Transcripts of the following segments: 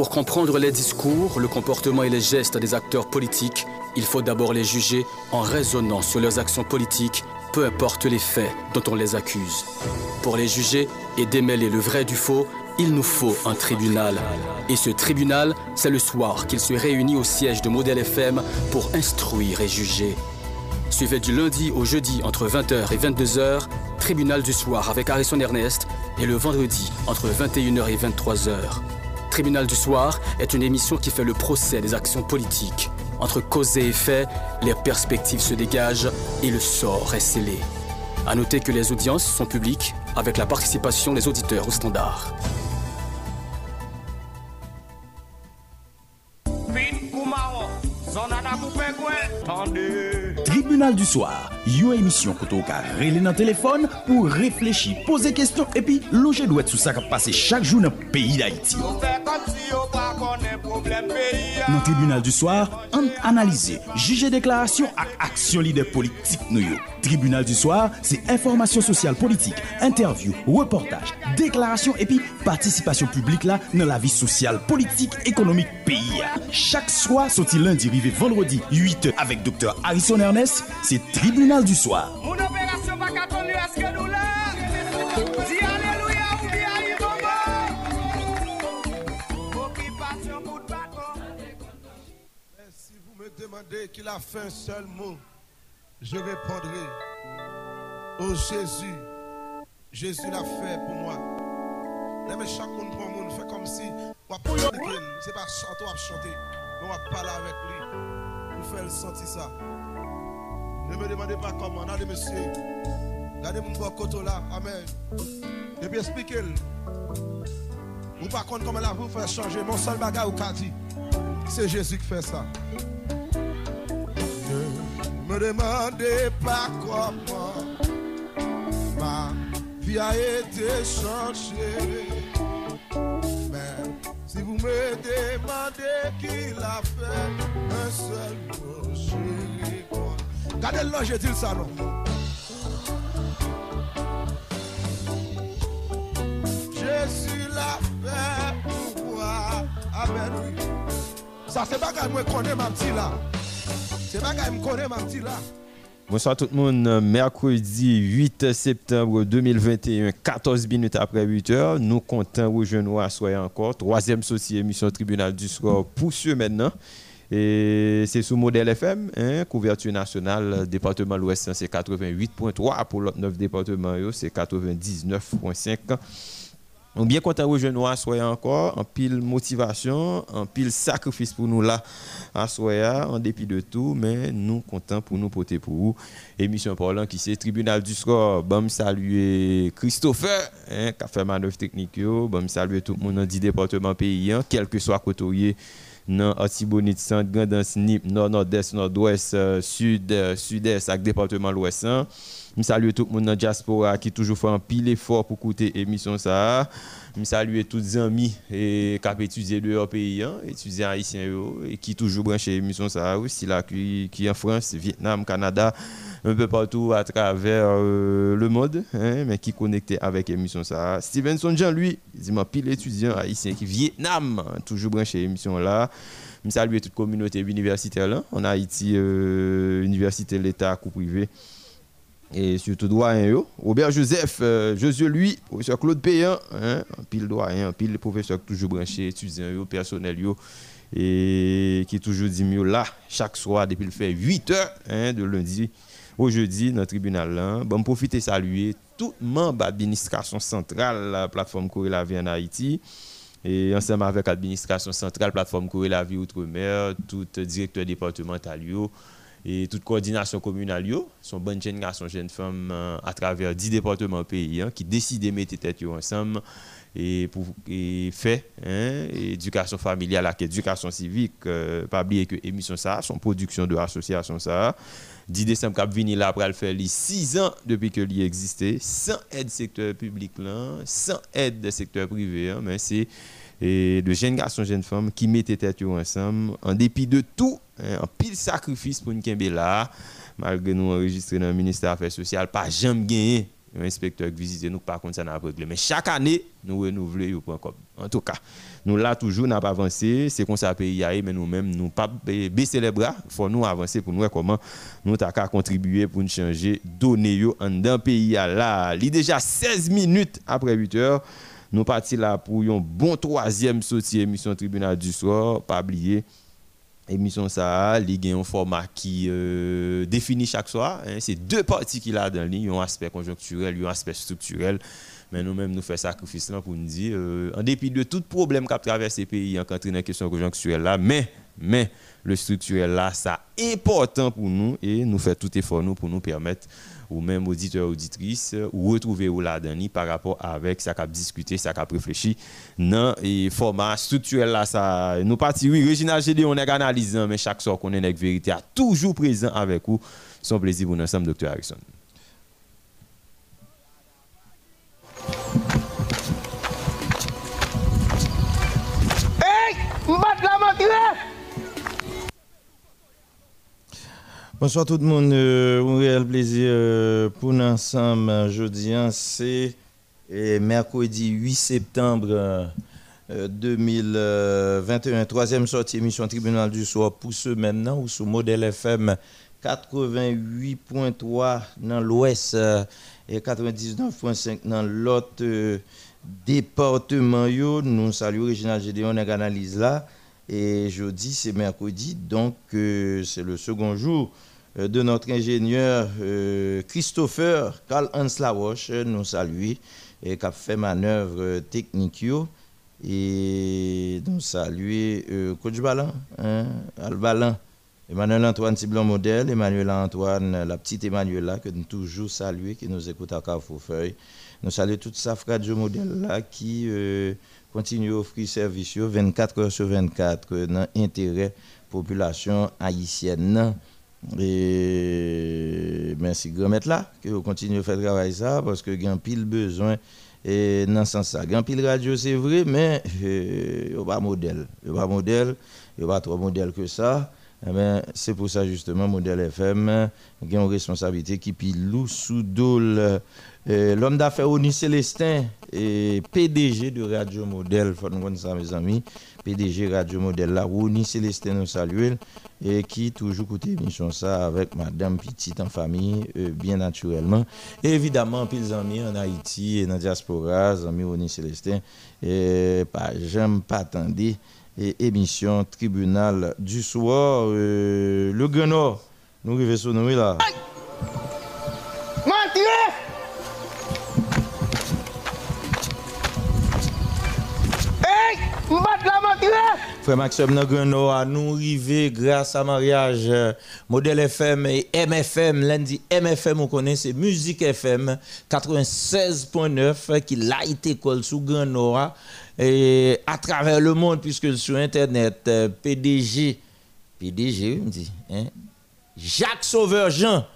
Pour comprendre les discours, le comportement et les gestes des acteurs politiques, il faut d'abord les juger en raisonnant sur leurs actions politiques, peu importe les faits dont on les accuse. Pour les juger et démêler le vrai du faux, il nous faut un tribunal. Et ce tribunal, c'est le soir qu'il se réunit au siège de Modèle FM pour instruire et juger. Suivez du lundi au jeudi entre 20h et 22h, Tribunal du soir avec Harrison Ernest, et le vendredi entre 21h et 23h. Tribunal du soir est une émission qui fait le procès des actions politiques. Entre cause et effet, les perspectives se dégagent et le sort est scellé. À noter que les audiences sont publiques avec la participation des auditeurs au standard. Tribunal du soir, une émission que tu as dans le téléphone pour réfléchir, poser questions et puis loger doit tout ça qui passe chaque jour dans le pays d'Haïti. Nan tribunal du soir, an analize, juje deklarasyon ak aksyon lider politik nou yo. Tribunal du soir, se informasyon sosyal politik, interview, reportaj, deklarasyon epi patisipasyon publik la nan la vi sosyal politik ekonomik peyi. Chak swa soti lundi rive vendredi 8 avek Dr. Harrison Ernest, se tribunal du soir. Moun operasyon baka tonu aske nou la. Demandez qu'il a fait un seul mot, je répondrai Oh Jésus, Jésus l'a fait pour moi. Mais chaque monde pour monde fait comme si on pas c'est pas chanter, on chanter, mais on va parler avec lui pour faire sentir ça. Ne me demandez pas comment, allez monsieur, regardez mon beau côté là, Amen. Et puis expliquez-le. Ou par contre, comment la vous faire changer, mon seul bagage au dit, c'est Jésus qui fait ça. Me demande pa koman Ma vi a ete chanche Men si vous me demandez Ki la fè Un seul mot chéri Gade l'ange dit sa non. Jésus la fè Pou moi. Amen oui. Sa se bagay mwen konen ma pti la Bonsoir tout le monde. Mercredi 8 septembre 2021, 14 minutes après 8 heures. Nous comptons rejoindre à soyez encore. Troisième sortie émission Tribunal du Score pour ce maintenant. Et c'est sous modèle FM, hein, couverture nationale, département l'Ouest, c'est 88.3. Pour l'autre 9 départements, c'est 99.5. On bien content rejoindre à Soya encore, en pile motivation, en pile sacrifice pour nous là à Soya, en dépit de tout, mais nous contents pour nous porter pour vous. Émission parlant qui c'est Tribunal du score, bon saluer Christopher, hein, qui a fait manœuvre technique, bon saluer tout le monde dans 10 départements pays, quel que soit côté dans Antibonite, Centre, Grandance, Nip, Nord, Nord-Est, Nord-Ouest, euh, Sud, euh, Sud-Est, avec département l'Ouest. Je salue tout le monde dans la diaspora qui toujours fait un pile effort pour écouter l'émission. Je salue tous les amis et qui ont étudié leur pays, hein, étudiants haïtiens et qui toujours branché l'émission aussi là qui, qui en France, Vietnam, Canada, un peu partout à travers euh, le monde, hein, mais qui connecté avec l'émission. Stevenson Jean, lui, il m'a pile étudiant haïtien qui Vietnam, toujours branché l'émission là. Je salue toute communauté universitaire là, en Haïti, euh, université l'État, coup privé et surtout doyen Robert Joseph euh, Josué lui professeur Claude Payan hein, pile doyen pile professeur toujours branché étudiant personnel yo et qui toujours dit mieux là chaque soir depuis le fait 8 heures hein, de lundi au jeudi dans le tribunal là bon profiter saluer tout membre de l'administration centrale la plateforme Courir la vie en Haïti et ensemble avec l'administration centrale plateforme Courir la vie outre-mer tout directeur départemental et toute coordination communale, sont bonnes jeunes garçons, jeunes femmes euh, à travers 10 départements pays hein, qui décident de mettre tête ensemble et pour et fait hein, éducation familiale avec éducation civique euh, pas oublier que émission ça son production de l'association ça 10 décembre cap vini là après le faire 6 ans depuis que il existait sans aide secteur public là sans aide du secteur privé hein, mais c'est de jeunes garçons jeunes femmes qui mettaient tête ensemble en dépit de tout un pile sacrifice pour nous là malgré nous enregistrer dans le ministère des Affaires sociales pas jamais gagné un inspecteur qui visite nous, par contre, ça n'a pas réglé. Mais chaque année, nous renouvelons. En tout cas, nous là, toujours, n'a pas avancé. C'est comme ça, pays mais nous-mêmes, nous pas baisser les bras. Il faut nous avancer pour nous voir comment nous avons contribuer pour nous changer, donner en un pays là. Il est déjà 16 minutes après 8 heures. Nous partons là pour un bon troisième sortie émission tribunal du soir. Pas oublier émission ça il y a un format qui euh, définit chaque soir hein. c'est deux parties qu'il a dans ligne un aspect conjoncturel un aspect structurel mais nous-mêmes nous faisons sacrifice pour nous dire euh, en dépit de tout problème qu'a traversé le pays en dans la question conjoncturelle là mais mais le structurel là ça important pour nous et nous faisons tout effort nous pour nous permettre ou même auditeurs, auditrices, ou retrouver ou là par rapport avec ça qu'a discuté, ça qu'a réfléchi dans le format structurel là ça nous parti oui Regina dit on est analysant mais chaque soir qu'on est avec vérité a toujours présent avec vous. Son plaisir pour nous ensemble docteur Harrison. Bonsoir tout le monde. Euh, un réel plaisir euh, pour nous ensemble aujourd'hui. Hein, c'est mercredi 8 septembre 2021, euh, troisième sortie émission Tribunal du soir pour ce maintenant ou sous modèle FM 88.3 dans l'ouest et 99.5 dans l'autre département. Nous saluons Réginald Gédéon et analyse là. Et jeudi, c'est mercredi, donc c'est le second jour euh, de notre ingénieur euh, Christopher Karl Hans Laroche, nous salue et qui a fait manœuvre technique. Et nous saluons euh, Coach Balan, hein, Al Emmanuel Antoine Tiblon Modèle, Emmanuel Antoine, la petite Emmanuela que nous toujours saluons, qui nous écoute à Carrefour-Feuille. Nous saluons toute sa radio modèle là qui continue à offrir service 24 heures sur 24 dans l'intérêt population haïtienne. Et merci grand maître là, que vous continuez à faire travail ça, parce que y a pile besoin et dans ce sens ça. Il pile radio, c'est vrai, mais il n'y a pas modèle. Il n'y a pas modèle, il n'y a pas trop modèle que ça. Eh ben, c'est pour ça justement, modèle FM, il y a une responsabilité qui pile sous dole. L'homme d'affaires Oni Célestin, et PDG de Radio Modèle, mes amis. PDG Radio Modèle là, Oni Célestin nous salue et qui toujours écoute émission ça avec madame petite en famille euh, bien naturellement. Et évidemment les amis en Haïti et dans la diaspora amis Oni Célestin. J'aime pas attendre et émission tribunal du soir euh, le Grand Nord nous arrivons sur nous là Frère Maxime Nagano nous arrivé grâce à mariage euh, modèle FM et MFM. Lundi MFM, on connaît, c'est Musique FM 96.9 qui l'a été sous Grand et à travers le monde, puisque sur Internet, euh, PDG, PDG, me dit, hein? Jacques Sauveur Jean,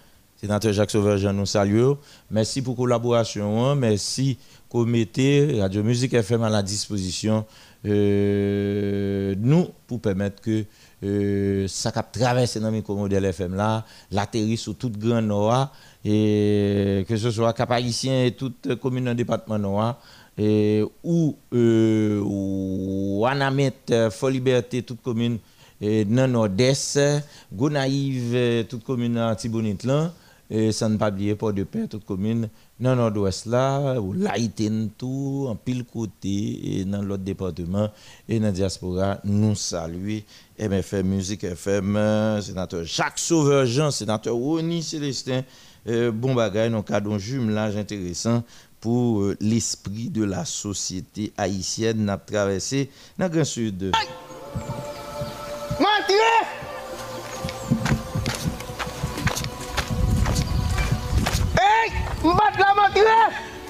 sénateur Jacques Sauveur Jean, nous saluons. Merci pour la collaboration, hein. merci mettez Radio Musique FM à la disposition euh, nous, pour permettre que euh, ça cap traverser dans le modèle FM là, sur toute grande Nord, et que ce soit cap haïtien et toute commune dans département et, ou, euh, ou Anamet, Fort Liberté, toute commune dans Nord-Est, Gonaïve, toute commune dans Tibonite là, et sans ne pas oublier Port de Paix, toute commune dans nord-ouest là, ou Laïten tout, en pile côté, et dans l'autre département, et dans la diaspora, nous saluons MFM Musique FM, sénateur Jacques Sauveur Jean, sénateur Rony Célestin, euh, bon bagay, donc cadeau jumelage intéressant pour euh, l'esprit de la société haïtienne n'a traversé dans le Grand Sud.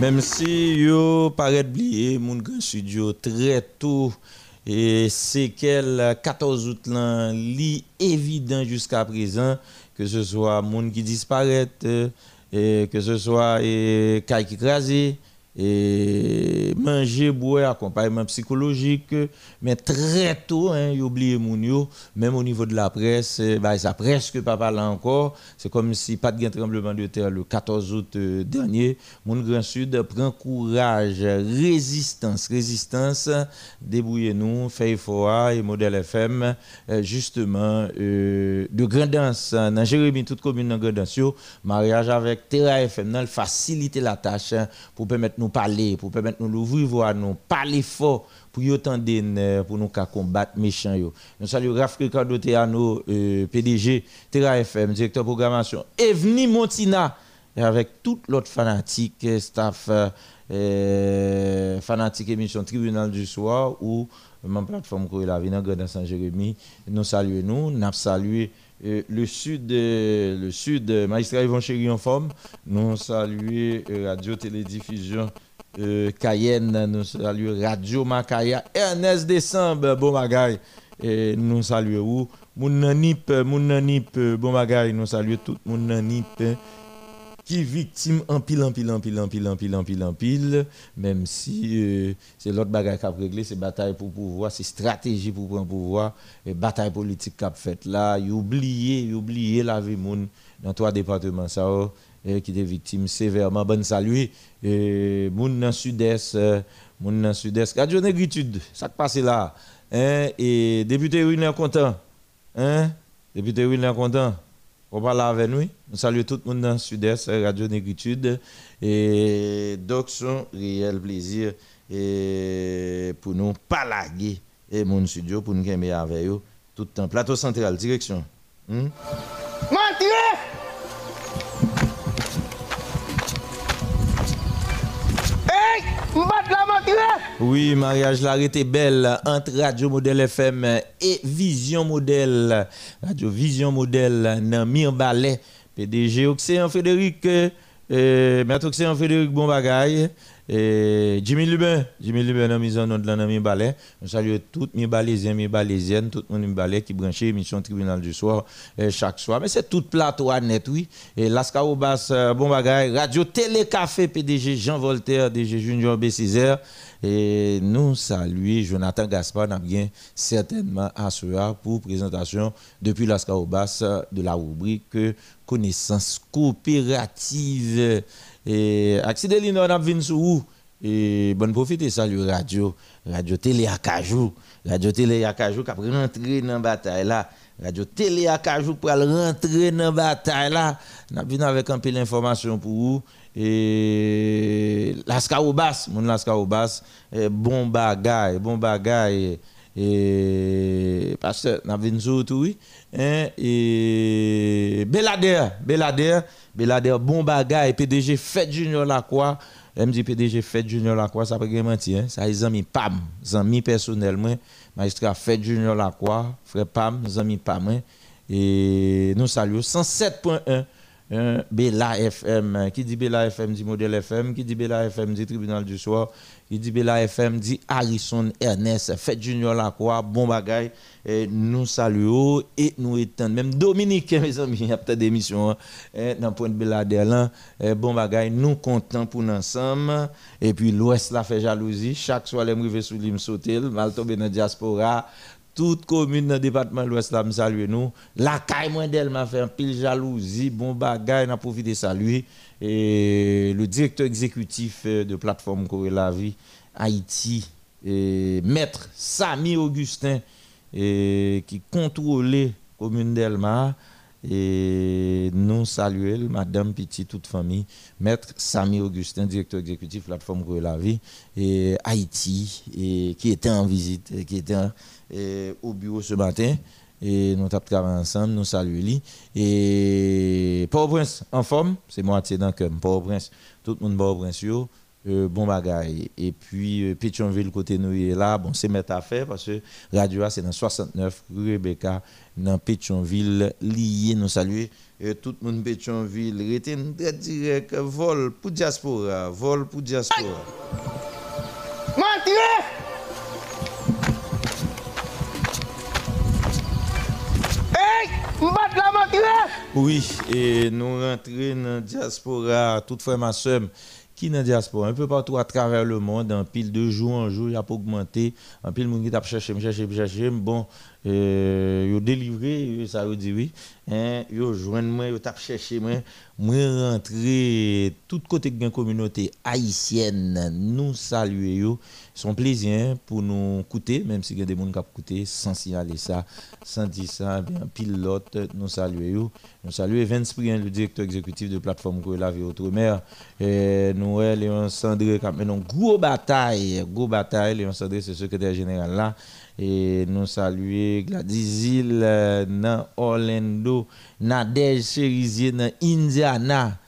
Même si yo paraît oublié, mon grand studio très tôt et c'est quel 14 août là, li évident jusqu'à présent que ce soit monde qui disparaît et que ce soit et qui crasé et manger, boire, accompagnement psychologique, mais très tôt, hein, il oublie moun yo, même au niveau de la presse, eh, bah, ça presque pas parlé encore. C'est comme si pas de tremblement de terre le 14 août euh, dernier. Mon Grand Sud prend courage, résistance, résistance, débrouillez-nous, fait effort et modèle FM, euh, justement, euh, de grandance, dans Jérémy, toute commune de grandance, mariage avec Terra FM, faciliter la tâche hein, pour permettre nous parler, pour permettre nous l'ouvrir, voir nous parler fort pour y pour nous combattre méchants Nous saluons Raf Ricardo Teano, euh, PDG Terra FM, directeur programmation, Evni Montina et avec tout l'autre fanatique staff euh, fanatique émission Tribunal du soir ou ma plateforme Courrier la vie dans Saint-Jérémy. Nous saluons nous, nous saluons le sud, le sud, magistrat Yvon Chéri en forme. Nous saluons Radio Télédiffusion euh, Cayenne, nous saluons Radio Makaya, Ernest Décembre, bon nous saluons Moun nanip, moun nanip, bon bagay, nous saluons tout moun nanip qui victime en pile, en pile, en pile, en pile, en pile, en pile, en pile, même si euh, c'est l'autre bagaille qui a réglé, c'est bataille pour pouvoir, c'est stratégie pour pouvoir, et bataille politique qui a fait là, il oublié, oublié la vie moun dans trois départements ça qui était victime sévèrement. Bonne salut. Et moun dans sud-est, euh, moun dans sud-est. Radio Négritude, ça qui passe là. Hein? Et député Wilner content. Hein? Député Wilner content. On parle avec nous. Nous saluons tout le monde dans le sud-est, Radio Négritude. Et donc, son réel plaisir et pour nous palaguer et mon studio pour nous aimer avec eux tout le temps. Plateau central, direction. Hmm? Oui, mariage était belle entre Radio Modèle FM et Vision Modèle. Radio Vision Modèle dans Mirbalet. PDG Océan Frédéric, euh, Maître Océan Frédéric Bonbagaille. Et Jimmy Lubin, Jimmy Lubin dans mise en de la mi balai. Nous saluons tous mes balaisiens, mes balaisiennes, tout le monde balai qui branche émission tribunal du soir euh, chaque soir. Mais c'est tout plateau à net, oui. Et Lascar Obas, euh, bon bagaille, Radio Télé Café PDG Jean Voltaire, DG Junior B6R. Et nous saluons Jonathan Gaspard, n'a bien certainement à pour présentation depuis Lascar Obas de la rubrique connaissance coopérative. Et accident on a vu sous et bonne profiter salut radio radio télé à Cajou radio télé à Cajou qui rentrer dans bataille là radio télé à Cajou pour rentrer dans bataille là n'a venu avec un peu d'information pour vous et Lascaobas mon Lascaobas bon bagay bon bagay. Et parce que n'a venu sous tout oui? Hein, et Belader Belader Belader, bon bagay, PDG fait Junior Lacroix. Elle me dit PDG fait Junior Lacroix, ça peut mentir. Hein? Ça, ils ont mis PAM, ils ont mis personnellement. Magistrat fait Junior Lacroix, frère PAM, ils ont mis PAM. Et nous saluons 107.1 Bella FM. Qui dit Bella FM dit Modèle FM. Qui dit Bella FM dit Tribunal du Soir. Qui dit Bella FM dit Harrison Ernest. Fait Junior Lacroix, bon bagay. Et nous saluons et nous étendons. Même Dominique, mes amis, il y a peut-être des missions hein, dans le point de Belader Bon bagay, nous comptons pour ensemble. Et puis l'Ouest la fait jalousie. Chaque soir, les me sous l'île sauter. Mal tombé dans la diaspora toute commune dans le département de l'Ouest, me salue nous. La caille moins d'elle m'a fait un pile jalousie, bon bagay, n'a profité de saluer. Le directeur exécutif euh, de plateforme Corée la vie, Haïti, maître Sami Augustin, qui contrôlait la commune d'Elma. Et nous saluons Madame Petit, toute famille, Maître Sami Augustin, directeur exécutif plateforme Corée la vie, et Haïti, qui était en visite, qui était au bureau ce matin. Et nous avons travaillé ensemble, nous saluons. Et Port-au-Prince, en forme, c'est moitié d'un cœur. Port-au-Prince, tout le monde Port-au-Prince, euh, bon bagaille. Et puis, euh, Pétionville, côté nous, est là, bon, c'est mettre à faire parce que Radio A, c'est dans 69 rue Rebecca, dans Pétionville, lié, nous saluons. tout le monde Pétionville, retient très direct, vol pour diaspora, vol pour diaspora. Oui, et nous rentrons dans la diaspora, toute frère ma soeur qui dans la diaspora, un peu partout à travers le monde, en pile de jour en jour, il a augmenté, en pile de monde qui t'a cherché, cherché, cherché, bon, euh, yo délivré, ça veut dire oui, hein, yo joindre moi, yo t'a cherché moi, moi rentrer tout côté de la communauté haïtienne, nous saluer yo, son plaisir hein, pour nous écouter, même si y a des gens qui écouté sans signaler ça, sans dire ça, bien pilote, nous saluer yo, nous saluer Vince Prien, le directeur exécutif de plateforme la vie Outre-mer, nous Léon Sandré qui a mené une grosse bataille, grosse bataille, Léon Sandré c'est secrétaire général là et nous saluer Gladys euh, dans Orlando, Nadège Cerisier dans Indiana.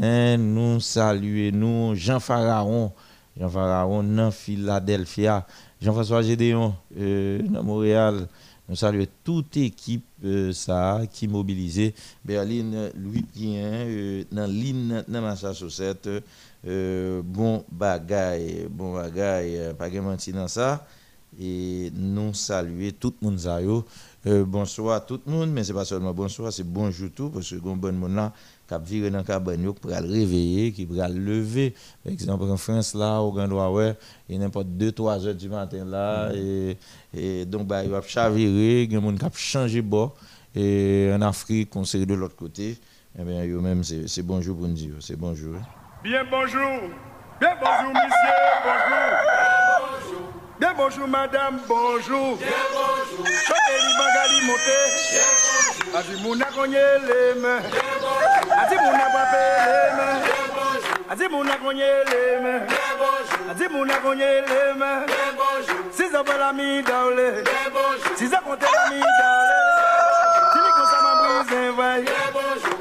Hein, nous saluer nous Jean Pharaon, Jean Pharaon dans Philadelphia, Jean-François Gédéon euh, dans Montréal. Nous saluons toute équipe euh, qui mobilisée. Berlin Louis Pierre euh, dans l'île dans Massachusetts. Euh, bon bagaille, bon bagaille, pas de dans ça et nous saluer tout le monde. Euh, bonsoir tout le monde, mais ce n'est pas seulement bonsoir, c'est bonjour tout, parce que bon bon monde là, qui viré dans le cabane, pour le réveiller, qui le lever. Par exemple, en France, là, au Grand ouais, il y a n'importe 2-3 heures du matin là, et, et donc, bah, il va chavirer, il y a des gens qui ont changé bord, et en Afrique, on s'est de l'autre côté. Eh bien, même, c'est bonjour pour nous dire, c'est bonjour. Bien bonjour, bien bonjour, monsieur, bonjour. Bien bonjour madame, bonjour. Bien bonjour. Monté. Bien bonjour. Adi mouna konye. Bien bonjour. Adi mouna pape bonjour. Adi mouna konye bonjour. Adi mouna konye les mains. Bien bonjour. Si ça va la mi daule. Bien bonjour. Si ça compte la mi. Si mi konsa brise.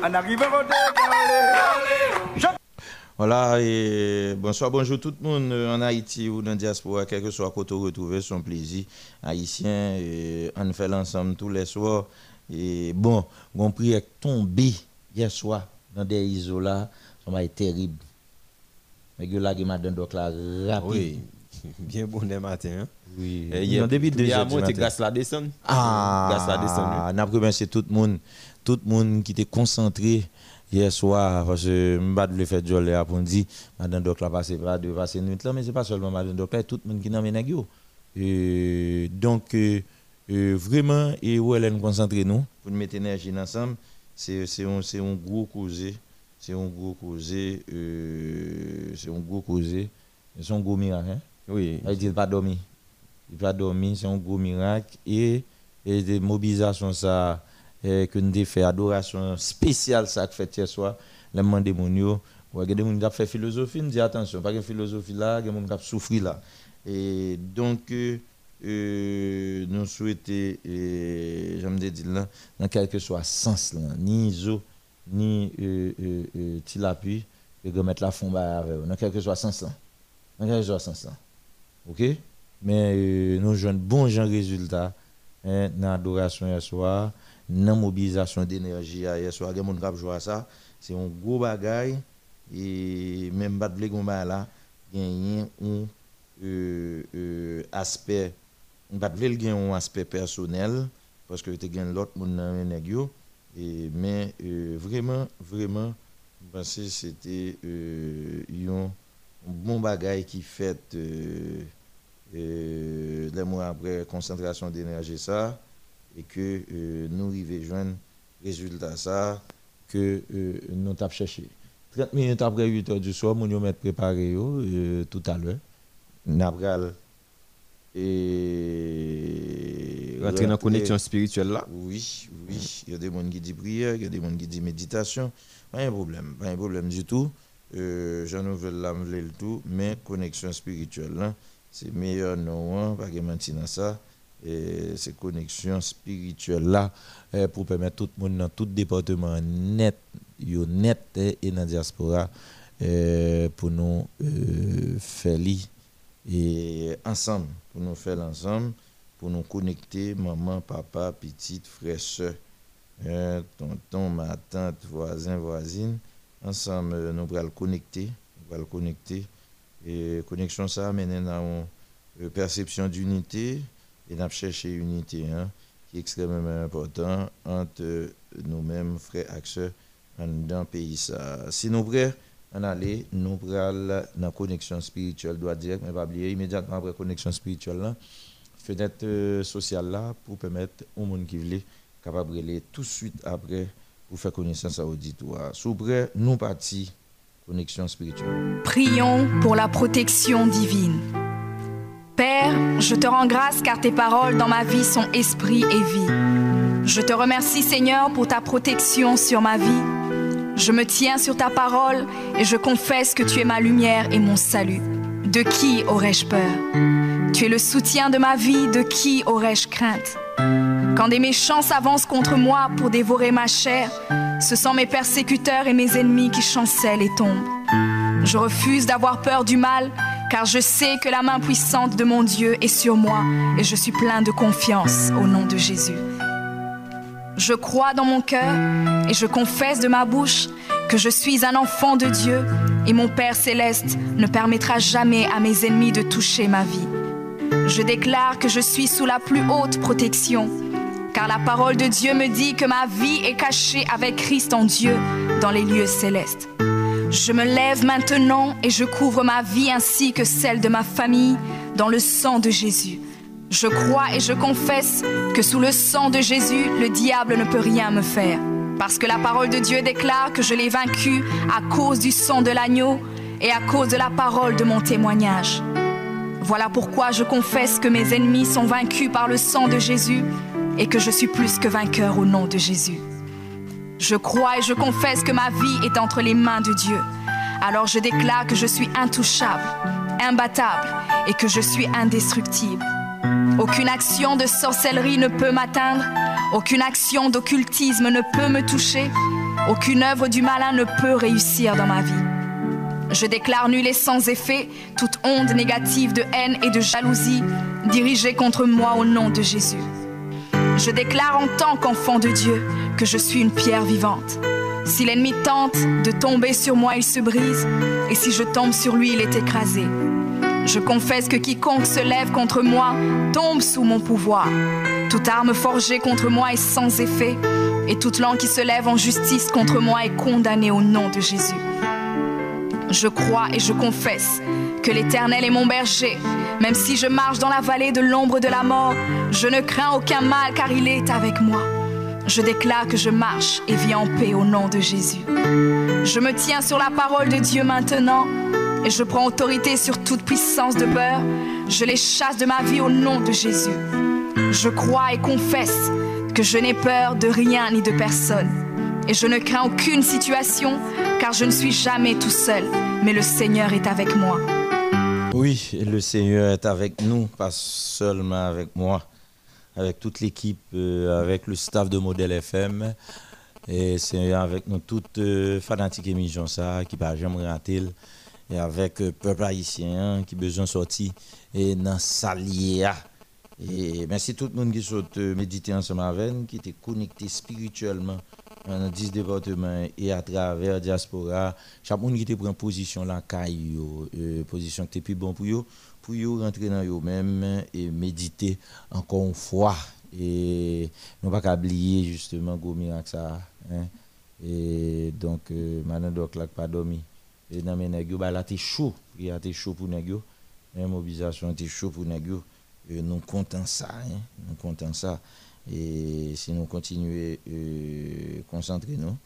En côté daule. Voilà, et bonsoir, bonjour tout le monde en Haïti ou dans la diaspora, quel que soit côté retrouver son plaisir haïtien, et on fait l'ensemble tous les soirs. Et bon, on prière tombé hier soir dans des isolats, ça m'a été terrible. Mais que là, il m'a donné donc là rapide. Oui, bien bon des matins. Hein? Oui, il y a depuis deux heures du grâce la descente. Ah, grâce la descente. On a remercié tout le monde, tout le monde qui était concentré hier soir, parce que je le faire jolie pour dire, madame Doc la passé pas de passer nuit là, mais c'est pas seulement madame Doc tout le monde qui n'a et Donc, euh, euh, vraiment, et où elle concentré nous pour nous mettre énergie ensemble, c'est un, un gros causé, c'est un gros causé, euh, c'est un gros causé, c'est un gros miracle. Hein? Oui. Il dit pas dormir. Il pas dormir, c'est un gros miracle et, et des mobilisations ça que nous fait adoration spéciale ça fait hier soir les monde des gens ouais des gens qui fait philosophie nous dit attention pas que philosophie là des gens qui souffrir là. Et donc euh, euh nous souhaitons je me dis là dans quel que soit sens là ni iso ni euh, euh, euh tilapui que mettre la fond avec dans quel que soit sens là. Dans quel que soit sens là. OK? Mais nous jouons bon gens résultat hein, dans l'adoration hier soir nan mobilisation d'énergie hier soir gen moun k'ap et même pas de combat là gagner un euh, euh, aspect pas de un aspect personnel parce que tu gagné l'autre moun nan vraiment vraiment parce que c'était un bon bagay qui fait euh, euh, les mois après concentration d'énergie ça et que euh, nous arrivons joindre résultat ça que euh, nous avons cherché. 30 minutes après 8 heures du soir, nous avons préparé euh, tout à l'heure. Nous et rentrer dans la connexion spirituelle là? Oui, oui. Il y a des gens qui disent prière, il y a des gens qui disent méditation. Pas un problème, pas un problème du tout. Euh, J'en veux le tout, mais connexion spirituelle là, c'est meilleur non, pas que maintenant ça et ces connexions spirituelles là eh, pour permettre tout le monde dans tout département net net eh, et dans la diaspora eh, pour nous euh, faire et ensemble pour nous faire ensemble pour nous connecter maman papa petite frère soeur tonton ma tante voisin voisine ensemble nous allons connecter nous allons connecter. Et connexion ça amène à une perception d'unité et nous cherché unité hein, qui est extrêmement important entre nous-mêmes, frères et dans le pays. Si nous on allait nous prendre dans connexion spirituelle doit dire mais pas oublier immédiatement après connexion spirituelle là fenêtre euh, sociale là pour permettre au monde qui veut capable de tout de suite après pour faire connaissance à l'auditoire. Sous nous partis connexion spirituelle. Prions pour la protection divine. Père, je te rends grâce car tes paroles dans ma vie sont esprit et vie. Je te remercie Seigneur pour ta protection sur ma vie. Je me tiens sur ta parole et je confesse que tu es ma lumière et mon salut. De qui aurais-je peur? Tu es le soutien de ma vie, de qui aurais-je crainte? Quand des méchants s'avancent contre moi pour dévorer ma chair, ce sont mes persécuteurs et mes ennemis qui chancellent et tombent. Je refuse d'avoir peur du mal, car je sais que la main puissante de mon Dieu est sur moi et je suis plein de confiance au nom de Jésus. Je crois dans mon cœur et je confesse de ma bouche que je suis un enfant de Dieu et mon Père céleste ne permettra jamais à mes ennemis de toucher ma vie. Je déclare que je suis sous la plus haute protection, car la parole de Dieu me dit que ma vie est cachée avec Christ en Dieu dans les lieux célestes. Je me lève maintenant et je couvre ma vie ainsi que celle de ma famille dans le sang de Jésus. Je crois et je confesse que sous le sang de Jésus, le diable ne peut rien me faire. Parce que la parole de Dieu déclare que je l'ai vaincu à cause du sang de l'agneau et à cause de la parole de mon témoignage. Voilà pourquoi je confesse que mes ennemis sont vaincus par le sang de Jésus et que je suis plus que vainqueur au nom de Jésus. Je crois et je confesse que ma vie est entre les mains de Dieu. Alors je déclare que je suis intouchable, imbattable et que je suis indestructible. Aucune action de sorcellerie ne peut m'atteindre, aucune action d'occultisme ne peut me toucher, aucune œuvre du malin ne peut réussir dans ma vie. Je déclare nul et sans effet toute onde négative de haine et de jalousie dirigée contre moi au nom de Jésus. Je déclare en tant qu'enfant de Dieu que je suis une pierre vivante. Si l'ennemi tente de tomber sur moi, il se brise, et si je tombe sur lui, il est écrasé. Je confesse que quiconque se lève contre moi tombe sous mon pouvoir. Toute arme forgée contre moi est sans effet, et toute langue qui se lève en justice contre moi est condamnée au nom de Jésus. Je crois et je confesse que l'Éternel est mon berger. Même si je marche dans la vallée de l'ombre de la mort, je ne crains aucun mal car il est avec moi. Je déclare que je marche et vis en paix au nom de Jésus. Je me tiens sur la parole de Dieu maintenant et je prends autorité sur toute puissance de peur. Je les chasse de ma vie au nom de Jésus. Je crois et confesse que je n'ai peur de rien ni de personne. Et je ne crains aucune situation, car je ne suis jamais tout seul, mais le Seigneur est avec moi. Oui, le Seigneur est avec nous, pas seulement avec moi, avec toute l'équipe, euh, avec le staff de Modèle FM. Et c'est avec nous toutes euh, fanatiques émission ça, qui va jamais rater et avec le euh, peuple haïtien qui besoin de sortir et dans salia et merci tout le monde qui sont médité ensemble avec qui était connecté spirituellement dans 10 départements et à travers diaspora chaque monde qui était pris position là caillou euh, position qui était plus bon pour eux pour eux rentrer dans eux même et méditer encore une fois. Et non pas oublier justement go miracle ça hein. et donc euh, maintenant donc là pas dormi. Et dans mes nègres bah là t'es chaud. Il a été chaud pour nègres la mobilisation était chaud pour nègres. Nous comptons ça hein, nous comptons ça et si nous continuons euh, concentrer nous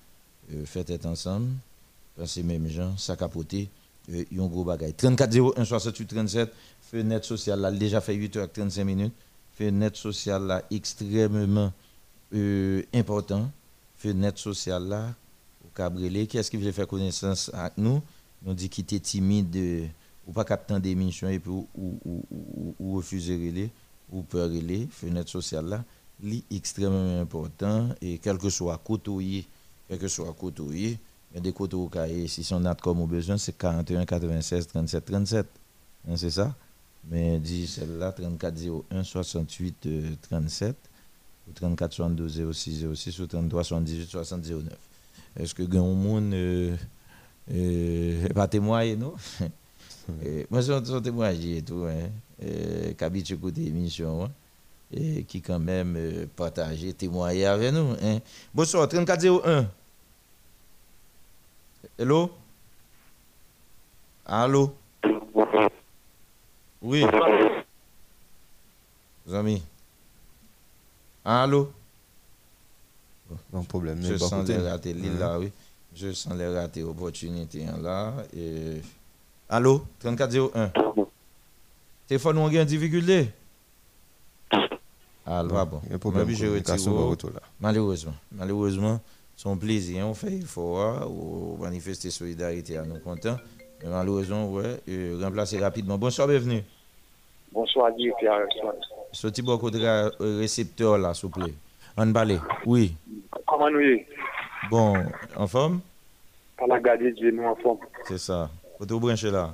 euh, faites ensemble parce même gens ça capoter euh, un gros bagage 34 01 68 37 fenêtre sociale là déjà fait 8 h 35 minutes fenêtre sociale là extrêmement euh, important fenêtre sociale là au Cabrelé qui est-ce qui veut faire connaissance avec nous? Nous dit qu'il était timide ou pas captant des missions et puis ou, ou, ou, ou refuser les ou peur les fenêtre sociale là est extrêmement important et quel que soit côtoyer quel que soit y a des côtés au si son note comme besoin c'est 41 96 37 37 c'est ça? Mais dit celle-là 34 01 68 37 ou 34 62 06 06 ou 33 78 60 09 est-ce que grand monde euh, euh, pas témoigner non? Moi je suis témoigner et tout hein. Euh, qui habite écouter l'émission hein? Et qui quand même euh, partager témoigner avec nous hein? bonsoir 3401 hello? Allô? Oui. Zami. Allô? Non problème. Je sens les ratés là, oui. Je sens les ratés opportunités hein, là. Et... Allô? 3401. Téléphone, on a une difficulté? Ah, va bon. Il y a un problème de là. Malheureusement. Malheureusement, son plaisir, on fait effort hein, ou manifester solidarité à nos contents. Mais malheureusement, ouais, euh, remplacer rapidement. Bonsoir, bienvenue. Bonsoir, Guy Pierre. Sorti beaucoup de euh, récepteur là, s'il vous plaît. On balai. Oui. Comment nous y Bon, en forme? Par la garde Dieu, nous en forme. C'est ça. Faut tout brancher là?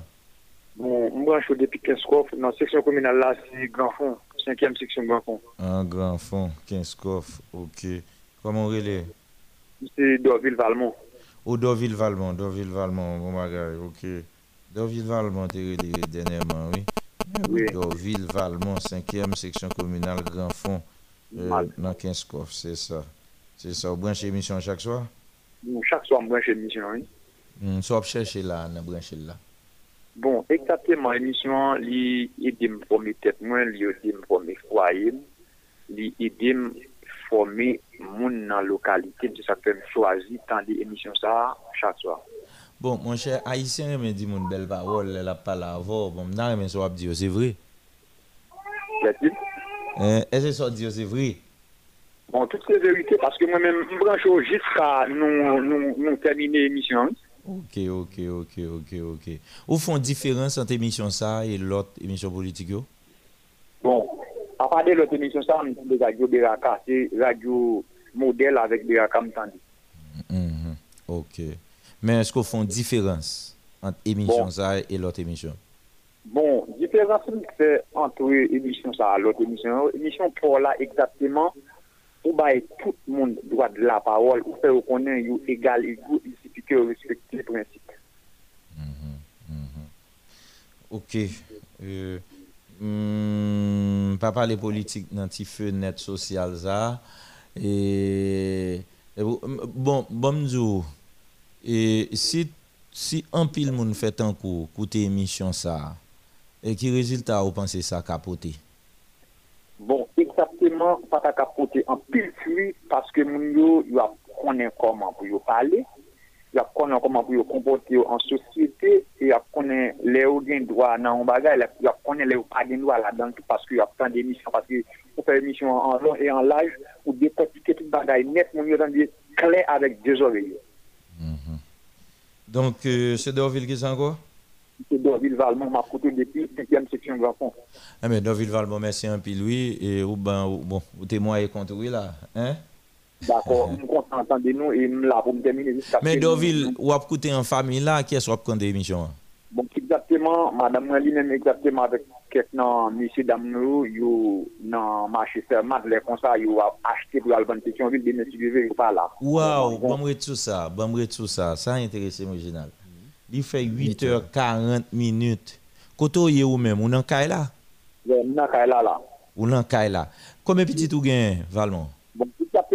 Bon, moi, je suis depuis 15 coffres. Dans la section communale là, c'est Grand Fond. Cinquième section Grand Fond. Un grand fond, 15 coffres. OK. Comment on relève? C'est Dorville Valmont. Au Dorville Valmont, Dorville Valmont, bon bagage, ok. Dorville Valmont, t'es relé dernièrement, oui. Oui. Dorville Valmont, 5e section communale, Grand Fond, euh, dans 15 coffres, c'est ça. C'est ça, vous branchez émission chaque soir? Chaque soir, moi, j'ai une mission. Oui. Hmm, soit chercher là, on a branché là. Bon, eksatèman emisyon li idem fòmè tèt mwen, li idem fòmè fwaim, li idem fòmè moun nan lokalite, mse sa fèm chwazi tan li emisyon sa chak swa. Bon, mwen chè, Haitien remè di moun bel parol, lè la pala avò, bon, mè nan remè so ap diyo, oh, se vri? Kè ti? E se so diyo, oh, se vri? Bon, tout se verite, paske mwen mè mbrancho jiska nou termine emisyon, Ok, ok, ok, ok, ok. Ou fon diferans ant emisyon sa e lot emisyon politik yo? Bon, apade lot emisyon sa, mwen tande radio Beraka, se radio model avèk Beraka mwen tande. Mm -hmm. Ok. Men esko fon diferans ant emisyon bon. sa e lot emisyon? Bon, diferans mwen fè antre emisyon sa, lot emisyon. Emisyon pou la ekzapteman, ou baye tout moun doa de la parol, ou fè ou konen yo egal, yo egal, suffit que vous respectez les principes. Ok. Euh, hmm, pas parler politique dans petit fenêtre social ça. Et, et bon, bon, bon, m'dou, et si, si un pile moun fait un coup, côté émission ça, et qui résultat vous pensez ça capoter? Bon, exactement, pas capoter en pile parce que moun yo, yo a comment pour yo parler, yo a connaît comment pour yo comporter en société, et yo a connaît les ou gen droit dans un bagage, yo a connaît les ou pas gen droit là-dedans tout parce que yo a plein d'émissions, parce que pour faire émission en long et en large, ou décortiquer tout bagage net, moun yo dans des clair avec deux oreilles. Donc, euh, c'est Dorville qui c'est encore? C'est Dorville Valmont, m'a coûté depuis 5e section Grand Fond. Ah, mais Dorville Valmont, merci un pile, oui. Et ou ben, ou- bon, vous témoignez contre oui, là. Hein? D'accord, nous comptons entendre nous et nous là pour me terminer jusqu'à Mais que nous- ou a coûté en famille, là, qui est-ce a prendre des émissions? Bon, exactement, madame moi lui-même exactement avec quelqu'un, monsieur dame nous, yo, dans marché fermat, les comme ça, yo a acheté pour aller vendre question, ville de monsieur Vivé, pas là. Waouh, Bon, bon, tout ça, bon, tout ça, ça a intéressé mon général. Il fait 8h40 minutes. Koto yé ou même, ou nan kay là? bon, nan kay là, là. Ou nan kay là? Combien petit ou gen, Valmont?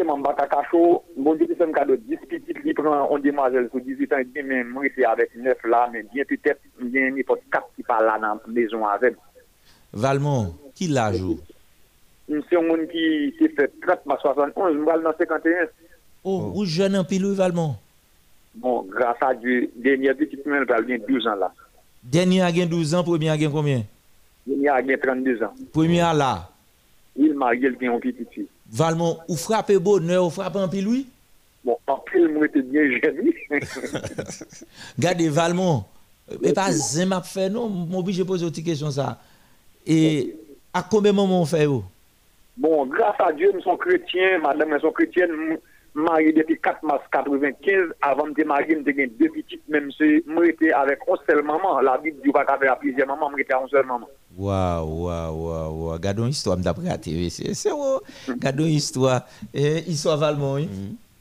Bon, exactement, m'a kakacho, bon, je dis cadeau 10 petites, qui prend une demoiselle sur 18 ans, et demi, mais moi, j'étais avec 9 là, mais bien peut-être, bien, n'importe 4 qui parle là dans la maison avec. Valmont, qui l'a joué? C'est un monde qui s'est fait 30 mars 71, je dans 51. Oh, ou jeune en pile, Valmont? Bon, grâce à Dieu, dernière petite semaine, elle vient 12 ans là. Dernier a gen 12 ans, premier a gen combien? Dernière a 32 ans. Premier a là. Il marié, il vient en petite fille. Valmont, ou frappe bonheur, ou frappe en pile, oui? Bon, en pile, moi, j'étais bien jeune. Gardez Valmont, mais pas zin m'a fait non, m'oblige poser une question ça. Et à combien de moments on fait oh? bon, grâce à Dieu, nous sommes chrétiens, madame, nous sommes chrétiennes, nous mariés depuis 4 mars 95. Avant de me marier, avons deux petites, même si moi, j'étais avec une seule maman. La Bible dit pas qu'avec plusieurs mamans, moi, j'étais avec une seule maman. Waouh, waouh, waouh, waouh. Gardons histoire, m'd'après à TV. C'est c'est oh. Gardons histoire. Eh, histoire Valmont, oui.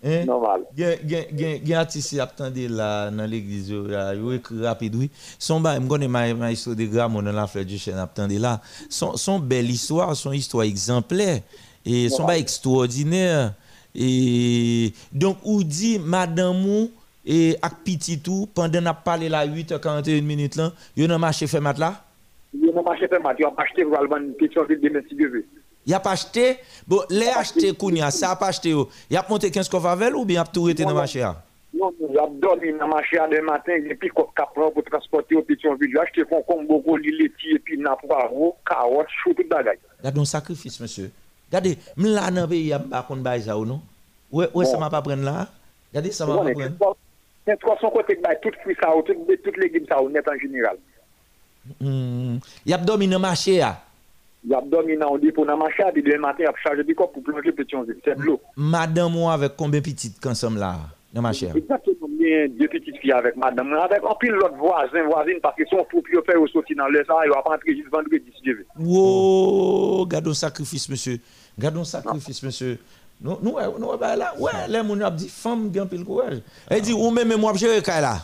Hein? Normal. Gen gen gen gen artiste qui attendait là dans l'église yo là, yo écrit rapide oui. Son ba me connais ma histoire de Gramont dans la fleur du chêne attendait là. Son son belle histoire, son histoire exemplaire et son ba extraordinaire et donc ou dit madame et ak petit tout pendant n'a parlé la 8h41 minutes là, yo nan marché fait mat là? Yo nan marché fait mat, yo a acheté pour aller Pétionville demain si Dieu veut. A pas acheté, bon, les acheté kounya, ça a pas acheté yo. Y a monté 15 coffres avec ou bien a tout été dans marché là? Non, y a dormi dans marché demain matin, et puis cap pour transporter au Pétionville. Yo acheté fond comme beaucoup laitier et puis n'a poireau, carottes, chou tout bagage. Regardez un sacrifice monsieur. Regardez, pays pas ça ou non? Ouais, ouais, ça m'a pas prendre là. Regardez, ça m'a pas prendre. C'est 300 côté de tout fruit ça, légumes ça, net en général. Hmm. Y a dormi dans marché là. Y a dormi dans on dit pour dans marché, puis demain matin y a chargé du corps pour plonger c'est de l'eau. Madame moi avec combien petites consomme là dans marché? Exactement, bien deux petites filles avec madame, avec un pile l'autre voisin, voisine parce que son faire au sorti dans le ça, il va pas entrer juste vendredi si Dieu veut. Wow, gardons sacrifice monsieur. Gardons sacrifice monsieur. Nous, nous, nous, bah là, ouais, les gens ont dit, femme, gagne pile courage. Elle dit, ou même moi, je vais là.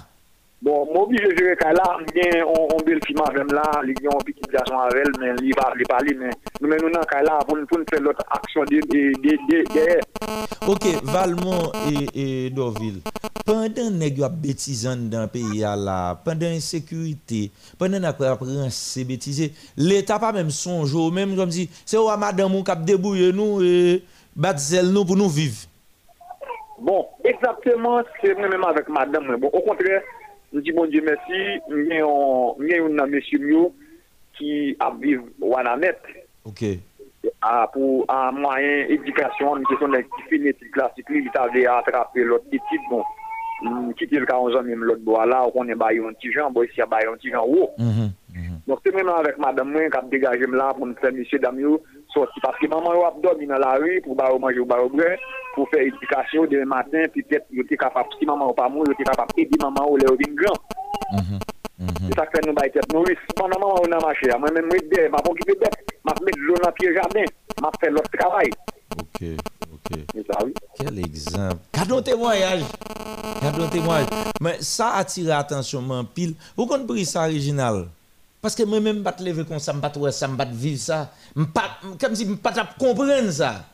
Bon, moi, je vais là, bien, on, belle fille même là, il y a un petit garçon avec elle, mais il va parler, mais nous, nous, nous, là, pour nous faire l'autre action de, de, de, Ok, Valmont et, et Dorville, pendant que vous bêtisant dans le pays là, pendant l'insécurité, pendant que vous ces bêtises, l'État pas même son jour, même comme si, c'est où madame qui a débrouillé nous et bâtir nous pour nous vivre? Bon, exactement, c'est même avec madame. Bon, au contraire, nous disons bon Dieu merci, nous avons un monsieur qui a vécu Wanamet. Ok. À, pour un moyen éducation, une question de finitude classique, il avait attrapé l'autre petit, bon, quitter le 11 ans, même l'autre bois là, on est baillé un petit bon, ici, a baillé un petit haut. Donc, c'est même avec madame, qui a dégagé là pour nous faire monsieur Damio sorti. Parce que maman a dormi dans la rue pour manger au bar pour faire éducation demain matin, puis peut-être, il était capable, si maman n'est pas mort, il était capable d'aider maman au lèvres grand. C'est ça que nous baillons tête nourrice. Pendant maman, a marché. Moi-même, je m'occupe de bête, je mettre l'eau dans le pied jardin, je fais l'autre travail. Ok, ok. C'est ça, oui. Quel exemple. Gardons témoignage. Gardons témoignage. Mais ça attire l'attention, pile. Vous comprenez ça original? Parce que moi-même, je ne lever comme ça, je ne ça, je vivre ça. Comme si je ne pas comprendre ça.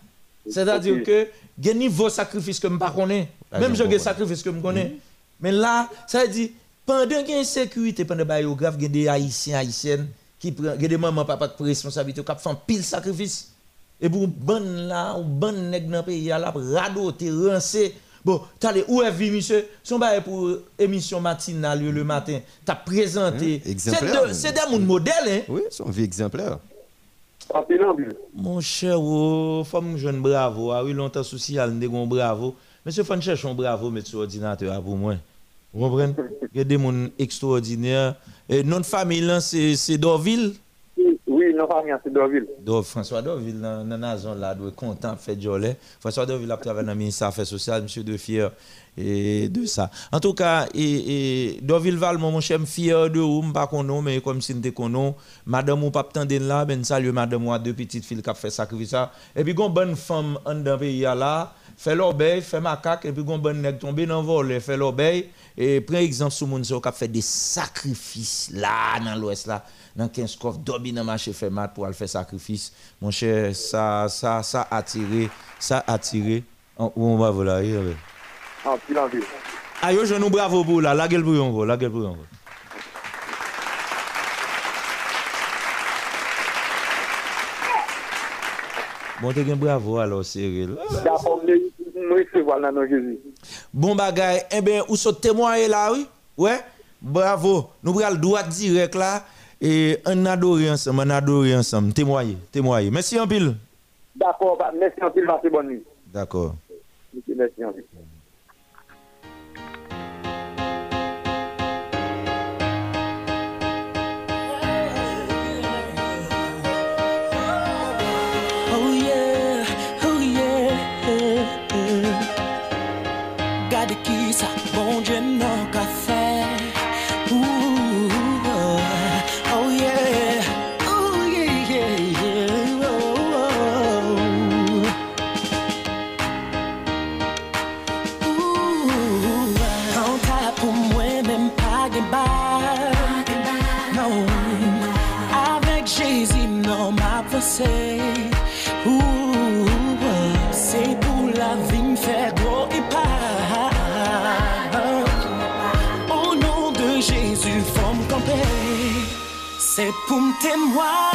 C'est-à-dire que, il y a niveau de sacrifice que je ne connais pas. Même j'ai un sacrifice que je connais. Mais là, ça veut dire, pendant qu'il y a une sécurité, pendant qu'il y a des Haïtiens, Haïtiennes, qui prennent, des mamans, papa de responsabilité, qui font pile sacrifice. Et pour bonne là, ou bonne nègre dans le pays, là, radoter, rincer. Bon, t'allais où est vie, monsieur? Son bail pour émission matinale le matin? T'as présenté. c'est des monde modèle, hein? Oui, son vie exemplaire. Mon cher, oh, femme jeune bravo. Ah oui, longtemps social, nous bravo. Monsieur, faut chercher un bravo, mettre sur ordinateur pour moi. Vous comprenez? Il y a des gens extraordinaires. Et notre famille, c'est Dorville. Donc, François Dorville, dans la zone là, doit content, fait jolie. François Dorville a travaillé dans le ministère Affaires sociales, monsieur de fier et de ça. En tout cas, et, et Val, mon cher, fier de qu'on mais comme si nous qu'on madame ou pas tendre là, ben madame ou deux petites filles qui ont fait sacrifice ça. Et puis, une bonne femme en dans pays là, fait l'obéi, fait macaque, et puis une bonne nègre tombe dans le vol, fait l'obéi. Et prends exemple sur moun a l'ouest dans 15 coffres, dormi dans marché fait mat pour aller faire sacrifice. Mon cher, ça, ça, ça a attiré, ça a attiré. Où on va vous là, Ah, puis l'envie. Aïe, je nous bravo pour là, la gueule pour yon, la gueule pour yon. Bon, t'es bravo alors, Cyril. Bon bagay, eh bien, où sont témoins là, oui? Ouais, bravo. Nous prenons le droit direct là. Et on adore ensemble, on adore ensemble. Témoignez, témoignez. Merci en pile. D'accord, merci en pile, merci bonne nuit. D'accord. Merci en pile. C'est pour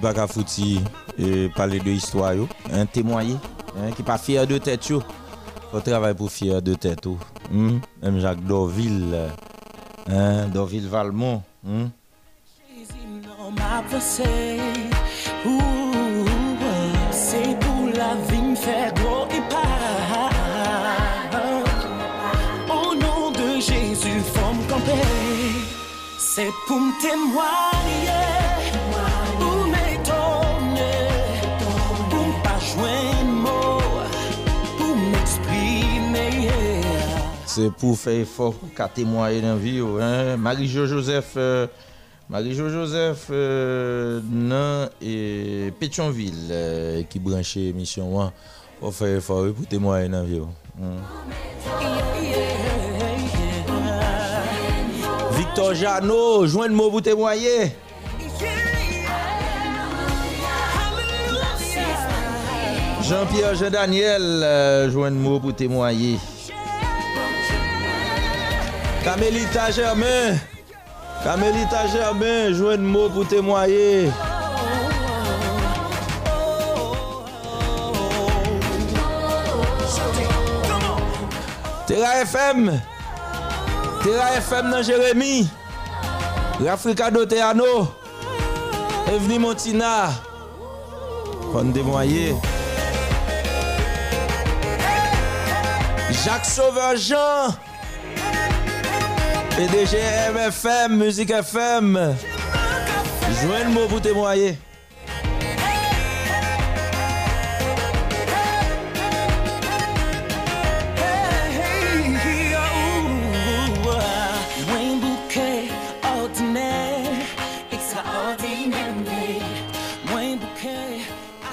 pas fouti et parler de histoire yo, hein, témoigner, hein, qui pas fier de tête yo. Faut travailler pour fier de tête. Hmm? Même Jacques Dorville, hein, Dorville Valmont. Ouh, C'est pour la vie me faire gros. Au nom de Jésus, faut me camper. C'est pour me témoigner, C'est pour faire effort qu'à témoigner dans la vie. Hein? Marie-Jo Joseph, euh, Marie-Jo Joseph euh, et Pétionville euh, qui branche émission. Hein? Faut faire effort pour témoigner dans la vie. Hmm. Victor Jeannot, joigne moi pour témoigner. Jean-Pierre Jean-Daniel, euh, joigne moi pour témoigner. Kamelita Germain, Kamelita Germain, jwen mou pou temoye. Tera FM, Tera FM nan Jeremie, Rafrika Doteano, Evni Montina, kon demoye. Jacques Sauveur Jean, PDG MFM, Musique FM. Joigne-moi pour témoigner.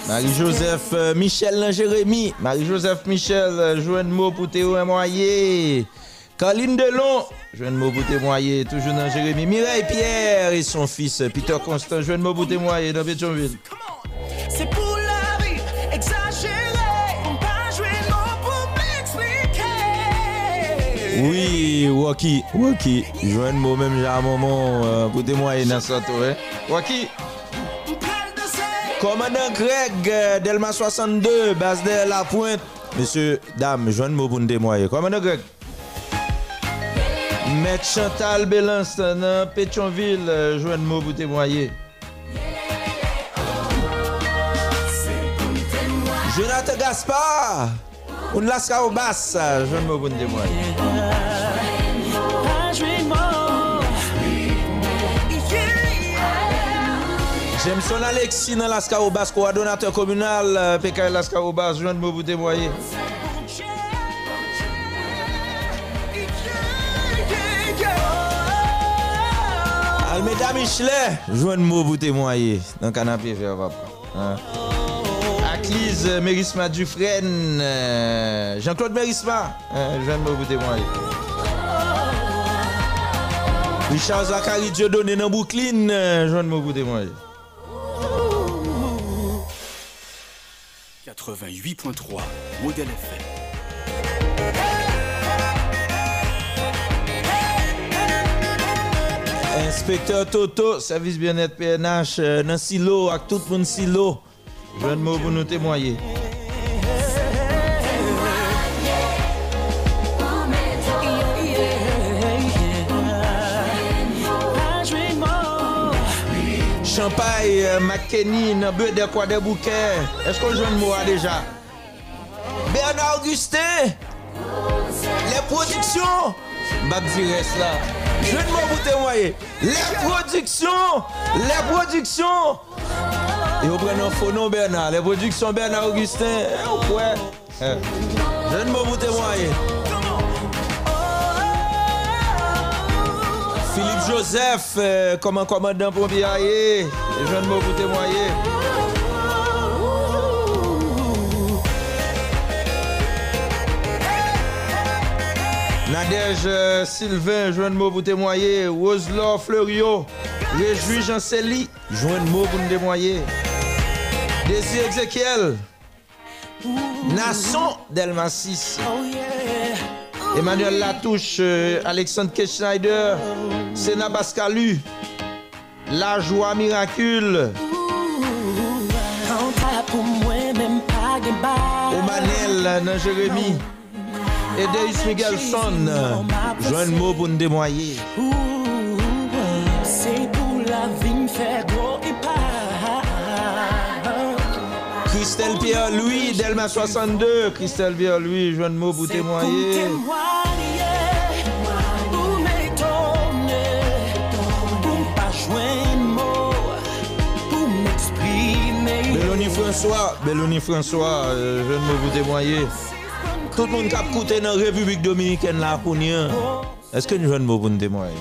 Marie-Joseph Michel Jérémy. Marie-Joseph Michel, euh, jouen mot pour témoigner. Caroline Delon, jouen mot pour témoigner. Toujours dans Jérémy. Mireille Pierre et son fils Peter Constant, jouen mot pour témoigner dans Pétionville. C'est pour la vie, exagéré. On pas jouer pour m'expliquer. Oui, Waki, Waki. Jouen mot même j'ai un moment euh, pour témoigner dans ça. hein. Waki. Commandant Greg, euh, Delma 62, base de la pointe. Monsieur, dame, joigne mot pour témoigner. Commandant Greg. Met Chantal Belans nan Pétionville, euh, jwen mou pou témoye. Jonathan Gaspar, un laska ou bas, jwen mou pou témoye. Jemson Alexis nan laska ou bas, kwa donateur komunal, euh, PK laska ou bas, jwen mou pou témoye. Almeida Michelet, joindre moi pour témoigner dans le canapé vert papa. Hein? Aclise euh, Mérisma Dufresne, euh, Jean-Claude Mérisma, hein, joindre moi pour témoigner. Richard Zachary Dieudonné dans Brooklyn, euh, joindre moi pour témoigner. 88.3 Modèle FM. Inspektor Toto, Servis Bionet PNH, euh, nan silo ak tout moun silo. Jwen mou pou nou temoye. Champagne, euh, McKenny, nan beu de kwa de bouke. Esko jwen mou a deja? Bernard Augustin, le produksyon. Là. Je de mot pour témoigner. Les productions, les productions. Et vous prenez un faux nom Bernard, les productions Bernard Augustin. Eh, Ouais. Eh. Je de mot pour témoigner. Philippe Joseph, euh, comme un commandant pompier, je ne mot pour témoigner. Nadège euh, Sylvain, joint mot pour témoigner. Roselor Fleurio, Réjouis Jean-Célie, joint mot pour nous témoigner. Désir Ezekiel, Nasson Delma 6. Yeah. Emmanuel Latouche, euh, Alexandre K. Schneider, Sénat Bascalu, La Joie Miracule, de. Omanel, nan Jérémy, Edeus Miguelson, joint mot pour nous démoyer. La me et. Christelle Pierre-Louis, Delma 62, Christelle Pierre-Louis, témoigner. témoigner, pas joindre mot, pour. Belloni François, Belloni François, euh, jeune mot pour témoigner. Tout le monde qui a écouté dans la République dominicaine, là, est-ce que nous jouons mot pour nous témoigner?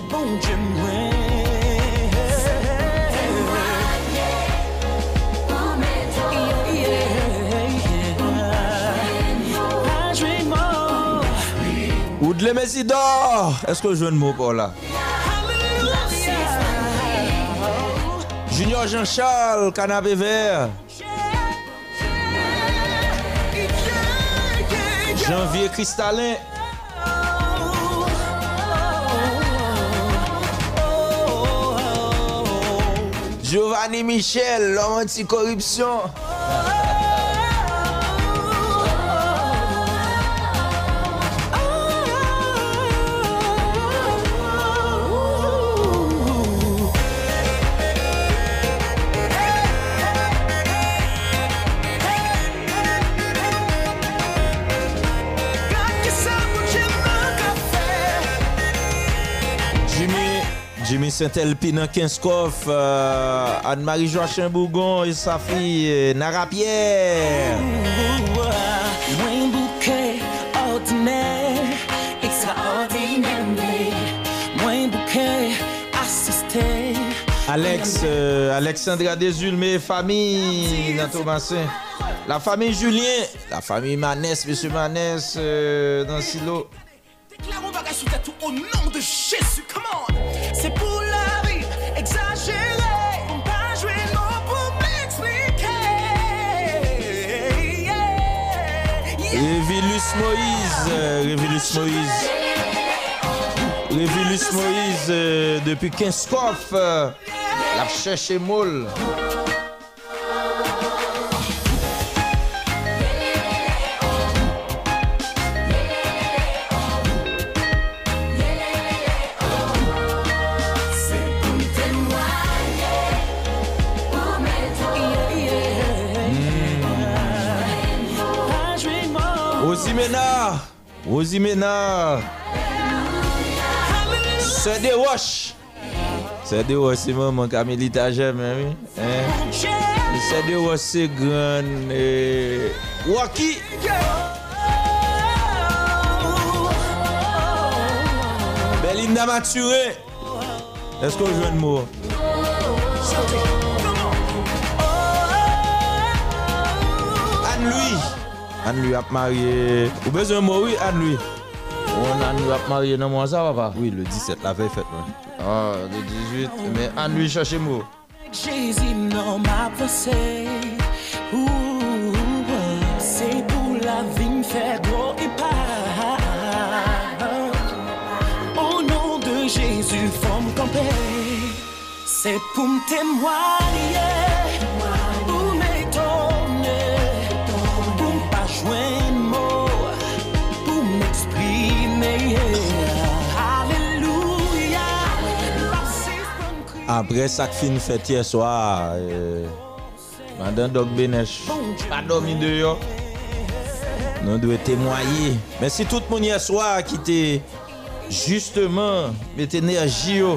Ou de l'Emesidor! Est-ce que je joue mot pour là? Junior Jean-Charles, canapé vert. Janvier Kristalin. Giovanni Michel, l'homme anti-corruption. Saint-Elpine, Kinskoff, euh, Anne-Marie Joachim Bougon et sa fille euh, Nara Pierre. Alex, euh, Alexandra Desulmé, famille dans Thomasin. La famille Julien, la famille Manès, monsieur Manès euh, dans Silo. Déclarons bagage sous tout au nom de Jésus. Come on. C'est pour la vie exagérée. On pas jouer non pour m'expliquer. Yeah, yeah. Révillus Moïse, euh, Révillus Moïse. Révillus Moïse euh, depuis Kinskoff, euh, la cherché moule. Non. Osimena, Osimena. C'est des wash. C'est des wash, c'est maman Camille j'aime, oui. Hein? C'est des wash, c'est grand. euh, Waki. Belinda Maturé. Est-ce qu'on joue un mot? Anne-Louis. Anne-Louis a marié. Ou besoin de mot, oui, Anne-Louis. On Anne-Louis a marié dans moi, ça va pas? Oui, le 17, la veille fête. Ah, le 18. Mais Anne-Louis cherche mot. Jésus non m'a passé. Ouh, C'est pour la vie me faire gros et pas. Au nom de Jésus, faut me camper. C'est pour me témoigner. apre sak fin fetye swa, eh, madan dok benech, pa domi deyo, nou dwe temwaye. Men si tout moun yaswa ki te, justeman, met enerji yo,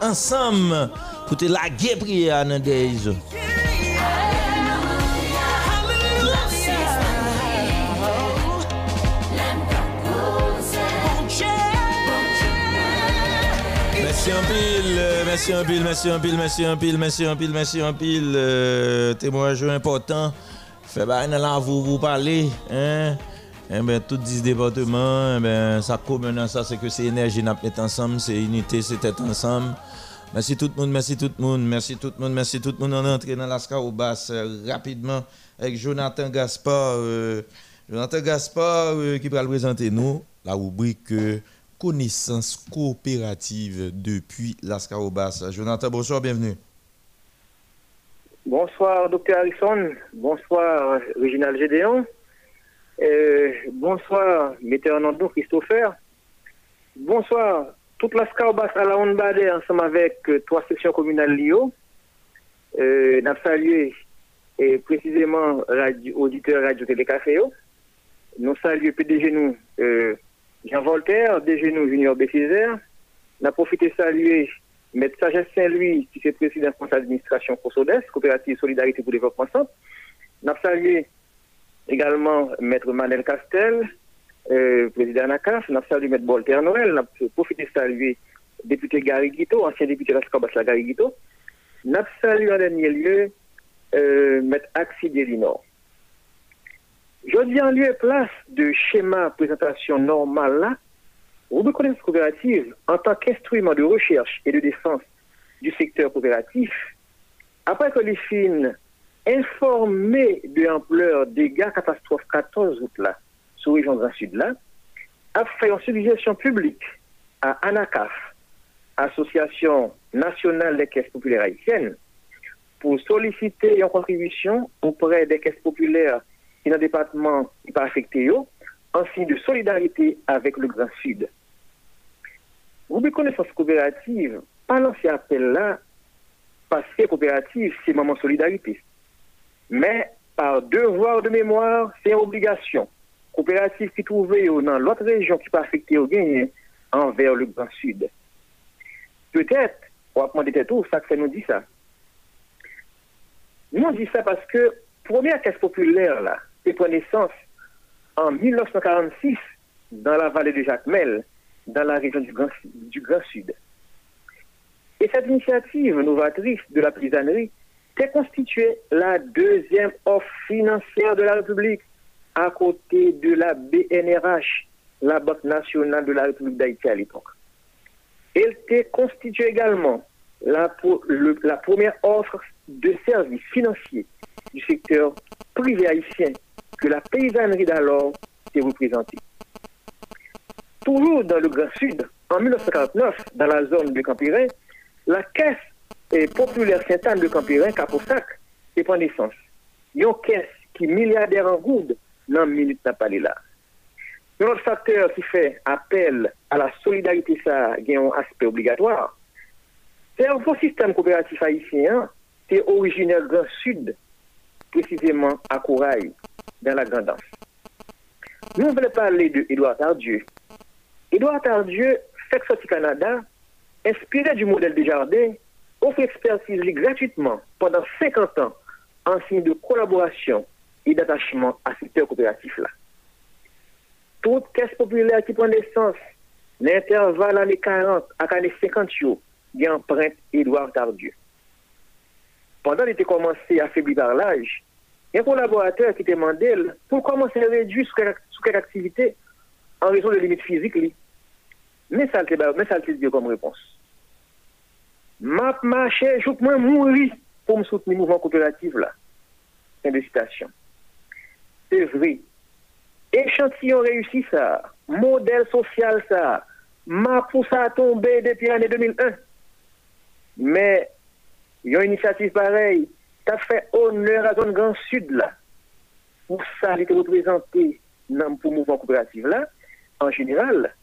ansam, pou te lage priya nan deyizo. Merci euh, merci en pile, merci en pile, merci en pile, merci en pile, merci en pile. euh, témoignage important. Fait bah, la vous vous parler, hein. Eh ben, tout 10 départements, eh ben, ça commun dans ça, c'est que c'est énergie n'a ensemble, c'est unité, c'est être ensemble. Merci tout le monde, merci tout le monde, merci tout le monde, merci tout le monde. On est entré dans l'Ascar au bass euh, rapidement avec Jonathan Gaspard. euh, Jonathan Gaspard euh, qui va le présenter nous, la rubrique euh, connaissance coopérative depuis l'Ascar au bass. Jonathan, bonsoir, bienvenue. Bonsoir, docteur Harrison. Bonsoir, Réginal Gédéon. Euh, bonsoir, metteur Nando Christopher. Bonsoir, toute la à la Honbade ensemble avec euh, trois sections communales Lio. Euh, N'a salué et précisément radio, auditeur Radio Télé Café. yo. Nous saluons PDG nous, Jean Voltaire, DG nous Junior Bécésaire. N'a profité de saluer Maître Sagesse Saint-Louis, qui est président du conseil d'administration pour SODES, Coopérative Solidarité pour Développement Centre. N'a salué également Maître Manel Castel, euh, président ANACAF, n'a salué Maître Voltaire Noël, n'a profité de saluer député Gary Guito, ancien député de la Scabas, Gary Guito. N'a salué en dernier lieu euh, Maître Axi Delinor. Je dis en lieu et place de schéma présentation normale là, reconnaissez coopérative en tant qu'instrument de recherche et de défense du secteur coopératif, après que les films informés de l'ampleur des dégâts catastrophes 14 août là, sur la région Grand Sud là, a fait une suggestion publique à ANACAF, Association nationale des caisses populaires haïtiennes, pour solliciter une contribution auprès des caisses populaires qui dans le département qui pas affecté en signe de solidarité avec le Grand Sud. Vous reconnaissance coopérative, pas lancer appel là, parce que coopérative, c'est moment solidarité. Mais par devoir de mémoire, c'est obligation. Coopérative qui trouvait dans l'autre région qui pas affectée au envers le Grand Sud. Peut-être On va demander tout, ça que ça nous dit ça. Nous on dit ça parce que première caisse populaire là, c'est pris naissance en 1946 dans la vallée de Jacmel, dans la région du Grand, Sud. Et cette initiative novatrice de la paysannerie s'est constituée la deuxième offre financière de la République à côté de la BNRH, la Banque nationale de la République d'Haïti à l'époque. Elle s'est constituée également la première offre de services financiers du secteur privé haïtien que la paysannerie d'alors s'est représentée. Toujours dans le Grand Sud, en 1949, dans la zone de Campirin, la caisse populaire Sainte-Anne de Campirin, Caposac, est prend naissance. Une caisse qui milliardaire en dans une minute n'a pas là. Un autre facteur qui fait appel à la solidarité, ça a un aspect obligatoire. C'est un faux système coopératif haïtien qui est originaire Grand Sud, précisément à Courail, dans la Grandance. Nous voulons parler de Édouard Tardieu. Édouard Tardieu, fait Canada, inspiré du modèle des jardins, offre expertise gratuitement pendant 50 ans en signe de collaboration et d'attachement à ce secteur coopératif-là. Toute caisse populaire qui prend naissance, l'intervalle années 40 à années 50, il empreinte Édouard Tardieu. Pendant qu'il était commencé à faiblir par l'âge, un collaborateur qui demandait pour commencer à réduire sous quelle activité en raison de limites physiques. mais ça le dit comme réponse. M'a marché, je peux mourir pour me soutenir le mouvement coopératif là. Fin de citation. C'est vrai. Échantillon réussi ça. Modèle social ça. M'a poussé à tomber depuis l'année 2001. Mais, il y a une initiative pareille. Ça fait honneur à zone Grand Sud là. Pour ça, il était représenté dans le mouvement coopératif là, en général,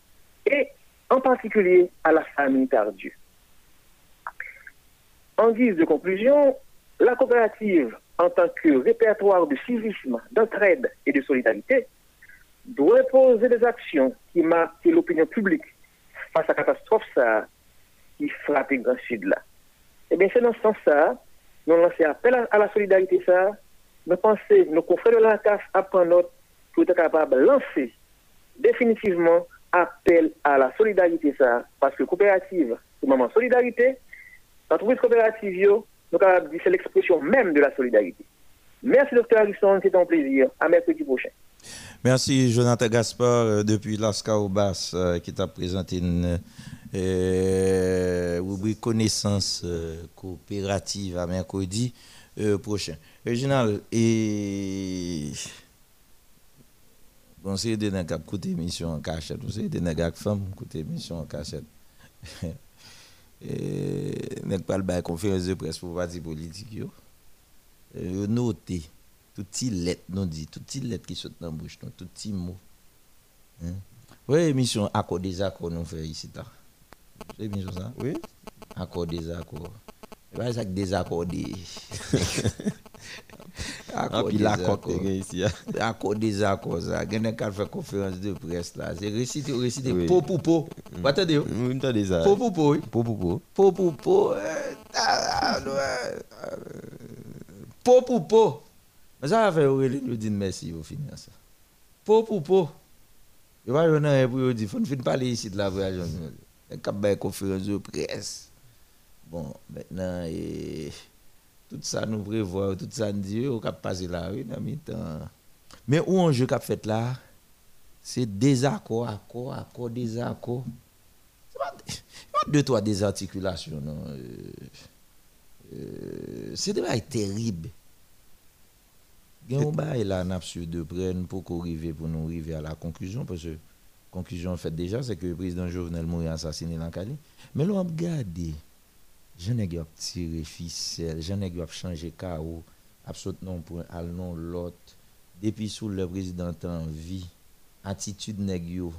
et en particulier à la famille Tardieu. En guise de conclusion, la coopérative, en tant que répertoire de civisme, d'entraide et de solidarité, doit poser des actions qui marquent l'opinion publique face à la catastrophe ça, qui frappe le Grand Sud là. Eh bien, c'est dans ce sens-là, nous lançons appel à, la solidarité ça, nous pensons, nos confrères de la CAF apprennent notre pour être capable de lancer définitivement appel à la solidarité ça, parce que coopérative, c'est moment solidarité, entreprise coopérative, nous c'est l'expression même de la solidarité. Merci, docteur Harrison, c'était un plaisir. À mercredi prochain. Merci Jonathan Gaspard euh, depuis Lascaux Basse euh, qui t'a présenté une euh, rubrique connaissance euh, coopérative à mercredi euh, prochain. Réginal, et bon, c'est des nègres qui en cachette, vous savez, des nègres qui femmes en cachette. Et pas le conférence de presse pour parti politique. Euh, noté tout petit lettre nous dit tout petit lettre qui saute dans la bouche tout petit mot. Hein? Oui, émission accord des accords nous fait ici. C'est émission ça Oui. Accord des accords. C'est pas ça Ah, gagne ici. hein. Accord des accords ça. Quelqu'un qui a fait conférence de presse là, c'est réciter réciter Oui. po pour po. Vous attendez Oui, m'entendez ça. Po pour po. Po pour po. Po pour po. euh, ah, ah, ouais, euh, Po pour po. Mais ça va faire Aurélie nous dire merci au finir ça. Po pour po. Il va y avoir pour dire faut ne finir parler ici de la voyage. De conférence de presse. Bon, maintenant et tout ça nous prévoit, tout ça nous dit au cap passer là oui dans mi-temps. Mais où on jeu cap fait là c'est désaccord, accord, accord, désaccord. C'est pas, pas deux, trois désarticulations, non? Euh, euh, c'est des bails terribles. Il y a un bail là, de prenne pour qu'on arrive, pour nous arriver à la conclusion, parce que conclusion faite déjà, c'est que le président Jovenel Moïse assassiné dans Cali. Mais là, on regarde, j'en ai tiré ficelle, j'en ai changé chaos, absolument pour un l'autre. Depuis sous le président en vie, attitude nèg yo,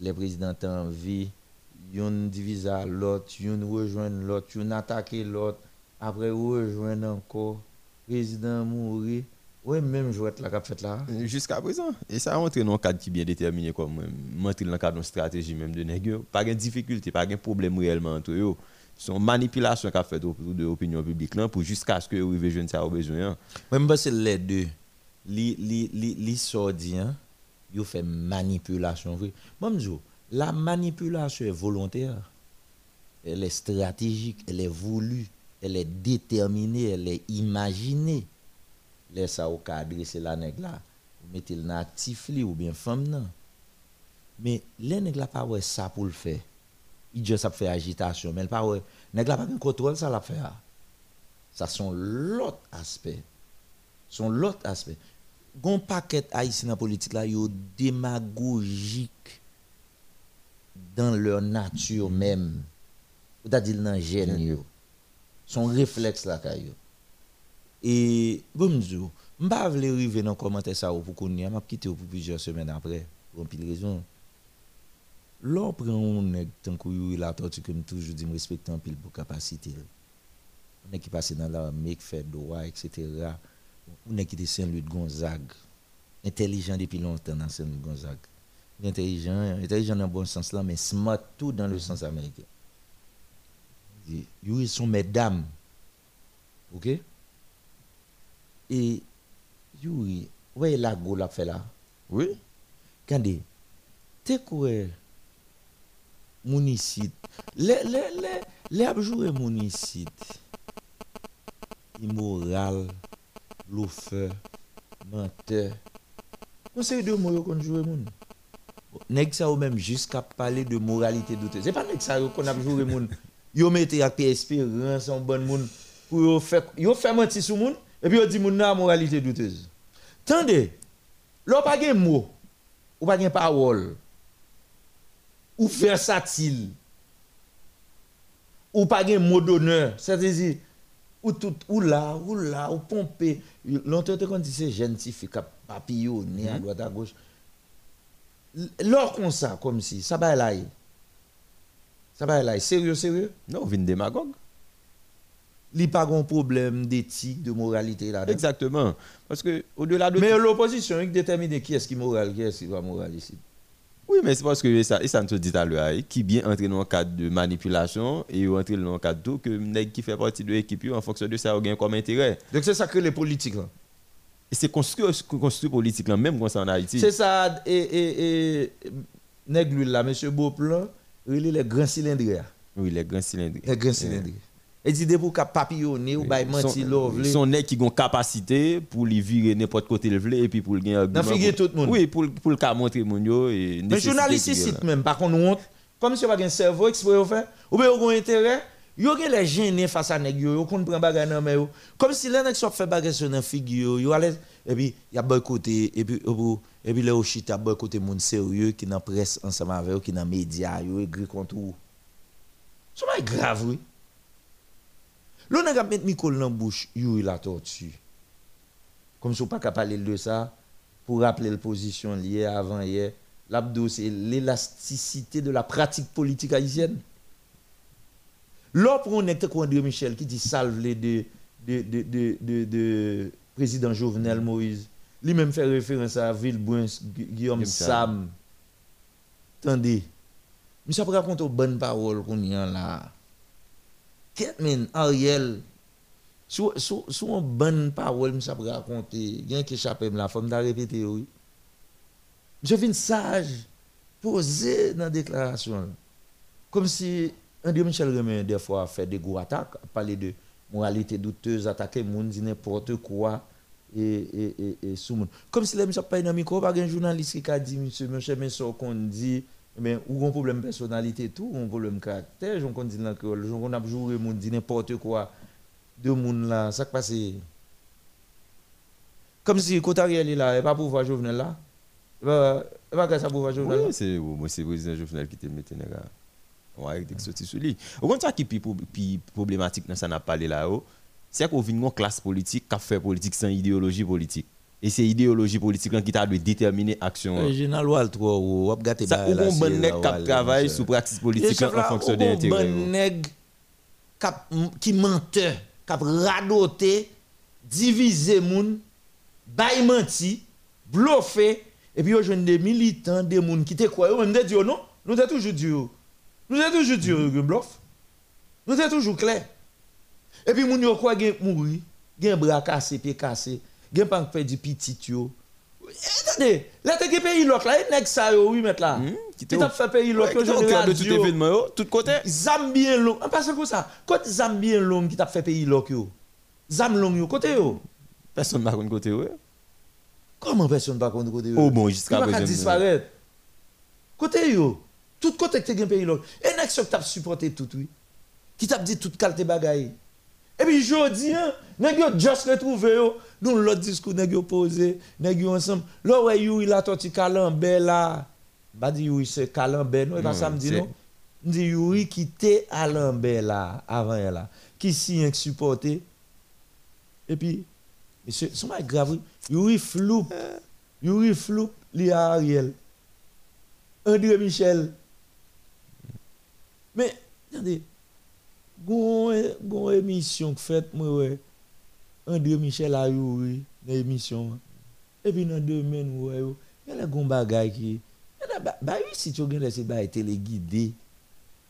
les présidents en vie, yon divise à l'autre, yon rejoint l'autre, yon attaque l'autre, après rejoint encore, président mourir. Ouais, même jouet la cap fait là. Jusqu'à présent. Et ça a entré dans un cadre qui est bien déterminé comme moi. Montré dans le cadre d'une stratégie même de nègre. Pas de difficulté, pas de problème réellement entre eux. son manipulation qu'a fait autour de l'opinion publique là pour jusqu'à ce que arrive jeune ça au besoin. Moi, je pense que les deux. Li, li, li, li sordi, hein, fait manipulation. dis, la manipulation est volontaire. Elle est stratégique, elle est voulue, elle est déterminée, elle est imaginée. Laisse ça au c'est la nègre là. Vous mettez le natif li ou bien femme non. Mais les nègres là pas ouais ça pour le faire. Il dit ça fait agitation, mais pas ouais. Nègre là pas de contrôle ça la faire. Ça sont l'autre aspect. Son l'autre aspect. Gon paquet haïtien la politique là, yo démagogique dans leur nature même. Ou dit dans gène yo. Son réflexe là yo. Et bon m'dou, m'pa vle rive dans commentaire ça ou pour connait, m'a quitté pour plusieurs semaines après pour une raison. L'on prend un nèg tant yo la tortue comme toujours dit en pile pour capacité. On est qui passe dans l'armée, qui fait droit, etc. On est qui était Saint-Louis de Gonzague. Intelligent depuis longtemps dans Saint-Louis de Gonzague. Intelligent, intelligent dans le bon sens là, mais smart tout dans le sens américain. Ils sont mesdames. OK? Et Yuri, la go la fait là? Oui. Kande, te quoi? Municite. Les les les les ap joué municite. Immoral, loufeur, menteur. On sait de mots qu'on joue moun? Nèg ça ou même jusqu'à parler de moralité douteuse. C'est pas nèg ça yo qu'on a joué moun. Yo mette ak espérance en bon moun pour yo faire yo fait mentir sou moun et puis yo dit moun nan moralité douteuse. Tendez, l'on pas gen mot, ou pas gen parole, ou versatile, ou pas gen mot d'honneur, c'est-à-dire ou tout ou là, ou là, ou pompé. Longtemps qu'on dit c'est gentil, papillonner à droite à gauche. L'or comme ça, comme si, ça va là. Ça va là. Sérieux, sérieux? Non, vin démagogue. Il n'y a pas de problème d'éthique, de moralité là Exactement. Parce que au-delà de Mais l'opposition, il détermine qui est-ce qui est moral, qui est-ce qui est pas moral ici. Oui, mais c'est parce que ça, et ça nous dit à l'heure, hein, qui bien entrer dans un cadre de manipulation et ou entrer dans un cadre tout que nèg qui fait partie de l'équipe en fonction de ça, gain comme intérêt. Donc c'est ça que les politiques là. Et c'est construit, construit politique là, même quand c'est en Haïti. C'est ça, et, et, et, nèg lui là, monsieur Beauplan, il est les grands cylindres. Oui, les grands cylindres. Les grands cylindres. Et dit pour papillonner ou bay menti love. Son nèg qui ont capacité pour lui virer n'importe côté le vle et puis pour le gagner Dans figurer tout le monde. Oui, pour pour le cas montrer mon yo et Mais journaliste ici même, par contre, honte, comme si on pas un cerveau exprès fait, ou bien on intérêt, yo gen les gênés face à nèg yo, yo kon prend bagay nan mais. Comme si les nèg soit fait bagay sur nan figure yo, allez et puis y a boycotté et puis et puis les au chita boycotté moun sérieux qui dans presse ensemble avec eux, qui dans média, yo écrit contre. C'est pas grave oui. L'on a mettre micro dans bouche, yo la tortue. Comme si on pas capable de ça pour rappeler la position liée avant hier. L'abdo, c'est l'élasticité de la pratique politique haïtienne. Pour on est André Michel qui dit salve les de, de, de, de, de, de président Jovenel Moïse. Lui-même fait référence à Villebruin, Gu- Guillaume Sam. Attendez. Monsieur après raconter aux bonnes paroles qu'on y a là. Ariel, sous sous sous une bonne parole, monsieur après raconter, il y a un qui échappe la femme d'a répété oui. Monsieur fin sage, posé dans la déclaration. Comme si André Michel Remen, des fois, fait des gros attaques, parler de moralité douteuse, attaquer le monde, dit n'importe quoi, et. Comme si les monsieur pas dans le micro, pas un journaliste qui a dit, monsieur, monsieur, mais ça qu'on dit, mais ou un problème de personnalité, tout, ou un problème de caractère, j'en dit dans le créole, j'en a joué, monde dit n'importe quoi, de monde là, ça passe. Comme si Kotariel est là, et pas pouvoir Jovenel là. Et pas, et pas ça pouvoir Jovenel là. Oui, c'est moi c'est président Jovenel qui te mettait là. Ouais, qui sorti sur lui. Au contraire qui pi problématique dans ça n'a parlé là haut, c'est qu'on vient une classe politique qui fait politique sans idéologie politique. Et c'est idéologie politique qui t'a de déterminer action. Eh, Général Wal 3 ou gâté Ça ou bon bon nèg qui travaille sous pratique politique en fonction ou des bon intérêts. bon nèg kap- m- qui menteur, qui radoté, diviser moun, bay menti, bluffer et puis jwenn des militants, des moun qui te yo même dit yo non, nous t'ai toujours dit. Nous t'ai toujours dit yo bluff. Nous sommes toujours clairs. Et puis, moun yo quoi gen mouri, gen bras cassé, pied cassé, gen pas fait du petit yo. Attendez, là t'es gen pays l'autre là, et nèg ça yo oui mettre là. Qui t'a fait pays l'autre qui au cœur de tout événement, yo, tout côté. Zam bien long, en passant comme ça. Côté zam bien long qui t'a fait pays l'autre yo. Zam long yo côté yo. Personne n'a côté, ouais. Comment personne pas contre côté yo? Oh bon, jusqu'à Il va présent, disparaître. Côté yo, tout côté que tu pays l'autre. Et nèg ça t'a supporté tout oui. Qui t'a dit toute qualité bagaille. Et puis jodi hein, nèg yo just retrouvé yo, nous l'autre discours nèg yo posé, nèg yo ensemble. Là ouais yo il a torti Calambé là. Pas dit yo c'est Calambé non, et pas Non, ça me dit non? Dit Yuri qui était Lambert là avant elle là, qui s'y supporté. Et puis monsieur, c'est pas grave. oui. Yuri flou. Yuri flou li a Ariel. André Michel. Mais attendez, gon gon émission que fait moi ouais. André Michel a Yuri dans émission. Et puis dans deux semaines ouais yo, il y a gon bagay qui il y a ba oui, si tu regardes c'est ba téléguidé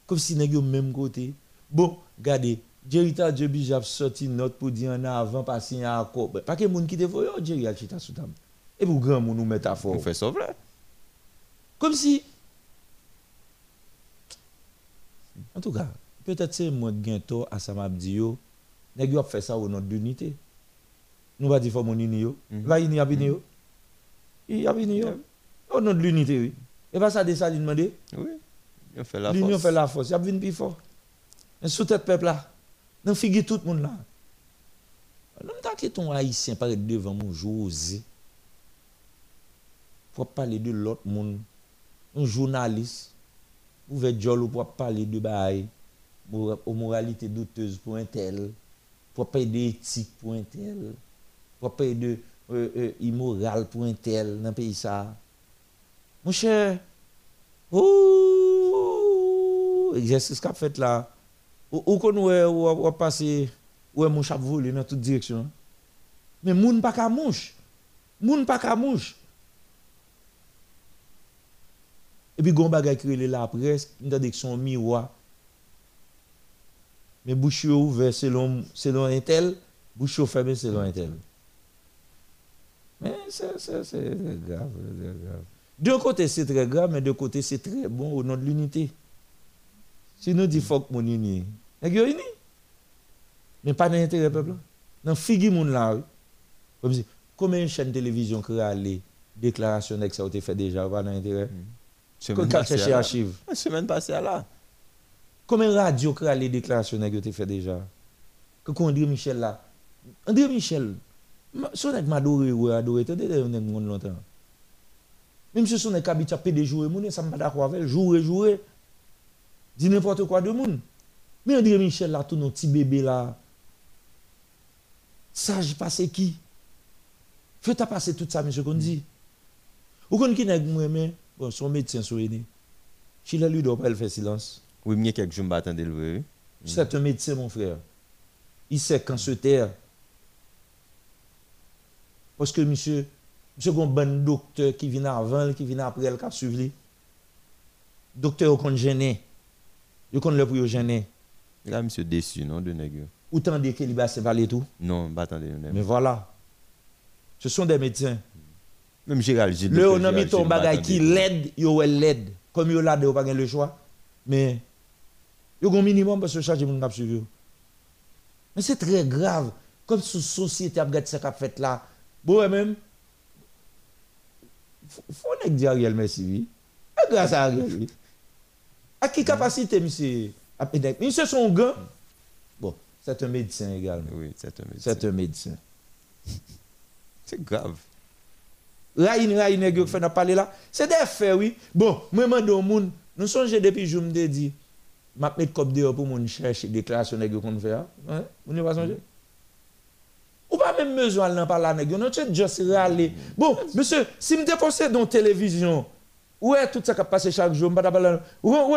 comme si nèg yo même côté. Bon, regardez, Jerita Djebi j'avais sorti une note pour dire en avant passer un accord. Pas que moun qui te voyo Jerry a chita sous table. Et pour grand moun métaphore. On fait ça vrai. Comme si En tout cas, peut-être c'est moi tort à dit yo. Nèg yo a fait ça au nom de l'unité. Nous va dire faut mon uni yo. Va uni a bini yo. Il a yo. Au nom de l'unité oui. Et pas ça de ça lui demander. Oui. On fait la L'union force. fait la force. Il y a venu plus fort. Sous tête peuple là. Dans figue tout le monde là. Tant que ton haïtien paraît devant mon José. Pour parler de l'autre monde. Un journaliste. Ouvert jol ou pour parler de bail. Aux moralités douteuses pour un tel. Pour parler d'éthique pour un tel. Pour parler de euh, euh, immoral pour un tel dans le pays ça. Mon cher. Oh, exercice qu'a fait là. Ou, qu'on ou, ou passer ou mon chap volé dans toute direction. Mais moun pas ka mouche. Moun pas ka mouche. Et puis gon bagay qui relè la presse, m'tande que son miroir. Mais bouche yo ouvert selon selon un tel, bouche yo fermé selon un tel. Mais c'est grave, c'est grave. D'un côté, c'est très grave, mais de côté, c'est très bon au nom de l'unité. Si nous disons faut que mon uni, nèg yo uni? Mais pas d'intérêt peuple. Dans figi moun là. combien de chaînes de télévision qui les déclarations que ça a été fait déjà pas d'intérêt. Semaine Quand passée, chercher là. archive. La semaine passée là. Combien de radio qui les déclarations que été fait déjà? Que qu'on André Michel là? André Michel. Son nèg m'adoré ou adoré, t'es de nèg moun longtemps. Même si son nèg habite à pédé jouer moun, ça m'a d'accord avec jouer jouer. Dit n'importe quoi de moun. Mais André Michel là tout nos petit bébé là. Sage passé qui? Fait ta passer tout ça monsieur qu'on dit. Ou kon qui nèg moi mais bon son médecin so aîné. Chila lui doit pas faire silence. Oui, il y a quelques jours, m'attendre le. C'est un médecin, mon frère. Il sait quand se taire. Parce que monsieur, monsieur, un bon docteur qui vient avant, qui vient après, qui a suivi. Docteur, qu'on gêné. Il connaît le pour gêner. Là, monsieur déçu, non, de nègre. Autant de qu'il va se parler tout. Non, pas attendez. Mais voilà. Ce sont des médecins. Même Gérald Gilles. Le on a mis ton m'attendez. qui l'aide, elle l'aide. Comme yo l'aide, yo pas le choix. Mais yo un minimum parce que charge suivre. yo. Mais c'est très grave. Comme sous société a regardé ça qu'a fait là. Bon même faut faut nèg dire Ariel merci oui. Grâce à Ariel. oui. À qui capacité monsieur? A pédec. Monsieur son gars. Bon, c'est un médecin également. Oui, c'est un médecin. C'est un médecin. C'est grave. Raïn, raïn, nèg fait n'a là. C'est des faits, oui. Bon, moi, mande au monde, nous songeons depuis je me dit, m'a mettre comme dehors pour moun chercher déclaration nèg qu'on fait. Hein? Vous ne pas songer? Ou pas même besoin d'en parler nèg non, tu juste râler. Bon, monsieur, si me déposé dans télévision, ouais, tout ça qui passe chaque jour, m'pas parler. Ou ou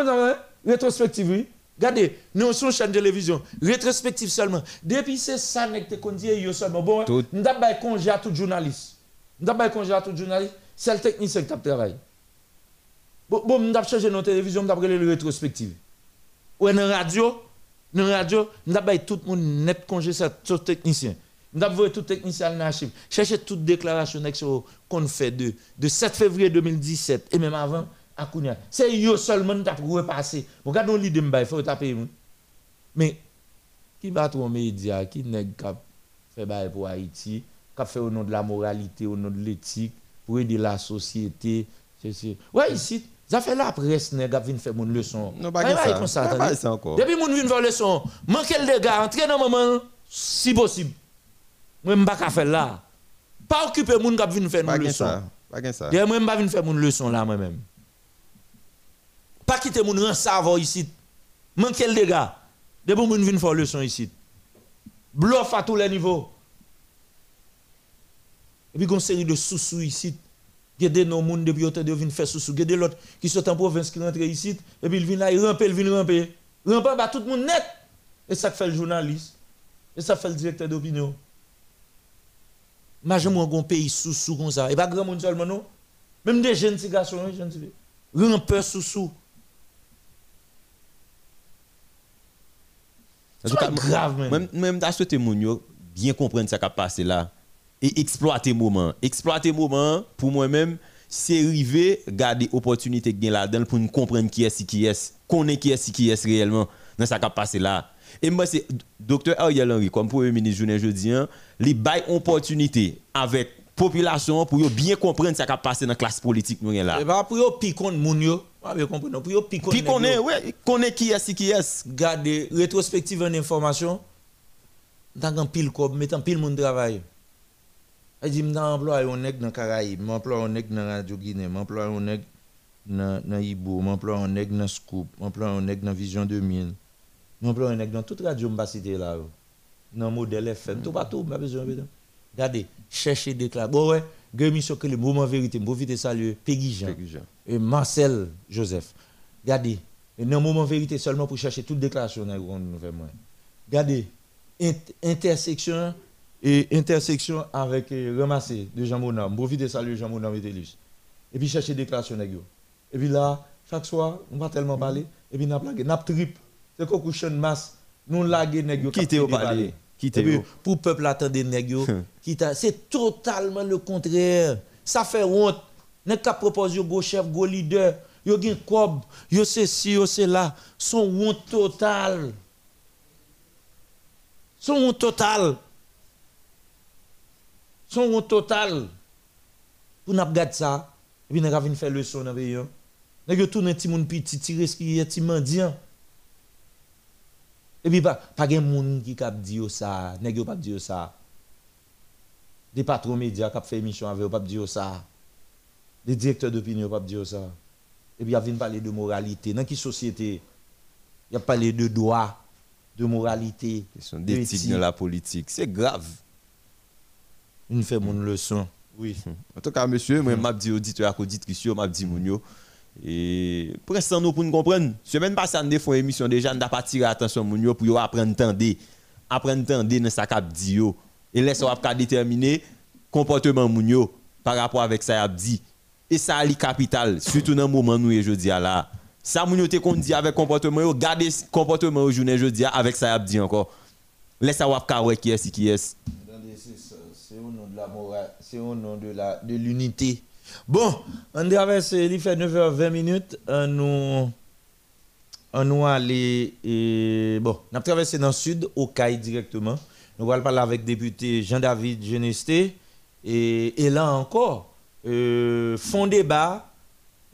rétrospective, oui. Regardez, nous sommes chaîne de télévision, rétrospective seulement. Depuis c'est ça nèg te yo seulement. Bon, Tout. m'ta bay congé à tout journaliste. M'ta bay congé à tout journaliste, c'est le technicien qui t'a travaillé. Bon, bon m'ta changer dans télévision, m'ta prendre le rétrospective. Ou dans radio, Dans la radio, nous avons tout le monde net congé, tout technicien. Nous avons tout technicien dans l'archive. Cherchez toute déclaration qu'on fait de, de 7 février 2017 et même avant à Kounia. C'est eux seulement qui ont repassé. Regardons l'idée de il faut taper. Mais qui va trop média, qui n'est pas fait pour Haïti, qui fait au nom de la moralité, au nom de l'éthique, pour aider la société. Ouais, ici, ça fait la presse, n'est pas venu faire mon leçon. Non, pas ça. ça, pas ça encore. Depuis mon vient faire leçon, manquez le dégât, entrez dans le moment, si possible. Moi, ne pas faire là. Pas occuper moun qui vient faire mon leçon. Pas ça. Moi, pas venir faire mon leçon là moi-même. Pas quitter mon rang savoir ici. Manquez le dégât. Depuis moun vient faire leçon ici. Bluff à tous les niveaux. Et puis, une série de sous-sous ici. Il y a des gens qui depuis autant de faire sous-sous. Il y a des autres qui sont en province qui rentrent ici. Et puis, ils viennent là, ils rampent, ils viennent ramper. Ramper, bah, tout le monde net. Et ça fait le journaliste. Et ça fait le directeur d'opinion. Moi un pays sous-sous comme ça. Et pas grand monde seulement, non? Même des jeunes garçons, jeunes filles. Rampeur sous-sous. C'est grave, même. Même, même, souhaité, bien comprendre ce qui a passé là et exploiter moment. Exploiter moment pour moi-même, c'est arriver garder opportunité gain là-dedans pour nous comprendre qui est qui est, connaître qui est qui est réellement dans ça qui a passé là. Et moi c'est docteur Ariel Henry comme premier ministre journée jeudi, hein, il bail opportunité avec population pour bien comprendre ce qui a passé dans la classe politique nous là. Et pas pour yo picon moun yo, pas comprendre pour picon. Picon ouais, connaît qui est qui est. Garder rétrospective en information dans un pile comme mettant pile monde travail. Je dis, je emploi un nègre dans les Caraïbes, je emploi un nègre dans Radio Guinée, je emploi un nègre dans Ibo, je emploi un nègre dans Scoop, je emploi un nègre dans Vision 2000, je emploi un nègre dans toute radio que citer là. Dans modèle FM, tout partout, je besoin de Regardez, cherchez des claques. Bon, ouais, Grémy que le moment vérité, je profite de saluer Peggy Jean et Marcel Joseph. Regardez, dans le moment vérité seulement pour chercher toute déclaration qu'on nous fait. Regardez, intersection et intersection avec euh, ramassé de Jean Monam. Profite de saluer Jean Monam et Télus. Et puis chercher déclaration Et puis là, chaque soir, on va tellement parler, et puis on a plagué, on trip. C'est qu'on couche une masse, nous laguer nèg Quittez au parler. Quittez Pour peuple attendre nèg c'est totalement le contraire. Ça fait honte. N'est qu'à proposer go chef, go leader, yo gen kob, yo c'est ci, yo c'est là, son honte total. Son honte total son total pour nous regarder ça et puis nous avons fait leçon dans pays nous avons tourné petit monde petit tirer ce qui est petit mendiant et puis pas de monde qui cap dire ça nèg pas dire ça. Des patrons médias qui fait émission avec pas dire ça. Des directeurs d'opinion pas dire ça. Et puis il vient parler de moralité. Dans quelle société il a parlé de droit de moralité d'éthique dans la politique. C'est grave nous fait mon leçon. Oui. En tout cas, monsieur, moi, je dit auditeur, auditrice, m'a dit mon Et presque nous pour nous comprendre. Semaine passée, on a fait une émission déjà, on a pas tiré attention mon pour apprendre à entendre. Apprendre à entendre dans sa cap dit Et laisser on déterminer comportement mon par rapport avec ça dit. Et ça a capital, surtout dans le moment où nous aujourd'hui là. Ça moun te qu'on dit avec comportement yo, garder comportement aujourd'hui jeudi avec ça dit encore. Laisse wap qui est qui est c'est au nom de la de l'unité. Bon, on traverse, il fait 9h20 minutes, on nous on nous aller et bon, on traversé dans le sud au CAI directement. Nous allons parler avec député Jean-David Genesté et, là encore euh, fond débat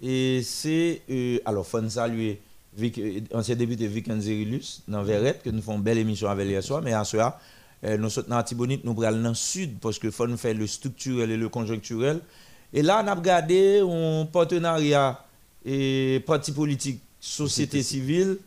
et c'est euh, alors faut saluer euh, ancien député Vic Zerilus dans Verrette que nous faisons une belle émission avec hier soir mais à soir nous sommes dans Tibonite, nous allons dans le sud parce qu'il faut faire le structurel et le conjoncturel. Et là, on a regardé un partenariat et parti politique, société civile,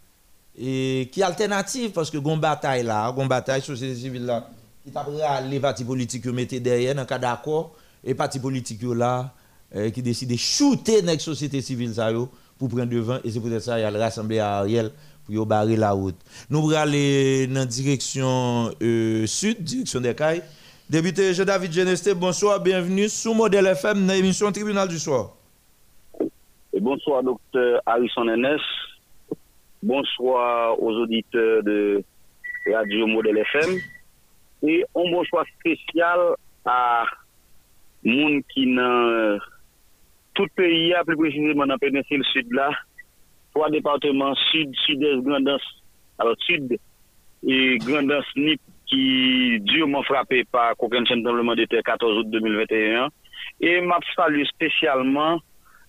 et qui est alternative parce que une bataille là, une bataille société civile là, qui t'a les partis politiques qui mettent derrière dans cas d'accord et partis politiques là euh, qui décident de shooter la société civile ça pour prendre devant et c'est peut-être ça il y a le rassembler à Ariel pour barrer la route. Nous allons aller dans la direction euh, sud, direction des Cailles. Député Jean-David Genesté, bonsoir, bienvenue sous Modèle FM dans l'émission Tribunal du soir. Et bonsoir, docteur Harrison Enes. bonsoir aux auditeurs de Radio Modèle FM et un bonsoir spécial à moun qui dans tout pays, plus précisément dans la péninsule sud là, trois départements sud, sud-est, grandance, alors sud et grandance NIP qui durement frappé par aucun tremblement de terre 14 août 2021 et m'a salué spécialement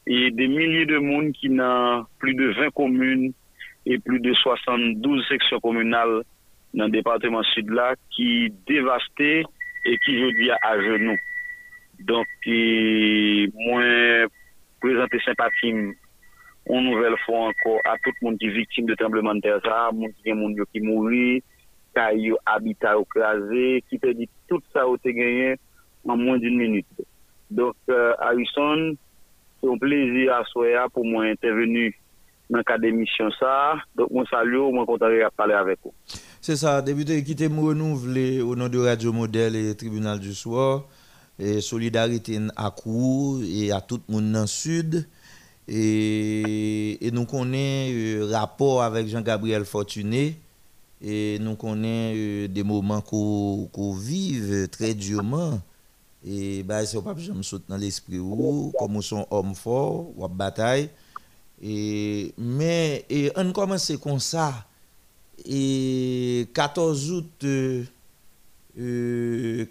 et des milliers de monde qui n'ont plus de 20 communes et plus de 72 sections communales dans le département sud là qui dévasté et qui dis à genoux. Donc, moi, présenter sympathie on nouvel fwa anko a tout moun ki viktim de trembleman ter sa, moun ki gen moun yo ki mouri, ka yo habita yo krasi, ki te di tout sa yo te genyen an moun din minute. Dok, euh, Harrison, son plezi aswaya pou mwen intervenu nan ka demisyon sa, dok mwen salyo, mwen kontare a pale avek ou. Se sa, debute ki te moun renouvle ou nan de Radio Model et Tribunal du Soir, et solidarite akou, et a tout moun nan sud, Et, et nous connaissons euh, rapport avec Jean-Gabriel Fortuné. Et nous connaissons euh, des moments qu'on vit très durement. Et bah, c'est pas me saute dans l'esprit ou comme nous sommes hommes forts, ou bataille. Et, mais et on commence comme ça. Et 14 août, 14 euh,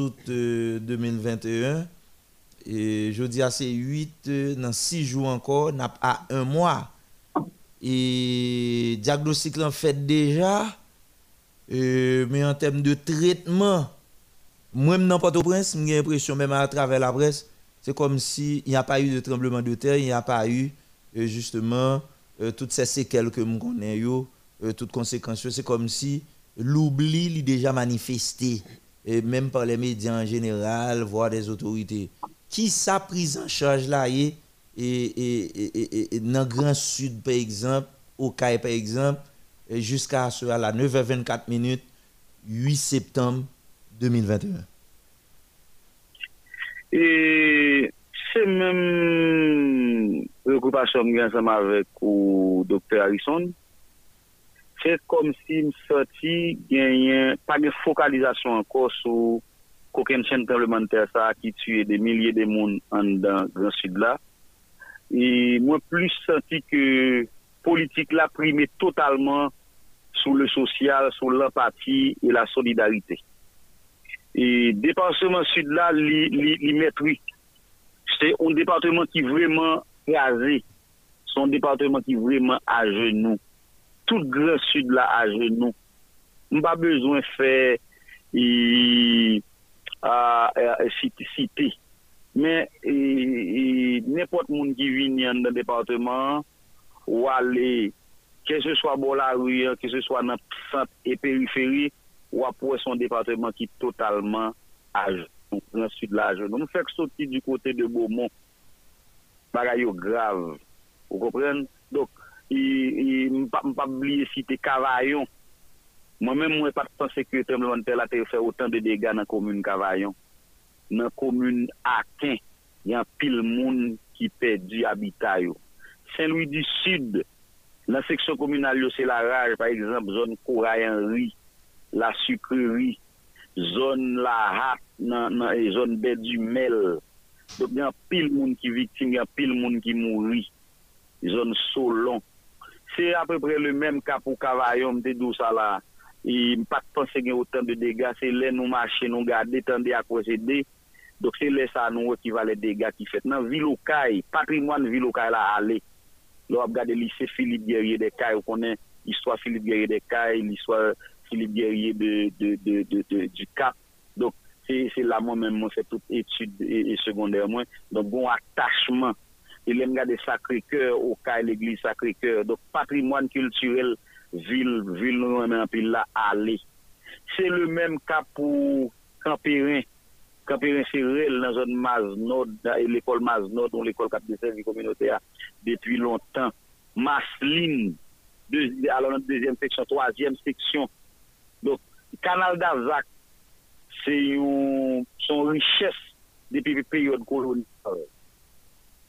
août 2021, et je dis à c'est 8, dans 6 jours encore, n'a pas un mois. Et diagnostic l'en fait déjà, mais en termes de traitement, moi-même dans Port-au-Prince, j'ai l'impression, même à travers la presse, c'est comme s'il n'y a pas eu de tremblement de terre, il n'y a pas eu justement toutes ces séquelles que nous connaissons, toutes conséquences. C'est comme si l'oubli est déjà manifesté, et même par les médias en général, voire des autorités. Qui sa prise en charge là et, et, et, dans le Grand Sud, par exemple, au CAI, par exemple, jusqu'à la 9h24 minutes, 8 septembre 2021. Et c'est même préoccupation ensemble avec le docteur Harrison. C'est comme si me sorti gagne pas de focalisation encore sur aucune chaîne parlementaire ça qui tue des milliers de monde dans le grand sud là. Et moi plus senti que politique là primé totalement sur le social, sur l'empathie et la solidarité. Et département sud là, li, C'est un département qui est vraiment rasé. C'est un département qui est vraiment à genoux. Tout le grand sud là à genoux. On pas besoin de siti. Men, nepot moun ki vini an nan departement, wale, ke se swa Bolaruy, ke se swa nan sant e periferi, wapwe son departement ki totalman aje. Nan sud la aje. Nou fèk soti du kote de Beaumont, bagay yo grav. Ou kopren? Dok, mpap bliye site Kavayon, Mwen men mwen pat panse ki trembleman tel a te fè otan de dega nan komoun Kavayon. Nan komoun Aken, yon pil moun ki pedi abita yo. Saint-Louis du Sud, la seksyon komunal yo se la raj, par exemple, zon Kourayan Ri, la Sukri Ri, zon La Hat, nan, nan e zon Bedumel. Dok yon pil moun ki viktim, yon pil moun ki mouri. Zon Solon. Se apre pre le menm ka pou Kavayon, mte dou sa la... E mpat panse gen otan de dega, se lè nou mache, nou gade, tende akwaze de. Dok se lè sa nou ki va lè dega ki fet. Nan vilokay, patrimwan vilokay la ale. Lò ap gade lise Philippe Guerrier de Kay, ou konen iswa Philippe Guerrier de Kay, l'iswa Philippe Guerrier de, de, de, du Cap. Dok se la mwen men mwen se tout etude et, et sekondèr mwen. Donk bon atachman. E lèm gade sakre kèr, ou Kay l'Eglise sakre kèr. Dok patrimwan kulturel ville, ville, nous, puis là, aller. C'est le même cas pour Campérin. Campérin, c'est réel dans la zone Maznod, l'école Maznod, ou l'école cap de service communautaire depuis longtemps. Masline, alors deuxième section, troisième section, donc, canal d'Azak, c'est son richesse depuis la période coloniale.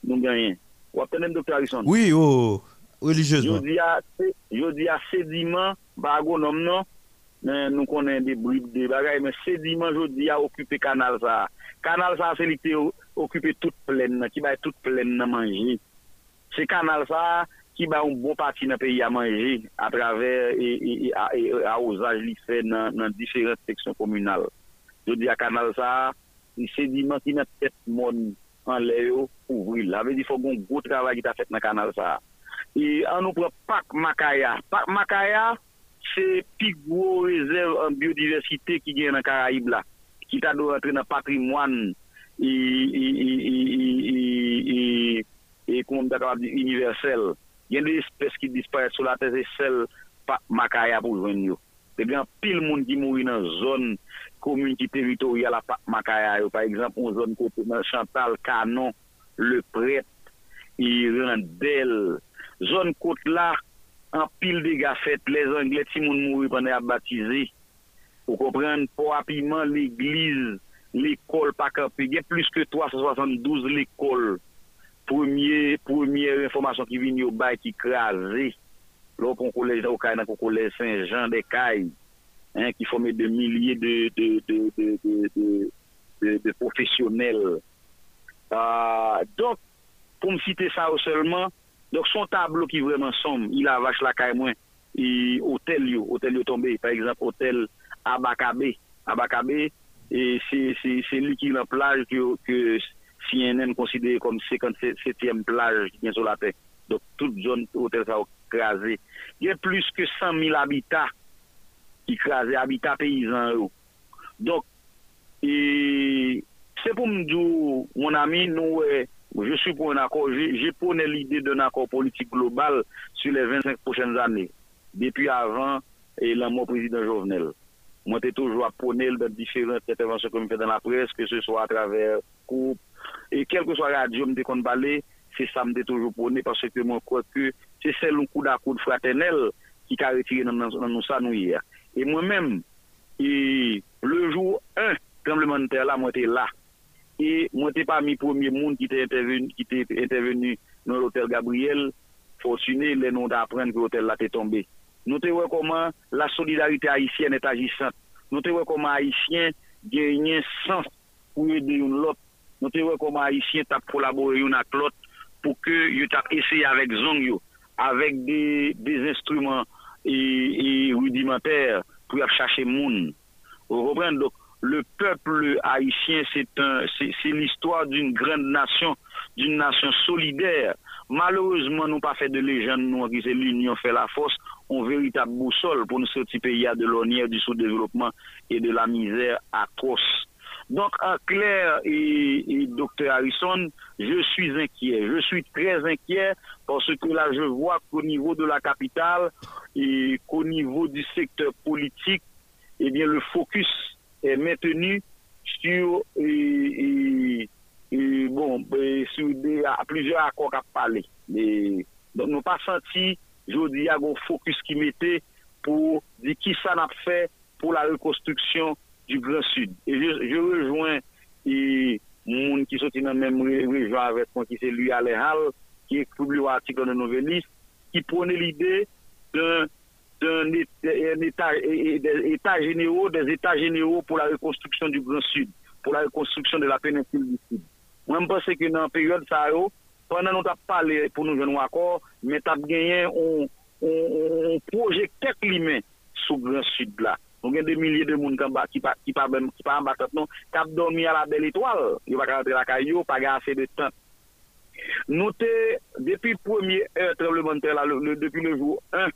Nous gagnons. Vous entendez, docteur Harrison? Oui, oh. religieusement. Yo di a sédiment, ba agonom non, men nou konen de brib de bagay, men sédiment yo di a okupe kanal sa. Kanal sa se li te okupe tout plen nan, ki bay tout plen nan manje. Se kanal sa ki bay un bon pati nan peyi a manje a traver e, e, e, a, e a ozaj li fe nan, nan diferent seksyon komunal. Yo di a kanal sa, li sédiment ki nan tet moun an le yo ouvri la. Ve di fò gon go travay ki ta fet nan kanal sa. E an nou pren pak makaya. Pak makaya, se pi gwo rezerv an biodiversite ki gen nan Karaib la. Ki ta do rentre nan patrimwan e e, e, e, e, e, e, e koum da kapab di universel. Gen de espès ki dispare sou la te se sel pak makaya pou jwen yo. Se gen pil moun ki mouri nan zon komun ki teritorial a pak makaya yo. Par exemple, on zon kote nan Chantal, Kanon, Le Prête, Irandel, zon kote la, an pil de gafet, les Anglè ti moun mouri pwene ap batize, ou kompren, pou apiman l'eglize, l'ekol pa kapi, gen plus ke 372 l'ekol, premier, premier informasyon ki vin yo bay ki krasi, lò kon kolej da ou kay nan kon kolej Saint-Jean de Kay, hein, ki fome de milye de, de, de, de profesyonel. Uh, ah, Donk, pou m site sa ou selman, donc son tableau qui vraiment sombre, il a vache la caille moins, et hôtel hôtel tombé, par exemple, hôtel Abakabe, Abakabe, et c'est, lui qui la plage que, que CNN considère comme 57e plage qui vient sur la terre. Donc, toute zone hôtel ça crasé. Il y a plus que 100 000 habitants qui crasé, habitats paysans. Donc, c'est pour me dire, mon ami, nous, je suis pour un accord, j'ai j'ai prôné l'idée d'un accord politique global sur les 25 prochaines années, depuis avant et la mort président Jovenel. Moi, j'ai toujours à prôner dans différentes interventions que je fais dans la presse, que ce soit à travers coupe, et quel que soit la radio, me qu'on parler, c'est ça me toujours prôné parce que moi, crois que c'est celle coup d'à coup de fraternel qui a retiré dans, nous hier. Et moi-même, le jour 1, tremblement de terre là, moi, j'étais là. Et moi, j'étais parmi les premiers monde qui était intervenu, qui était intervenu dans l'hôtel Gabriel. Fortuné, les noms d'apprendre que l'hôtel était tombé. Nous te voyons comment la solidarité haïtienne est agissante. Nous te voyons comment haïtiens gagnent sens pour aider l'autre. Nous te voyons comment haïtiens t'a collaboré une avec l'autre pour que ils t'a essayé avec zong avec des, instruments rudimentaires pour chercher moun. Vous comprenez? Le peuple haïtien, c'est l'histoire d'une grande nation, d'une nation solidaire. Malheureusement, nous pas fait de légende, nous, qui c'est l'union fait la force, on véritable boussole pour nous sortir pays de l'honneur, du sous-développement et de la misère atroce. Donc, en clair, et, et docteur Harrison, je suis inquiet. Je suis très inquiet parce que là, je vois qu'au niveau de la capitale et qu'au niveau du secteur politique, eh bien, le focus est maintenu sur, et, et- et bon, sur à plusieurs accords à parler. Mais, donc, nous pas senti, je dis, un focus qui mettait pour dire qui ça n'a fait pour la reconstruction du Grand Sud. Et je, rejoins et qui sont dans la même ré- région avec moi, qui c'est lui Alain Hall, qui publie un article dans Nouvelliste, qui prenait l'idée d'un d'un état, des états généraux, des états généraux pour la reconstruction du Grand Sud, pour la reconstruction de la péninsule du Sud. Moi, je pense que dans la période ça, yo, pendant nous avons parlé pour nous un accord, mais tu as gagné un, un, projet limé sur le Grand Sud là. Donc, il y a des milliers de monde qui pas qui pas qui en bas non, qui a dormi à la belle étoile. Il va pas rentrer la caillou, pas assez de temps. Nous t'es, depuis le premier tremblement de terre, depuis le jour 1,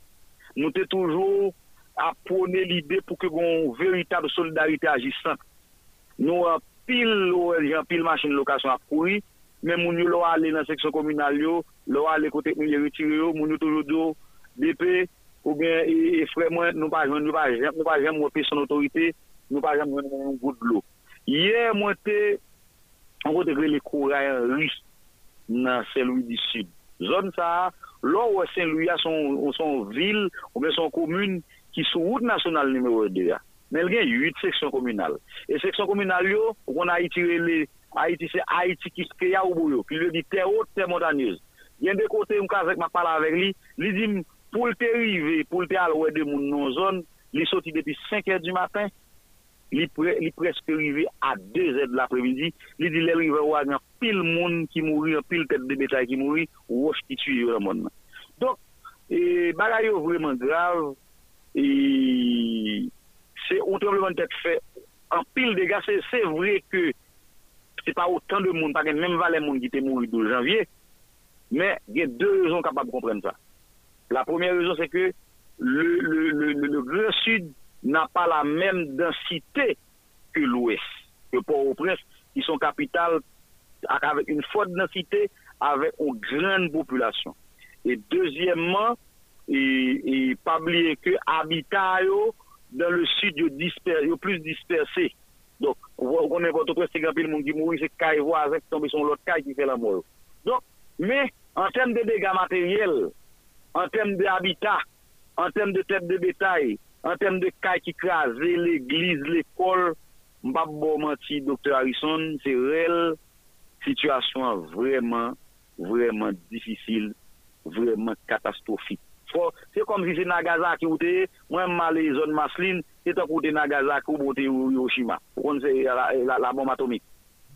nou te toujou apone l'ide pou ke goun veritable solidarite agisant. Nou apil l'ONG, apil machin lokasyon apoui, men moun yo lo ale nan seksyon komunal yo, lo ale kote moun yo retire yo, moun yo toujou do depe, ou bien e fremen nou pa jem, nou pa jem, nou pa jem wopi son otorite, nou pa jem wopi moun gout lo. Ye mwen te, an kote gre le kourayen risk nan selou di sud. Zon sa a, lò wè Saint-Louis a son, son vil ou men son komune ki sou route nasyonal nimeyo de ya. Men gen yut seksyon komunal. E seksyon komunal yo, ou kon Haiti rele, Haiti se Haiti ki kreya ou bou yo, ki le di te ot, te montanez. Gen de kote m kazek ma pala avek li, li di m pou lte rive, pou lte alwe de moun non zon, li soti depi 5 e di matin, il est presque arrivé à 2 heures de l'après-midi, il dit est arrivé à un pile monde qui mourit, un pile tête de bétail qui mourit, ou qui tue le monde. Donc, et bagaille vraiment grave, et c'est un tremblement de tête fait en pile de gars, c'est vrai que c'est pas autant de monde, pas même valet monde qui était mort le 12 janvier, mais il y a deux raisons capables de comprendre ça. La première raison, c'est que le, le, Grand Sud n'a pas la même densité que l'Ouest, que Port-au-Prince, qui sont capitales avec une forte densité, avec une grande population. Et deuxièmement, et, et pas oublier que habitat dans le sud est plus dispersé. Donc, on votre presse, c'est le monde qui mourit, c'est caille voisin qui tombe sur l'autre caille qui fait la mort. Donc, mais en termes de dégâts matériels, en termes d'habitat, en termes de tête de bétail, An tem de kaj ki krasè, l'eglise, l'ekol, mbap bo manti, Dr. Harrison, se rel, situasyon vreman, vreman difisil, vreman katastrofik. Se kom si se Nagasaki ou te, mwen male zon maslin, se tak ou te Nagasaki ou bote Hiroshima. Ou kon se la, la, la bom atomik.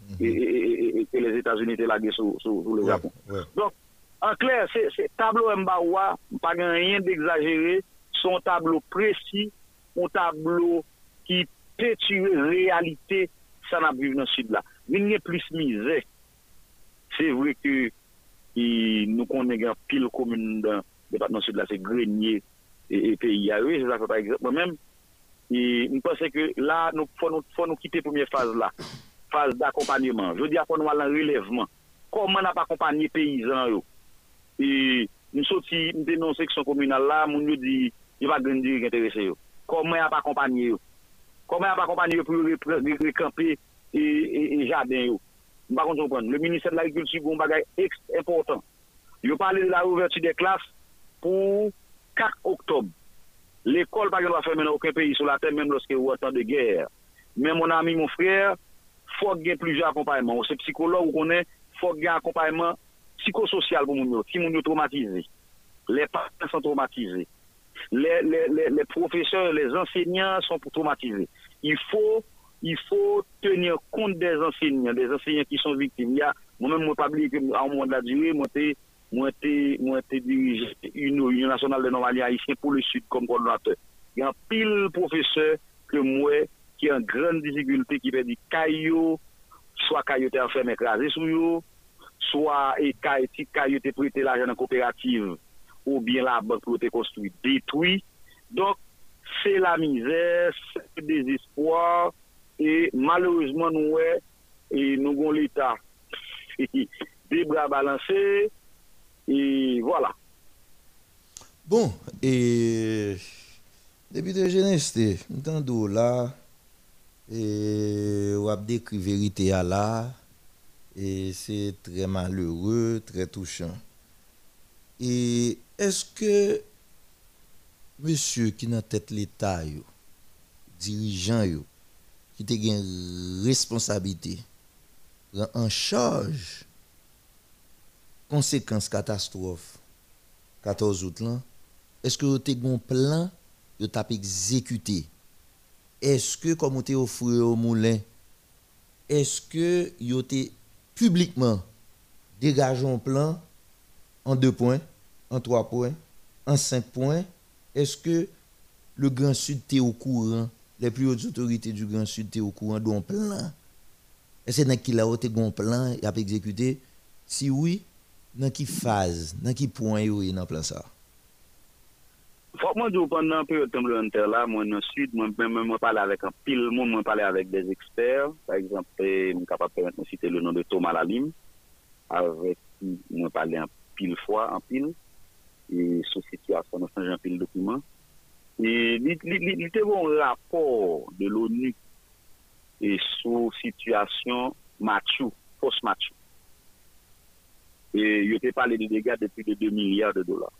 Mm -hmm. et, et, et, et les Etats-Unis te lage sou, sou, sou le ouais, Japon. Ouais. Donc, an kler, se tablo mba wwa, mpa gen rien d'exagere, son tablo presi, son tablo ki peti realite sa nan brive nan sud la. Vin gen plis mize. Se vwe ke nou konen gen pil komune nan depatman sud la, se grenye e peyi a we, se la fe par exemple mèm. Mwen pense ke la nou fon nou kite premier faz la. Faz d'akompanyman. Je di akon nou alan relèvman. Koman ap akompanyi peyizan yo? E mwen soti mwen denonse ki son komunal la, moun yo di... yo pa gen diri ki enterese yo. Koman ap akompany yo? Koman ap akompany yo pou yo rekampi e jaden yo? Mba kon konpon, le minister de l'agriculture goun bagay ekst important. Yo pale de la ouverti de klas pou 4 oktob. L'ekol bagay lwa fèmè nan okè peyi sou la tèm mèm lòske ou atan de gèr. Mèm mon ami, mon frèr, fòk gen pluje akompanyman. Ou se psikolog ou konè, fòk gen akompanyman psikosocial pou moun yo, ki moun yo traumatize. Le patè san traumatize. Les. Les, professeurs, les enseignants sont traumatisés. Il faut, il faut tenir compte des enseignants, des enseignants qui sont victimes. Il y a, moi-même, moi, pas oublier qu'à un moment de la durée, moi, moi, dirigé une Union nationale de normalités haïtiens pour le Sud comme coordonnateur. Il y a un pile professeur que moi, qui a une grande difficulté, qui fait des caillots, soit caillots enfermés écrasés sur eux, soit caillots prêté l'argent la coopérative, ou bien la banque pour être construit détruit. Donc, c'est la misère, c'est le désespoir, et malheureusement, nous, nous avons l'État des bras balancés, et voilà. Bon, et depuis de jeunesse, m'tando là, et on a décrit vérité à là, et c'est très malheureux, très touchant. Et est-ce que monsieur qui n'a tête l'État, dirigeant, qui a une responsabilité, en charge conséquences catastrophe 14 août là est-ce que vous avez un plan de tape exécuté? Est-ce que comme vous offert au moulin est-ce que vous avez publiquement dégagé un plan en deux points? En trois points en cinq points est-ce que le Grand Sud est au courant? Les plus hautes autorités du Grand Sud sont au courant d'un plan. Est-ce que vous avez un plan et a exécuté si oui dans quelle phase, dans quel point êtes dans plan ça? Faut moi dire pendant un peu de temps là, moi dans le sud, moi même parler avec un pile monde, moi parler avec des experts, par exemple, je suis capable de citer le nom de Thomas Lalim avec qui moi parler un pile fois, en pile et sur situation dans un pile document. Et il y a un rapport de l'ONU et sur situation machu, post-machu et il était parlé de dégâts de plus de 2 milliards de dollars.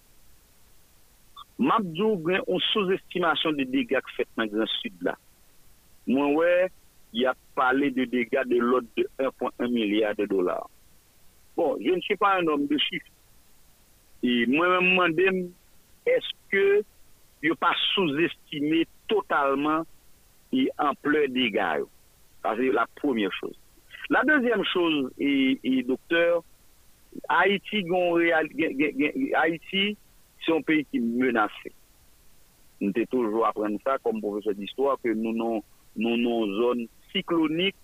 Mabdou sous-estimation des dégâts que fait dans le sud là. Moi, ouais, il a parlé de dégâts de l'ordre de 1,1 milliard de dollars. Bon, je ne suis pas un homme de chiffres, Et moi, je me demande, est-ce que il pas sous-estimé totalement l'ampleur des? Ça, c'est la première chose. La deuxième chose, docteur, Haïti, c'est un pays qui est menacé. Nous avons toujours apprendre ça comme professeur d'histoire que nous avons nous une zone cyclonique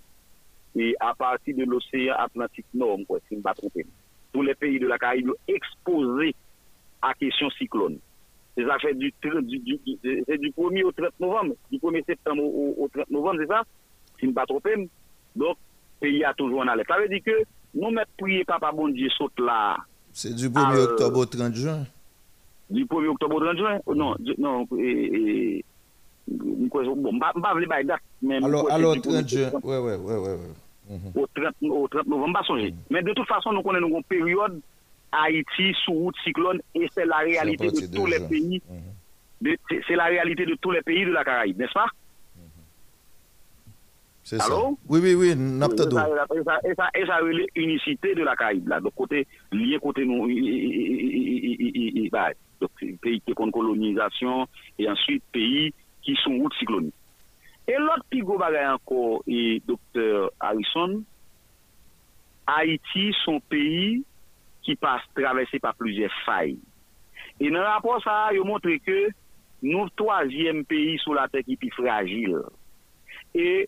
et à partir de l'océan Atlantique Nord, si je ne me trompe. Tous les pays de la Caraïbe exposés à question cyclone. C'est ça fait du, du, du, du- c'est du 1er au 30 novembre, du 1er septembre au, au 30 novembre, c'est ça? Si je ne me trompe. Donc, le pays a toujours en alerte. Ça veut dire que nous mettons prier Papa Bon Dieu saute là. C'est du 1er Euh, octobre au 30 juin. Du 1er octobre au 30 juin? Oh, Non, non, et, et, bon, je ne vais pas date, Alors, alors c'est du 30 1er juin. septembre Ouais, ouais, Mhm. au 30, au 30 novembre, pas songer. Mais de toute façon, nous connaissons une période Haïti sous route cyclone et c'est la réalité de tous les pays. de- c'est- la réalité de tous les pays de la Caraïbe, n'est-ce pas? C'est ça. Allô? Oui, oui, oui, Et ça, et ça, et ça, et ça, relève unicité de la Caraïbe, là. Donc, côté, lié côté nous, bah, donc, pays qui ont colonisation, et ensuite, pays qui sont route cyclonique. E lot pi go bagay anko e doktor Harrison, Haiti son peyi ki pas travesse pa pluje fay. E nan rapor sa yo montre ke nou toazyem peyi sou la te ki pi fragil. E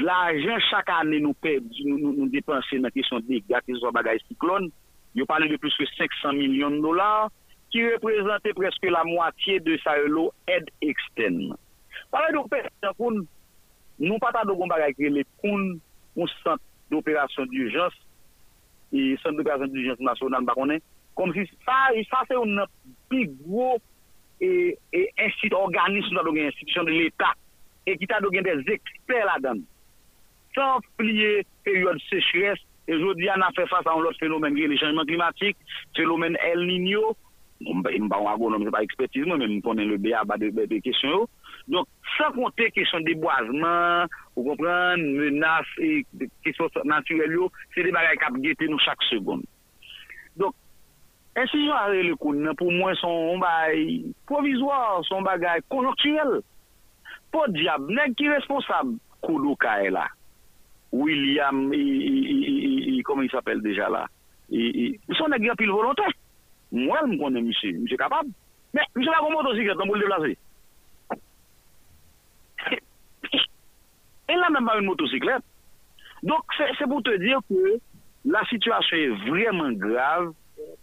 la jen chak ane nou pe, nou, nou, nou depanse nan kesyon de gratis ou bagay siklon, yo pale de plus ke 500 milyon dolar, ki reprezente preske la mwatiye de sa yo lo ed eksterne. Parè d'opérasyon koun, nou pata do kon bagay krele koun, ou sant d'opérasyon d'urjans, e sant d'opérasyon d'urjans nasyonan bakonè, kom si sa, sa se ou nan pi gwo e, e instit organisme nan do gen institisyon de l'Etat, e ki ta do gen des eksper la dan. San pliye peryode sechres, e jodi an a fe fasa an lot fenomen gen le chanjman klimatik, fenomen El Niño, mba an agon nan mse pa ekspertizman, men mponen le beya ba de kesyon yo, Donk, san konte kesyon deboazman, ou kompran, menas, e, kesyon naturel yo, se de bagay kap gete nou chak segon. Donk, ensinyon are le koun nan pou mwen son bagay provizwa, son bagay konoktuel. Po diab, neg ki responsab kou do ka e la. William, i, koman i s'apel deja la? I, i, son neg yon pil volontè. Mwen m konen misi, misi kapab. Men, misi la kon motosiklet, an pou l deplase. Et là, même pas une motocyclette. Donc, c'est pour te dire que la situation est vraiment grave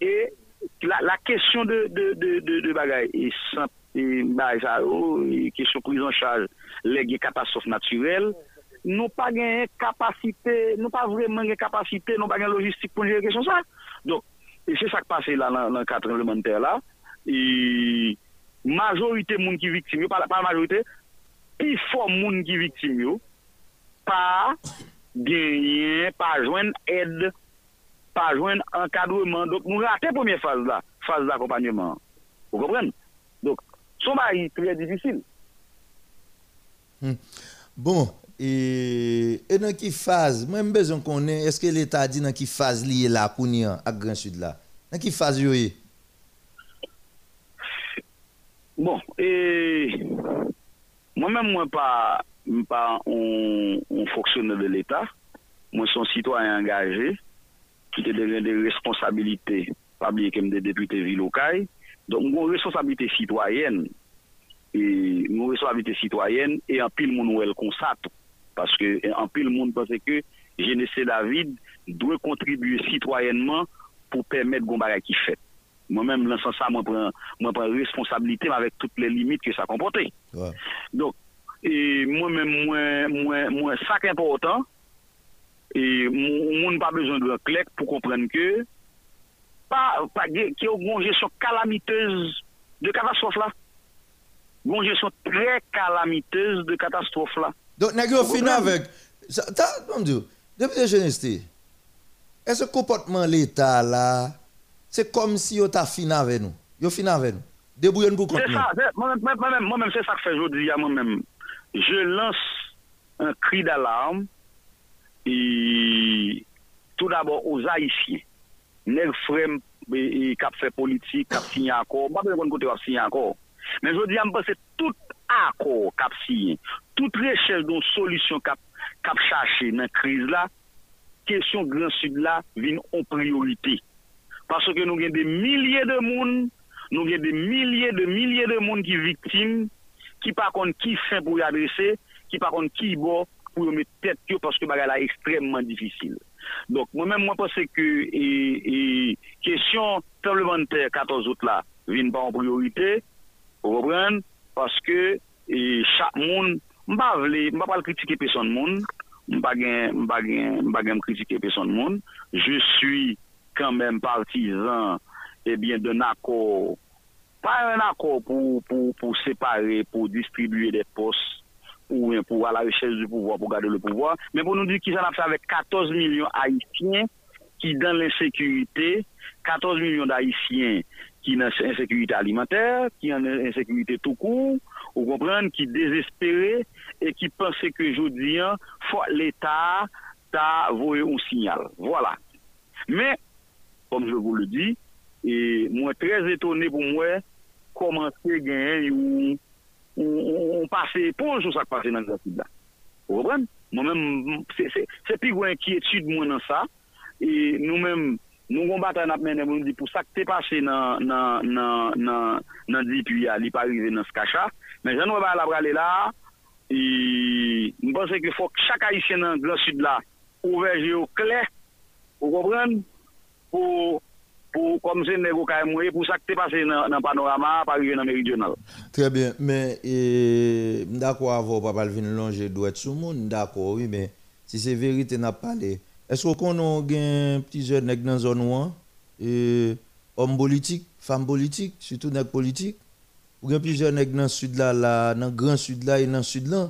et la, question de, de, de, de, de bagaille est simple. Bah, oh, question prise en charge les catastrophes naturelles, nous pas gain capacité, nous pas vraiment gain capacité, nous pas gain logistique pour gérer question ça. Donc, c'est ça qui passe là dans, le cadre tremblement de terre là. Et majorité moun qui victime, pas, la majorité, plus fort moun qui victime pa genyen, pa jwen ed, pa jwen ankadouman. Dok nou rate pwemye faz la, faz la kompanyouman. Ou kompren? Dok, sou ma yi priye difisil. Hmm. Bon, e, e nan ki faz, mwen mbezon konen, eske l'Etat di nan ki faz liye la kounyan ak Gran Sud la? Nan ki faz yoye? Bon, e, mwen mwen mwen pa... pas un, un fonctionnaire de l'État. Moi, je suis un citoyen engagé qui a des, des responsabilités, pas oublier comme des députés ville locale. Donc, une responsabilité citoyenne et une responsabilité citoyenne et en pile monde elle constate parce que en pile monde pense que Genesee David doit contribuer citoyennement pour permettre bagage qui fait. Moi-même, ce sens, moi, prends, moi, prends responsabilité mais avec toutes les limites que ça comportait. Ouais. Donc, et moi-même, moi, moi, moi, ça qui est important, et on n'a pas besoin de clé pour comprendre que pas, pas qu'il y a une gestion calamiteuse de catastrophe là. Une gestion très calamiteuse de catastrophe là. Donc, nèg yo fin avec. Ça, ta- mon Dieu, depuis la jeunesse, est-ce que le comportement de l'État là, c'est comme si yo ta fin avec nous? Yo fin avec nous. Débrouillez pour C'est contre nous. ça, c'est- moi-même, c'est ça que je aujourd'hui à moi-même. Je lance un cri d'alarme tout d'abord aux Haïtiens. Nèg frère e, e kap fè politik, kap signé akor, mpa mwen kon kote wap signé akor. Men jodi an mpase tout akor kap signé, tout rechèche don solisyon kap kap chache nan kriz la, kesyon Grand Sud la vin an priorite. Paske nou gen de milye de moun, nou gen de milye de milye de moun ki viktim, ki pa kon ki fin pou yo adrese, ki pa kon ki bo pou yo met tèt yo paske bagay la ekstremman difisil. Donk, mwen mwen mwen pase ke e, e, kesyon parlementer 14 out la vin pa an priorite, repren, paske e, chak moun, mba vle, mba pal kritike peson moun, mba gen, mba gen, mba gen kritike peson moun, je suis kanmen partizan, ebyen, eh de nako pa un nako pou separe, pou distribuye de pos, a la rechèche du pouvoi, pou gade le pouvoi, men pou nou di ki san ap sa avek 14 milyon haïtien ki dan l'insekurite, 14 milyon d'haïtien ki nan insekurite alimenter, ki nan insekurite tout kou, ou kompren, ki desespere, e ki pense ke joudi an, fwa l'Etat ta voye ou sinyal. Voilà. Men, kom je vous le di, mwen trez etone pou mwen komanse gen yon on pase eponj ou sa pase nan zatid la. Ou repren? Mwen men, se pi gwen ki etude mwen nan sa, e nou men, nou kon batan ap men, mwen di pou sa ki te pase nan, nan, nan, nan, nan di pi ya, li parize nan skacha, men jan wè ba la brale la, e mwen pense ki fok chaka isye nan glan la, ouveje yo kle, ou repren? Pou pou kom se nego ka mwe, pou sa ke te pase nan panorama, parive nan meridional. Très bien, men, mdako avon pa pal vin longe dwet sou moun, mdako, oui, men, si se verite nan pale, esko konon gen ptize nek nan zon wan, om politik, fam politik, sütou nek politik, ou gen ptize nek nan sud la, nan gran sud la, nan sud la,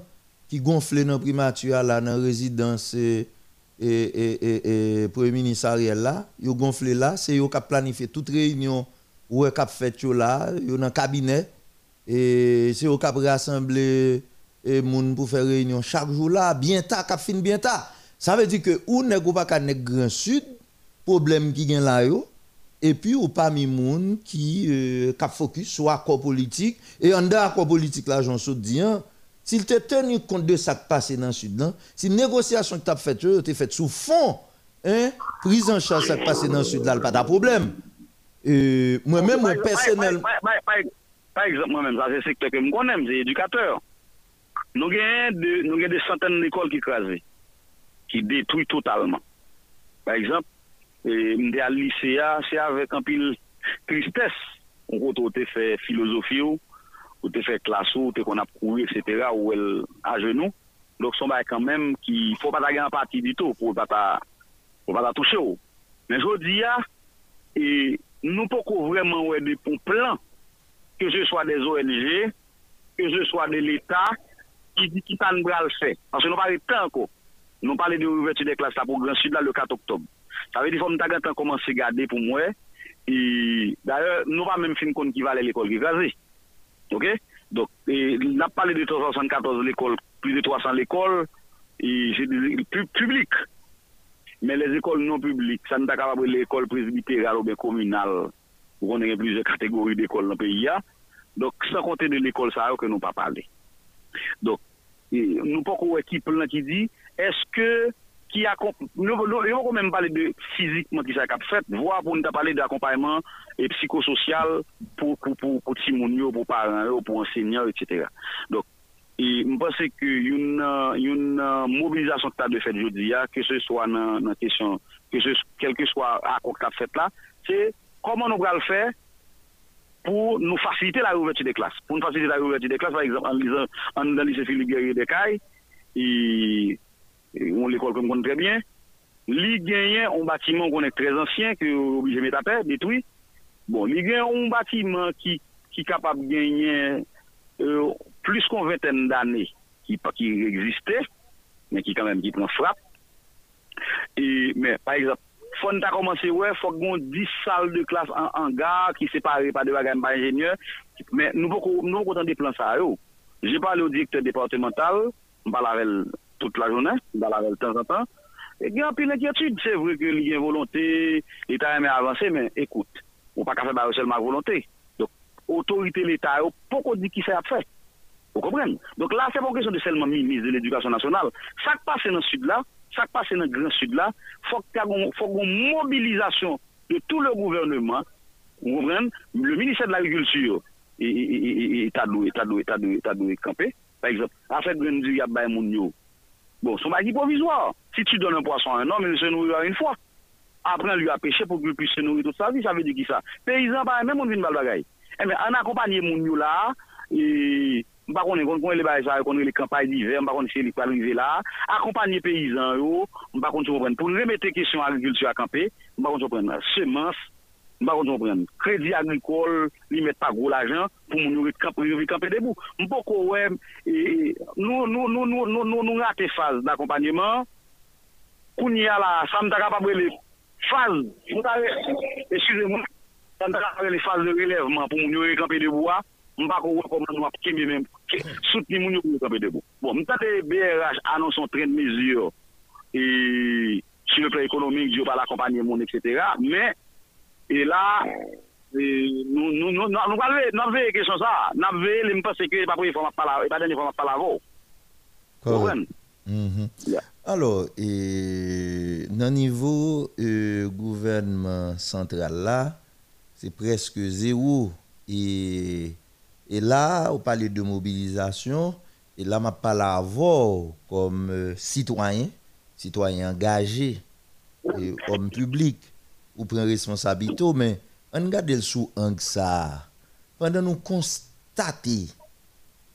ki gonfle nan primatua la, nan rezidanse, et, et, et, premier ministre Ariel là, yo gonflé là, c'est yo qui planifié toute réunion ou cap fait yo là, yo dans cabinet et c'est yo qui rassemblé et moun pour faire réunion chaque jour là, bien tard, cap fin bien tard. Ça veut dire que ou n'est pas ka grand sud, problème qui gagne là yo et puis ou pas mi moun qui euh, cap focus sur accord politique et en accord politique là j'en saute dire s'il te tenu compte de ça qui passe dans le sud, si négociation que tu as faite, tu as faite sous fond, hein, prise en charge ça qui passe dans le sud, là, pas de problème. Moi-même, moi, personnel. Par exemple, moi-même, ça c'est le secteur que je connais, c'est éducateur. Nous avons des centaines d'écoles qui crasent, qui détruisent totalement. Par exemple, je à lycée, c'est avec un pile tristesse. On a fait philosophie, ou te fè klasou, ou te kon ap koui, etc., ou el a genou. Lòk son ba e kanmèm ki fò pata gen pati dito pou pata touche ou. Men jò di ya, nou pou kou vreman wè de pou plan ke jè swa de ONG, ke jè swa de l'Etat, ki di ki tan bral fè. Anse nou pale tan ko. Nou pale de ouverti de klas la pou Grand Sud le 4 oktob. Sa ve di fò mta gantan koman se gade pou mwen. D'ailleurs, nou pa mèm fin kon ki vale l'ekol ki vaze. Ok? Donc, on a parlé de 374 l'école, plus de 300 l'école, c'est des publiques. Mais les écoles non publiques, ça n'est pas capable l'école presbytérale ou bien communale, où on a plusieurs catégories d'écoles dans le pays. Donc, sans compter de l'école, ça que nous pas parlé. Donc, nous pas qu'on équipe qui dit, est-ce que qui a nous avons même parlé de physiquement qui ça fait voire pour nous parler d'accompagnement et psychosocial pour pour pour pour pour, pour parents pour enseignants etc. donc je pense que une une mobilisation que de fait aujourd'hui que ce soit dans la question que ce quel que soit accord qu'a fait là c'est comment nous allons le faire pour nous faciliter la réouverture des classes pour nous faciliter la réouverture des classes par exemple en lisant en dans lycée Philippe Guerrier de Caille et on l'école comme on connaît très bien. Li un bâtiment qu'on est très ancien, que obligé de à terre, détruit. Bon, li un bâtiment qui, est capable de gagner euh, plus qu'une vingtaine d'années qui, qui existait, mais qui quand même qui prend frappe. Mais par exemple, faut a commencé ouais faut qu'on 10 salles de classe en hangar qui séparées par des bagages par ingénieurs mais nous pouvons nous pouvons des plans ça j'ai parlé au directeur départemental on parle avec toute la journée, dans la de temps en temps. Et il y a un peu d'inquiétude, c'est vrai qu'il y a une volonté, l'État aimé avancer, mais écoute, ou pas qu'à faire seulement volonté. Donc, autorité l'État, ou pas qu'on dit qui fait à faire. Vous comprenez Donc là, c'est pas une question de seulement ministre de l'Éducation nationale. Ça qui passe dans le sud-là, ça qui passe dans le grand sud-là, il faut qu'il y ait une mobilisation de tout le gouvernement. Vous comprenez Le ministère de l'Agriculture est à doué, est à doué, est à doué, est à doué camper. Par exemple, à fait, il y a des gens Bon, son bagi provisoire. Si tu donnes un poisson à un homme, il se nourrira une fois. Après, on lui a pêché pour qu'il puisse se nourrir toute sa vie. Ça veut dire qui ça Paysan, par même, on vient de bagaille. Eh bien, on accompagne mon là, et mpa konen kon konen le baye sa, konen le kampay diver, mpa konen se li kwa rive la, akompanyen peyizan yo, mpa konen se repren. Pou remete kesyon agrikultur akampe, mpa konen se repren semans, Mba kon jompren, kredi agrikol li met pa gwo l'ajan pou moun nou rivi kampe debou. Mpo kon wè, e, e, nou, nou, nou, nou, nou, nou rate faz d'akompanyeman, kouni ala, sa mta kapabre le faz, mta re, eskize moun, sa mta kapabre le faz de relevman pou moun nou rivi kampe debou a, mpa kon wè koman nou ap kemi men, soutni moun nou rivi kampe debou. Bon, mta te BRH anonson tren mezur, e, si le plan ekonomik diyo pa l'akompanyeman, etc., men, e la, nou veye kesyon sa, nou veye le mpa seke pa pou yon format pala, e pa den yon format pala vo. Kouwen? Alors, nan nivou gouvernement central la, se preske zéro e Et là, on parle de mobilisation. Et là, je parle à vous comme euh, citoyen, citoyen engagé, et homme public, ou prend responsabilité. Mais on regarde le sous ça. Pendant nous constater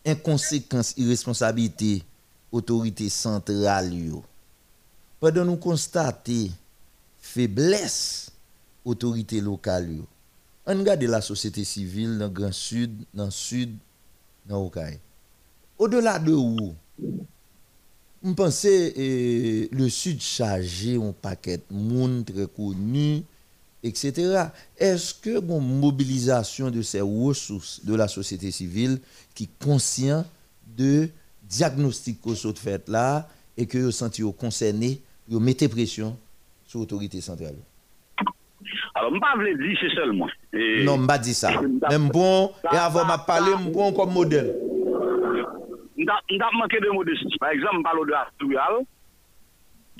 inconséquence, irresponsabilité, autorité centrale, pendant nous constater faiblesse, autorité locale, on regarde la société civile dans le Grand Sud, dans le Sud, dans le Au-delà de où, on pensait eh, le Sud chargé un paquet de monde très connu, etc. Est-ce que une mobilisation de ces ressources de la société civile qui est conscient de diagnostic que vous fait là et que vous sentez concerné, vous mettez pression sur l'autorité centrale? Alors, je ne pas dire c'est seulement. Et... Non, je ne pas dire ça. Même bon, et avant de parler, je bon comme modèle. Ndap manke de modestis. Par exemple, mpalo de Arturial,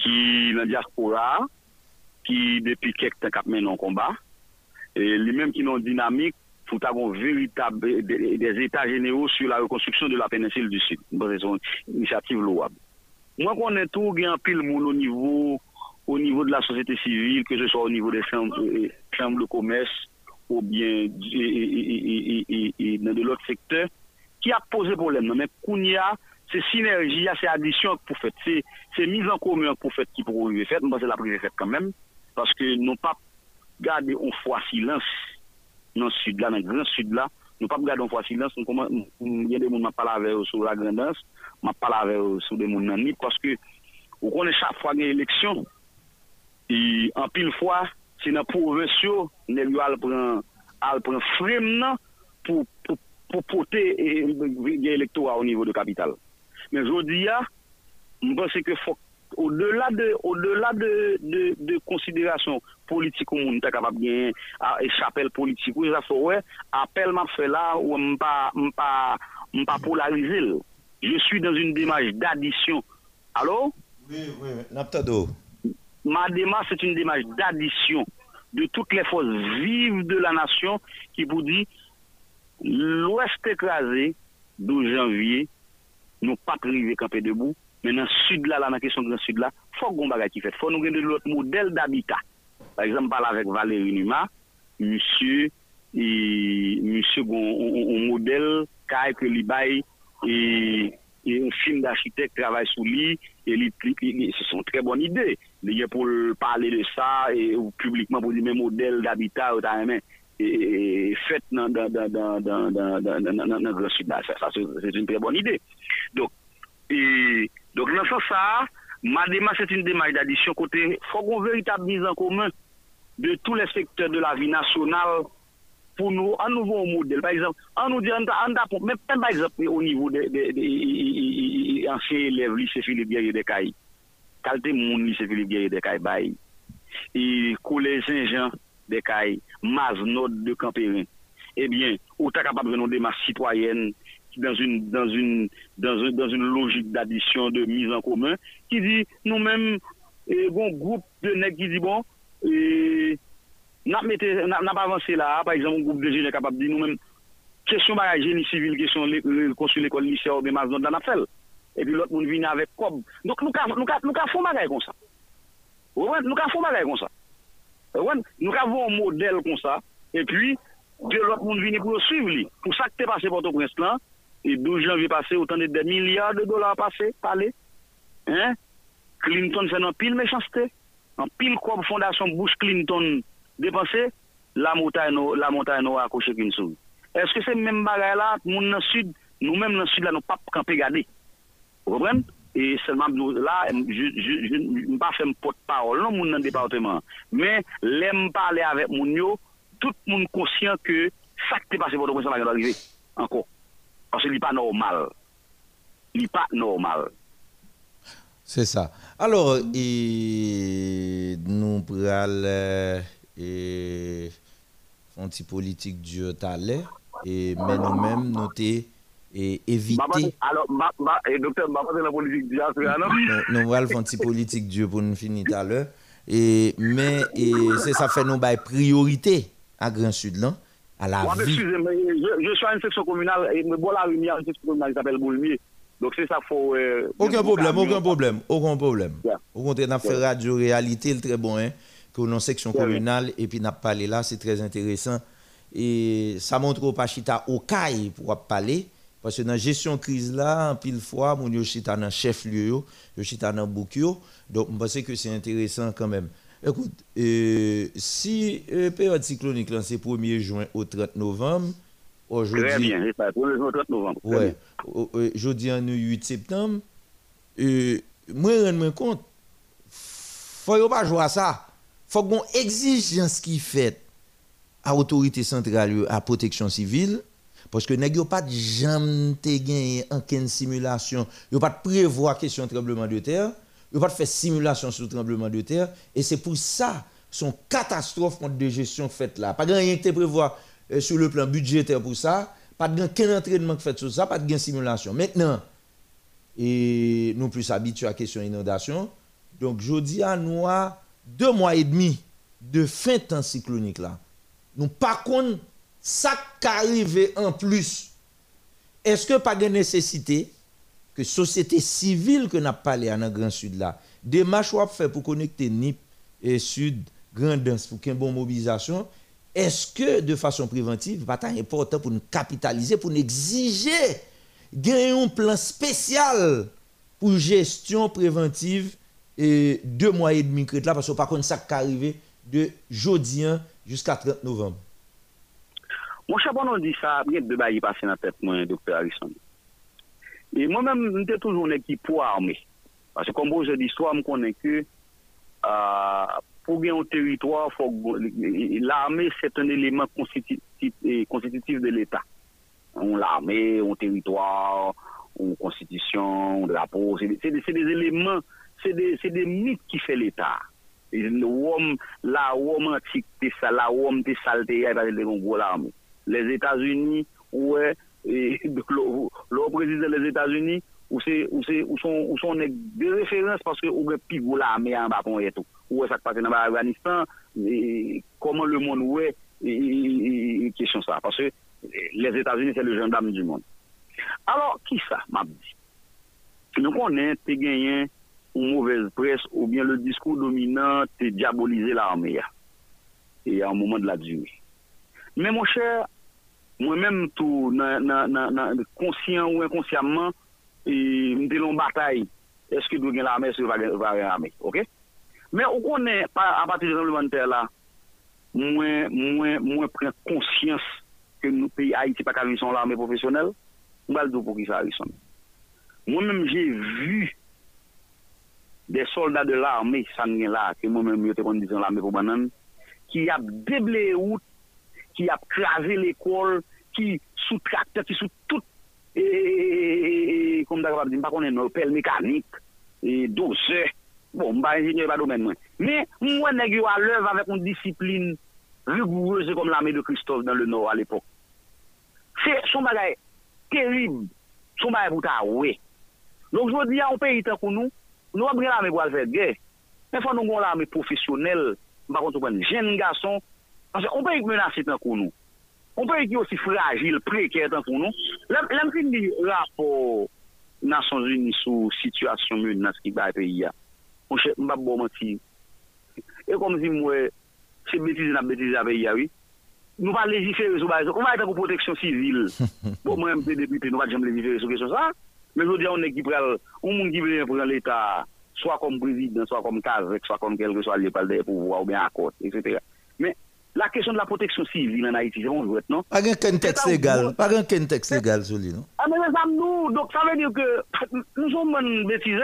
ki nan diaspora, ki depi kek ten kap men nan komba, li menm ki nan dinamik, pou tagon veritab des etats genero sur la rekonstruksyon de la peninsil du sud. Bon, se son inisiativ louab. Mwen konen tou gen apil moun o nivou au niveau de la société civile, que ce soit au niveau des chambres, euh, chambres de commerce ou bien et, et, et, dans de l'autre secteur, ki ap pose problem nan, men koun ya, se sinerji ya, se adisyon pou fèt, se, se mizan komyon pou fèt ki pou rive fèt, nou pa se la prive fèt kanmèm, paske nou pa gade on fwa silans nan sud la, nan gran sud la, nou pa gade on fwa silans, nou koman, yon de moun ma pala veyo sou la grandans, ma pala veyo sou de moun nan ni, paske ou konen chak fwa gen eleksyon, e an pil fwa, se nan pou ovensyo, ne li al pren, al pren frem nan, pou, pou, pour porter l'électorat au niveau de la capitale. Mais je dis, je pense que faut au-delà de au-delà de, de, de considération politique on est capable de échapper politique ou ça ouais appel m'a fait là ou pas pas pas polariser je suis dans une démarche d'addition. Allô? Oui oui. Naptado. Ma démarche, c'est une démarche d'addition de toutes les forces vives de la nation qui vous dit l'ouest écrasé, 12 janvier, nous pas privé camper debout, mais dans le sud là, là dans la question du sud là, faut qu'on bagage qui fait. Faut nous gagner l'autre modèle d'habitat. Par exemple, parle avec Valérie Numa, monsieur, et, monsieur, bon, un modèle, caille que l'Ibaye, et, et un film d'architecte travaille sous lui, et lui, ce sont très bonnes idées. Il pour parler de ça, et publiquement pour dire, mais modèle d'habitat, et fait dans le sud. Ça, c'est une très bonne idée. Donc, dans ce sens, ça, ma démarche, c'est une démarche d'addition côté, faut qu'on véritable mise en commun de tous les secteurs de la vie nationale pour nous un nouveau modèle. Par exemple, on nous dit, même par exemple au niveau des anciens élèves lycée Philippe Guerrier de Caille, qualité mon lycée Philippe Guerrier de Caille, et Collège Saint-Jean, Bekay, Maznod de Kamperin. Ebyen, eh ou ta kapab venon demas sitwayen dans une, dans une, dans une, dans une logik d'addition de mise en commun ki di nou men eh, bon groupe de nek ki di bon eh, e, nap mette, nap, nap avanse la, par exemple, groupe de jene kapab di nou men kesyon bagay jeni sivil, kesyon konsul ekol lisey ou de Maznod dan ap fel. Epi lot moun vini avek kob. Donk nou ka, nou ka, nou ka fon bagay kon sa. Ouwen, nou ka fon bagay kon sa. Eh, nous avons un modèle comme ça, et puis, de l'autre monde vient pour suivre. lui. Pour ça que tu es passé pour ton prince là, et 12 janvier passé, autant de des milliards de dollars passés, parler. Hein? Clinton fait un pile méchanceté, un pile quoi fondation Bush Clinton dépensé, la montagne, la montagne a accouché qu'une souris. Est-ce que c'est même bagaille là, monde dans le sud, nous-mêmes dans le sud là, nous pas camper garder. Vous comprenez? Et seulement là, je ne pas faire porte-parole, non, le département. Mais, l'aime parler avec moun yo, tout le monde conscient que ça qui est passé pour le ça va arriver. Encore. Parce qu'il n'est pas normal. Il n'est pas normal. C'est ça. Alors, et, nous prenons euh, et, un petit politique du talent, et mais nous-mêmes, nous et éviter. Alors, et docteur, je vais la politique du non? nous, nous allons faire un petit politique Dieu pour nous finir tout à l'heure. Et, mais et, c'est ça fait nous bail priorité à Grand Sud là, à la mais vie. excusez-moi, je, je suis à une section communale, et me bon la lumière, une section communale qui s'appelle Boulmier. Donc c'est ça qu'il faut. euh, Aucun problème, camion. aucun problème, aucun problème. Yeah. Au contraire, on a fait Yeah. radio réalité, le très bon, hein, que dans section Yeah, communale, et puis on a parlé là, c'est très intéressant. Et ça montre au Pachita au CAI pour parler, parce que dans la gestion de crise là, en pile fois, mon yo chita dans chef lieu, yo chita dans bouc donc je pense que c'est intéressant quand même. Écoute, euh, si euh, période cyclonique là, c'est 1er juin au 30 novembre, aujourd'hui. Très bien, c'est ça, pour le 30 novembre. Ouais. o- Jeudi en 8 septembre, euh, moi, je me compte, faut pas jouer à ça. faut qu'on exigence qui fait à l'autorité centrale, à protection civile, parce que nèg pas de jamais gagné aucune simulation, yo pas de prévoir question de tremblement de terre, yo pas de faire simulation sur le tremblement de terre, et c'est pour ça son catastrophe de gestion faite là. Pas rien que prévoir euh, sur le plan budgétaire pour ça, pas de aucun entraînement fait sur ça, pas de simulation. Maintenant, et nous plus habitués à la question inondation. Donc, je dis à nous, deux mois et demi de fin temps cyclonique là. Nous, par contre, ça qui arrive en plus, est-ce que pas de nécessité que société civile que n'a parlé à dans Grand Sud là, démarche ou fait pour connecter NIP et Sud, Grand Danse pour qu'il y ait une bonne mobilisation, est-ce que de façon préventive, pas important pour nous capitaliser, pour nous exiger gagner un plan spécial pour gestion préventive et deux mois et demi là parce que par contre ça qui arrive de jeudi jusqu'à 30 novembre. Mwen chapanon di sa, mwen gen de bayi pase nan tep mwen, Dr. Harrison. E mwen men mwen te toujoun ekip pou arme. Pase kombo je di swa mwen konen ke uh, pou gen yon teritwa, l'arme se ten eleman konstitutif de l'Etat. On l'arme, on teritwa, on konstitisyon, on drapo, se de eleman, se de mit ki fe l'Etat. La wom antik te sa, la wom te salte, ya yon gwo l'arme. Les États-Unis, ouais, et le, président des États-Unis, où c'est, où c'est, où sont, où sont des références parce que plus gros l'armée en bas et tout. Est ça passe dans l'Afghanistan, comment le monde, ouais, et, question ça. Parce que les États-Unis, c'est le gendarme du monde. Alors, qui ça, m'a dit? Nous connaissons, t'es gagné une mauvaise presse ou bien le discours dominant, t'es diabolisé l'armée. ya. Et à un moment de la durée. Men mwen chè, mwen menm tou nan, nan, nan, konsyen ou inkonsyamman, mwen delon batay, eske dwe gen la ame, eske va gen la ame, ok? Men ou konen, apati de remplementer la, mwen, mwen, mwen pren konsyans ke nou peyi Haiti pa kari son la ame profesyonel, mwen al do pou ki sa kari son. Mwen menm jè vu de soldat de l'armè, san gen la, ke mwen menm yote kon dizan l'armè pou banan, ki ap deble out ki ap krasi l'ekol, ki sou trakte, ki sou tout, e, kom da kapap di, mpa konen nou, pel mekanik, e, dosè, bon, mpa enjinye pa domen mwen. Men, mwen negyo a lèv avèk un disipline rigoureuse kom l'ame de Christophe dan le Nord al epok. Se, son bagay terib, son bagay bouta we. Donk jwè di an ou peyi tan kon nou, nou ap gen l'ame pou al fèd gè. Men fwa nou kon l'ame profesyonel, mpa kontou kon jen gason, Anse, on pe yon menase tan kon nou. On pe yon si fragil, preke tan kon nou. Lem fin di rapor Nasyon Zuni sou situasyon moun nan skik bay peyi ya. On chek mbap bo mati. E kom zi mwe, se betize nan betize a peyi ya, oui. Nou pa lejifere sou bay. On va etan pou proteksyon sivil. Bo mwen mpe depite, nou pa jem lejifere sou kesyon sa. Men jodi an, on ek di prel, on moun di prel pou jan l'Etat, soa kom prezident, soa kom kazek, soa kom kelke, soa li pal de pou vwa ou ben akot, etc. Men, la question de la protection civile en Haïti, on le non Pas un texte légal, pas un texte légal sur lui, non Ah mais mes amis, nous, donc ça veut dire que nous sommes une bêtise.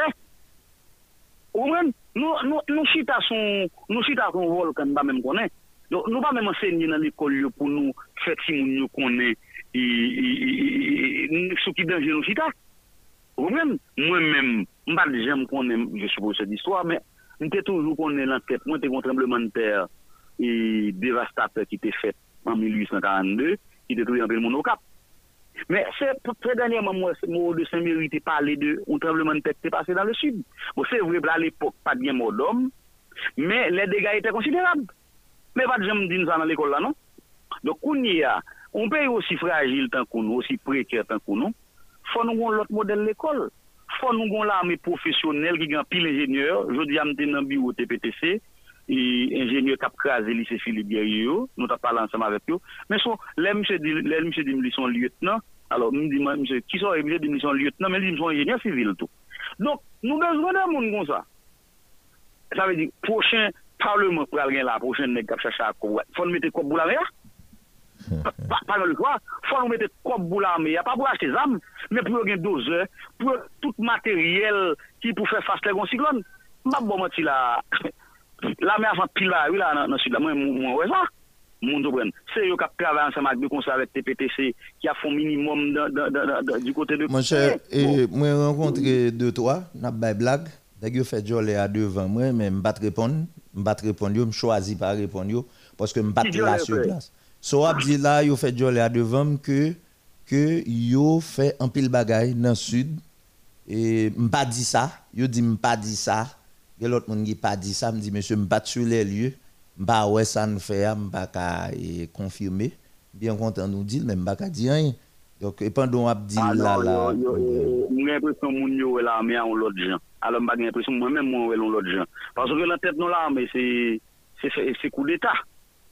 Ou même, nous, nous, nous chita son, nous chita son vol qu'on pas même connaît. Donc nous pas même enseigner dans l'école pour nous faire si nous connaît ce qui danger nous chita. Ou même, moi-même, je ne sais pas si je connais, je suppose cette histoire, mais je toujours connais l'enquête, moi, je suis tremblement de terre. Et dévastateur qui était fait en 1842, qui détruit un peu le monde au cap. Mais c'est très dernièrement, moi, mot de Saint-Mérite parler de un tremblement de terre qui est passé dans le sud. Bon, c'est vrai, à l'époque, pas bien mort d'homme, mais les dégâts étaient considérables. Mais pas de jamais dire ça dans l'école là, non? Donc, on y a, un pays aussi fragile tant que nous, aussi précaire tant que nous, faut nous avoir l'autre modèle de l'école. faut nous avoir l'armée professionnelle qui a pile ingénieur. Je dis à dans le TPTC, ingénieur qui a crasé le lycée Philippe Guerrier, nous avons parlé ensemble avec eux. Mais son, là, monsieur dit, là, monsieur dit, son lieutenant, alors, nous dit, monsieur, qui sont, monsieur dit, son lieutenant, mais ils sont ingénieurs civils, tout. Donc, nous avons besoin d'un monde comme ça. Ça veut dire, prochain parlement pour aller la prochaine nègre qui cherche à quoi. Faut nous mettre quoi pour la mer? Pas le quoi? Faut nous mettre quoi pour la mer? Pas pour acheter des armes, mais pour gagner deux pour tout matériel qui pour faire face à un cyclone. Ma bon, la, La mer a pile là, oui, là, dans le sud, là, moi, moi, ouais, ça. Moun pren. C'est eux qui travaillent ensemble avec conseils avec TPTC qui a fait minimum de, de, de, du côté de. Mon cher, et moi rencontré deux trois, n'a pas blague. D'ailleurs, fait jolé à devant moi, mais je ne pas répondre. Je ne pas répondre, je choisis pas répondre parce que je ne pas là sur place. So, dit là, yo fait jolé à devant que que yo fait un pile bagaille dans le sud et je pas dit ça, yo dit pas dit Gen lot moun ki pa di sa, m di, monsye, m bat sou le liye, m ba wè san fè ya, m ba ka e, konfirme, bien kontan nou dil, men m ba ka di an. Donc, e pandon ap di ah, la non, la. M gen presyon moun yo wè la amè an lòt jan. alò m bagen impresyon mwen mèm mwen wè lon lòt jan. Pansou ke nan tèt nou la, mè se kou d'Etat.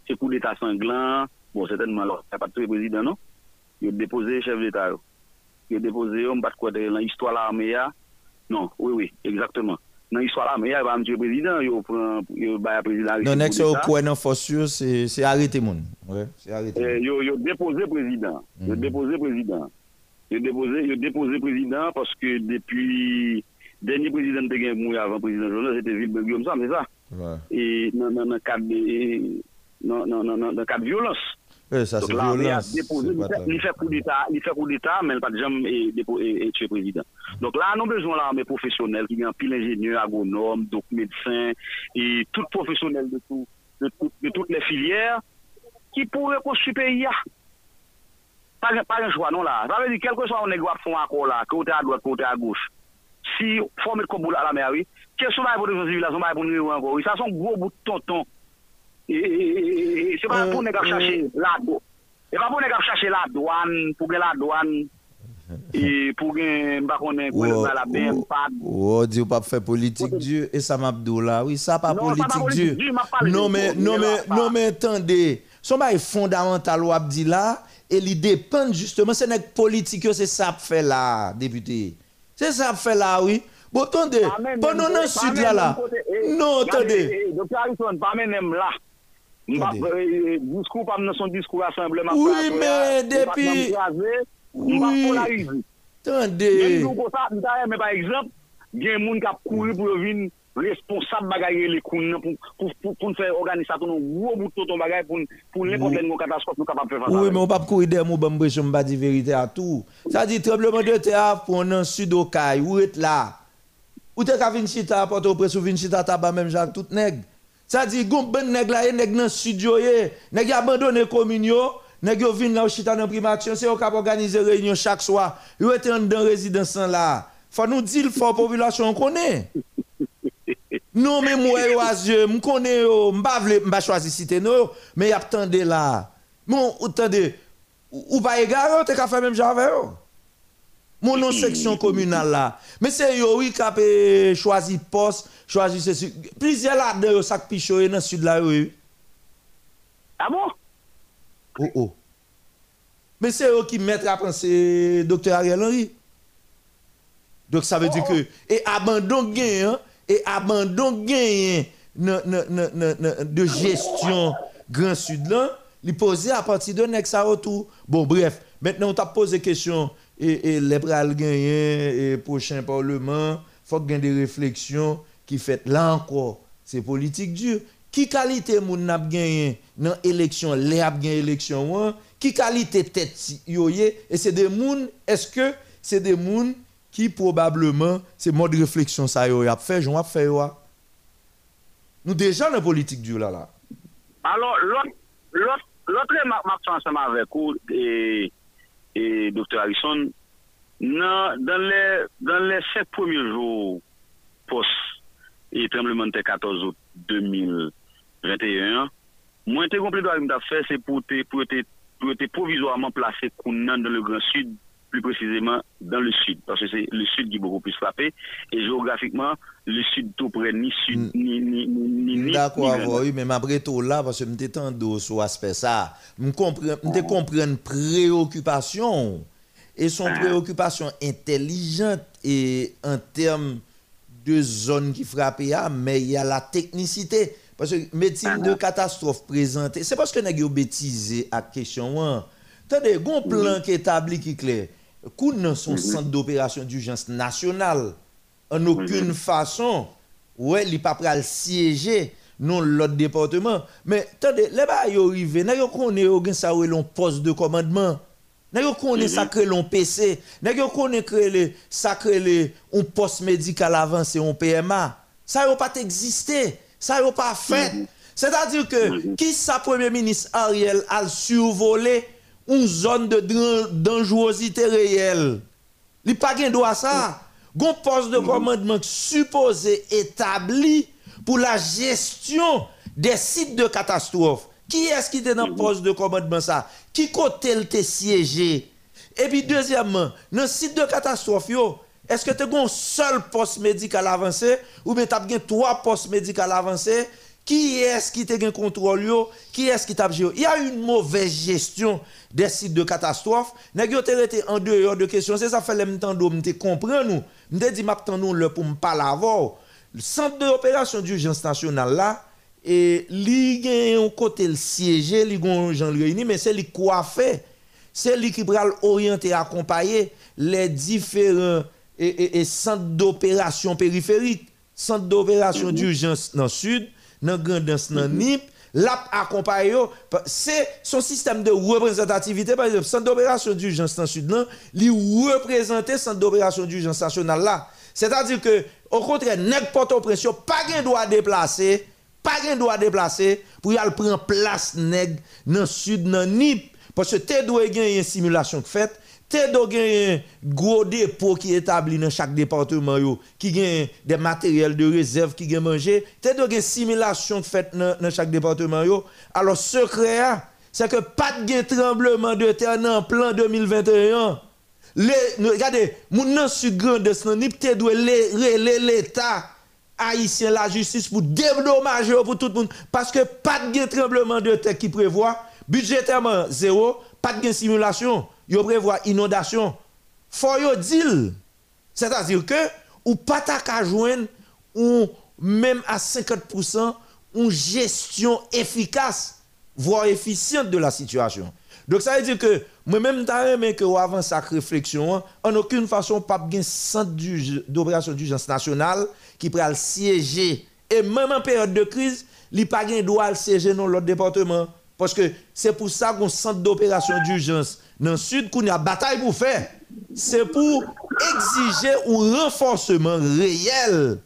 Se kou d'Etat sanglan, bon, sètenman lò, sa pati prezident, non? Yo depose chef d'Etat yo. Yo depose yo, m bat kwa de lan histwa la amè ya. Non, oui, oui, exactement. Dans l'histoire là, mais il y a un monsieur président, il prend le président. Non, next au quoi non force c'est c'est arrêté mon. Ouais, c'est arrêté. Il a déposé président. Il a déposé président. Il a déposé, il déposé président parce que depuis dernier président de Guingamp avant président Jonas, c'était Vilbert Guillaume ça, c'est ça? Ouais. Et dans le Oui, ça c'est violence. Il fait coup d'État, il fait coup d'État, mais il pas jamais tuer président. Donc là, nous avons besoin l'armée professionnelle qui a pile ingénieur, agronome, donc médecin, et tout professionnel de, tout, de, tout, de toutes les filières qui pourraient construire le pays. Pas, pas un choix, non là. Ça veut dire, quel que soit on est fond encore là, côté à droite, côté à gauche, si faut mettre comme à la mer, oui, quels sont les protection civile, sont pas pour nous encore, oui, ça sont gros bout de tonton. Et c'est pas pour nous chercher la douane. C'est pas pour nous chercher la douane, pour que la douane. Et pour que nous connaisse la même pas. Oh, Dieu, pas faire politique Dieu. Et ça m'a là. Oui, ça pas politique Dieu. Non, mais, non, mais, non, mais attendez. Son bail fondamental ou dit là, et il dépend justement, c'est notre politique, c'est ça fait là, député. C'est ça fait là, oui. Bon, attendez, pendant le sud là, là. Non, attendez. Docteur Harrison, pas même Eh, eh, diskou pa mnen son diskou rassembleman Oui, men, depi Mwen polarize Tande Mwen ta reme par exemple Gen moun kap kouri pou yo vin responsable bagaye le koun nan pou n fè organisaton nou wou boutou ton bagaye pou n lè konten nou katastrof nou kapap fè fasa. Oui, men ou pap kouri dem ou bambre chou mba di verite a tou. Sa di trebleman de te av pou nan sud okay, ou et la. Ou te ka vin chita apote ou presou vin chita taba menm jan tout neg. Ça dit, gon ben nèg la, nèg nan studio ye, nèg abandonné commune yo, nèg yo vinn là au chita dans prime action, c'est qui organiser réunion chaque soir. Yo était dans résidence là. Faut nous dire faut population connaît. Non mais moi yo azye, m connais yo, m pa vle, m choisi citer non, mais y a là. Attendez, ou, ou pas égaré, te ka fait même j'avais yo. Mon non section communale là. Mais c'est yo oui qui a choisi poste, choisi ceci. Plusieurs là de ça pichoye dans le sud là oui. Ah bon? Oh oh. Mais c'est eux qui mettent à penser docteur Ariel Henry. Donc ça veut dire que et abandon gain hein, et abandon gain nan- de gestion Grand Sud là, il posé à partir de next ça autour. Bon bref, maintenant on t'a posé question et, les pral et prochain parlement, faut qu'il des réflexions qui fait là encore, c'est politique dure. Qui qualité moun n'a gagné dans élection, les a gagné élection qui qualité tête et c'est des moun, est-ce que c'est des moun qui probablement c'est mode réflexion ça yo a fait, j'en a fait yo. Nous déjà dans politique dure là là. Alors, l'autre, l'autre, remarque ensemble avec vous et, et Dr. Harrison, nan, dan le 7 premier jour pos et tremblement te 14 out 2021, mwen te komple do a rim da fe se pou te, pou te, pou te provisoirman plase kou nan dan le Grand Sud plus précisément dans le sud, parce que c'est le sud qui est beaucoup plus frappé, et géographiquement, le sud tout près, ni sud, mm. ni... ni, ni, ni D'accord, oui, mais après tout là, parce que je t'entends sur l'aspect ça, je comprends préoccupation, et son ah. préoccupation intelligente, et en termes de zone qui frappe, mais il y a la technicité, parce que médecine de ah. catastrophe présentée, c'est parce que nous avons bêtisé à question 1, Tade, goun plan ki etabli ki kler, est clair. Coup dans son centre d'opération d'urgence nationale, en aucune façon, ouais, il n'est pas prêt à le siéger non l'autre département. Mais attendez, les bas yo arrivé, n'a yo connaît yo gen ça ou l'on poste de commandement. N'a yo connaît ça que l'on PC, n'a yo connaît que le ça on poste médical avancé on PMA. Ça yo pas existé, ça yo pas fait. C'est-à-dire que qui sa premier ministre Ariel a survolé une zone de dangerosité réelle. Il pas gen droit à ça. Gon poste de commandement supposé établi pour la gestion des sites de catastrophe. Qui est-ce qui était dans le poste de commandement ça? Qui côté le te siégé? Et puis deuxièmement, dans le site de catastrophe est-ce que tu as un seul poste médical avancé? Ou bien tu as trois postes médicaux avancés? Qui est-ce qui te gen contrôle? Qui est-ce qui t'a géré? Il y a une mauvaise gestion des sites de catastrophe. Nèg yo rete en dehors de questions. C'est ça fait le temps d'eau m'te comprendre nous. M'te dit m'attend nous le pour m'parler avant. Le centre d'opération d'urgence nationale là et li gen un côté le siège, li gon gens réuni mais c'est li coiffé. C'est lui qui pral orienter accompagner les différents et, et- et centres d'opération périphériques, centre d'opération d'urgence dans le sud, dans Grandance, dans NIP, là accompagné yo, pa- c'est son système de représentativité par exemple centre d'opération d'urgence dans le sud là, li représenter centre d'opération d'urgence nationale là. C'est-à-dire que au contraire nèg Port-au-Prince pas gen droit déplacer, pas gen droit déplacer pour y aller prendre place nèg dans le sud dans NIP. Parce que te doit gagner une simulation faite te doit gagner gros dépôt qui est établi dans chaque département yo, qui gagne des matériels de réserve qui gagne manger te simulation faite dans dans chaque département yo. Alors secret a, c'est que pas de gain tremblement de terre dans le plan 2021 les, nous- regardez, moun nan sud grand nan nip te doit rele l'État haïtien la justice pour dédommager pour tout le monde. Parce que pas de de terre qui prévoit budgétairement zéro, pas de gain simulation, yo prévoit inondation. Faut yo deal. C'est-à-dire que ou pas ta ou même à 50% une gestion efficace voire efficiente de la situation. Donc ça veut dire que moi-même, aimé que avant sa réflexion, hein, en aucune façon, pas de centre d'opération d'urgence nationale qui le siéger. Et même en période de crise, il pas de droit siéger dans l'autre département. Parce que c'est pour ça qu'on centre d'opération d'urgence dans le sud qu'on a bataille pour faire. C'est pour exiger un renforcement réel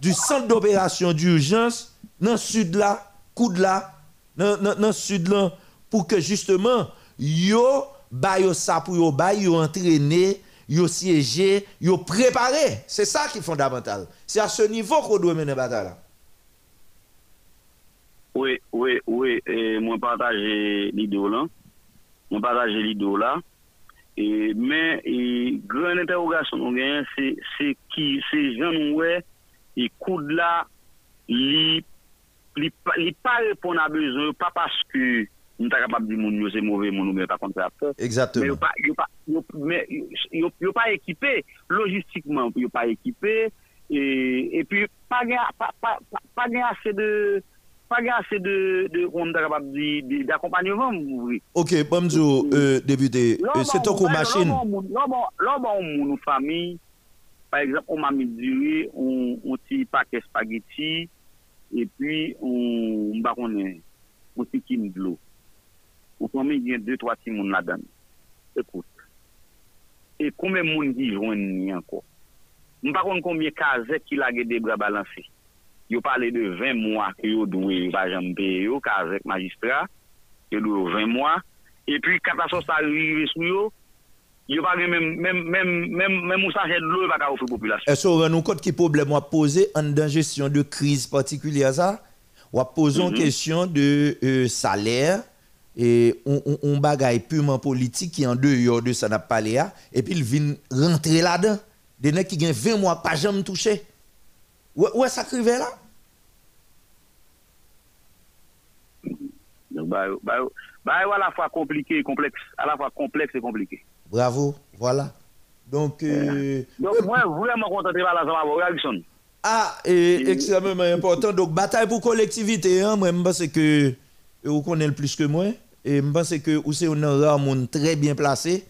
du centre d'opération d'urgence dans le sud là, là, dans le sud là pour que justement yo ba yo ça pour yo ba yo entraîner. C'est ça qui est fondamental. C'est à ce niveau qu'on doit mener la bataille. Oui, oui, oui. Et moi, partage l'idée là. Moi, partage l'idée là. Et, mais, et, grande interrogation, nous gagnons, c'est, c'est qui, ces gens, nous, ouais, et coude là, li, li, li pas répondre à besoin, pas parce que nous sommes capables de dire que c'est mauvais, nous, mais pas contre ça. Mais Exactement. pas, mais yo, yo pas équipé, logistiquement, yo pas équipé, et, et puis, pas pas, pas, pas, pas assez de, pas assez de, de, on capable d'accompagnement. OK, bonjour euh, député, Euh, c'est coup machine. Là, on famille, par exemple, on m'a mis duré, on, on petit paquet spaghetti, et puis on, on, bah, on, petit kim de l'eau. On famille, il y a deux, trois moun là-dedans. Écoute. Et combien de monde qui joignent encore? Je ne sais pas combien de cases qui l'a des bras balancés. Yo parlé de 20 mois que yo payer yo kazek magistrat yo doué 20 mois et puis catastrophe ça arrive sur yo yo pas gen sachet de l'eau pas ka offrir population Est-ce qu'on rend compte qui problème à poser en dans gestion de crise particulière ça? On va poser une Mhm. question de euh, salaire et on, on, on bagaille purement politique qui en dehors de ça n'a pas là, et puis il vient rentrer là-dedans. Des nèg qui gagnent 20 mois pas jamais touché. Ouais, ouais ça là donc bah bah bah à la fois compliqué et complexe. À la fois complexe et compliqué. Bravo, voilà. Donc euh, donc moi vraiment content de avec Harrison Ah, et extrêmement important. Donc, bataille pour collectivité, hein, moi, je pense que vous connaissez le plus que moi. Et je pense que vous c'est un rare monde très bien placé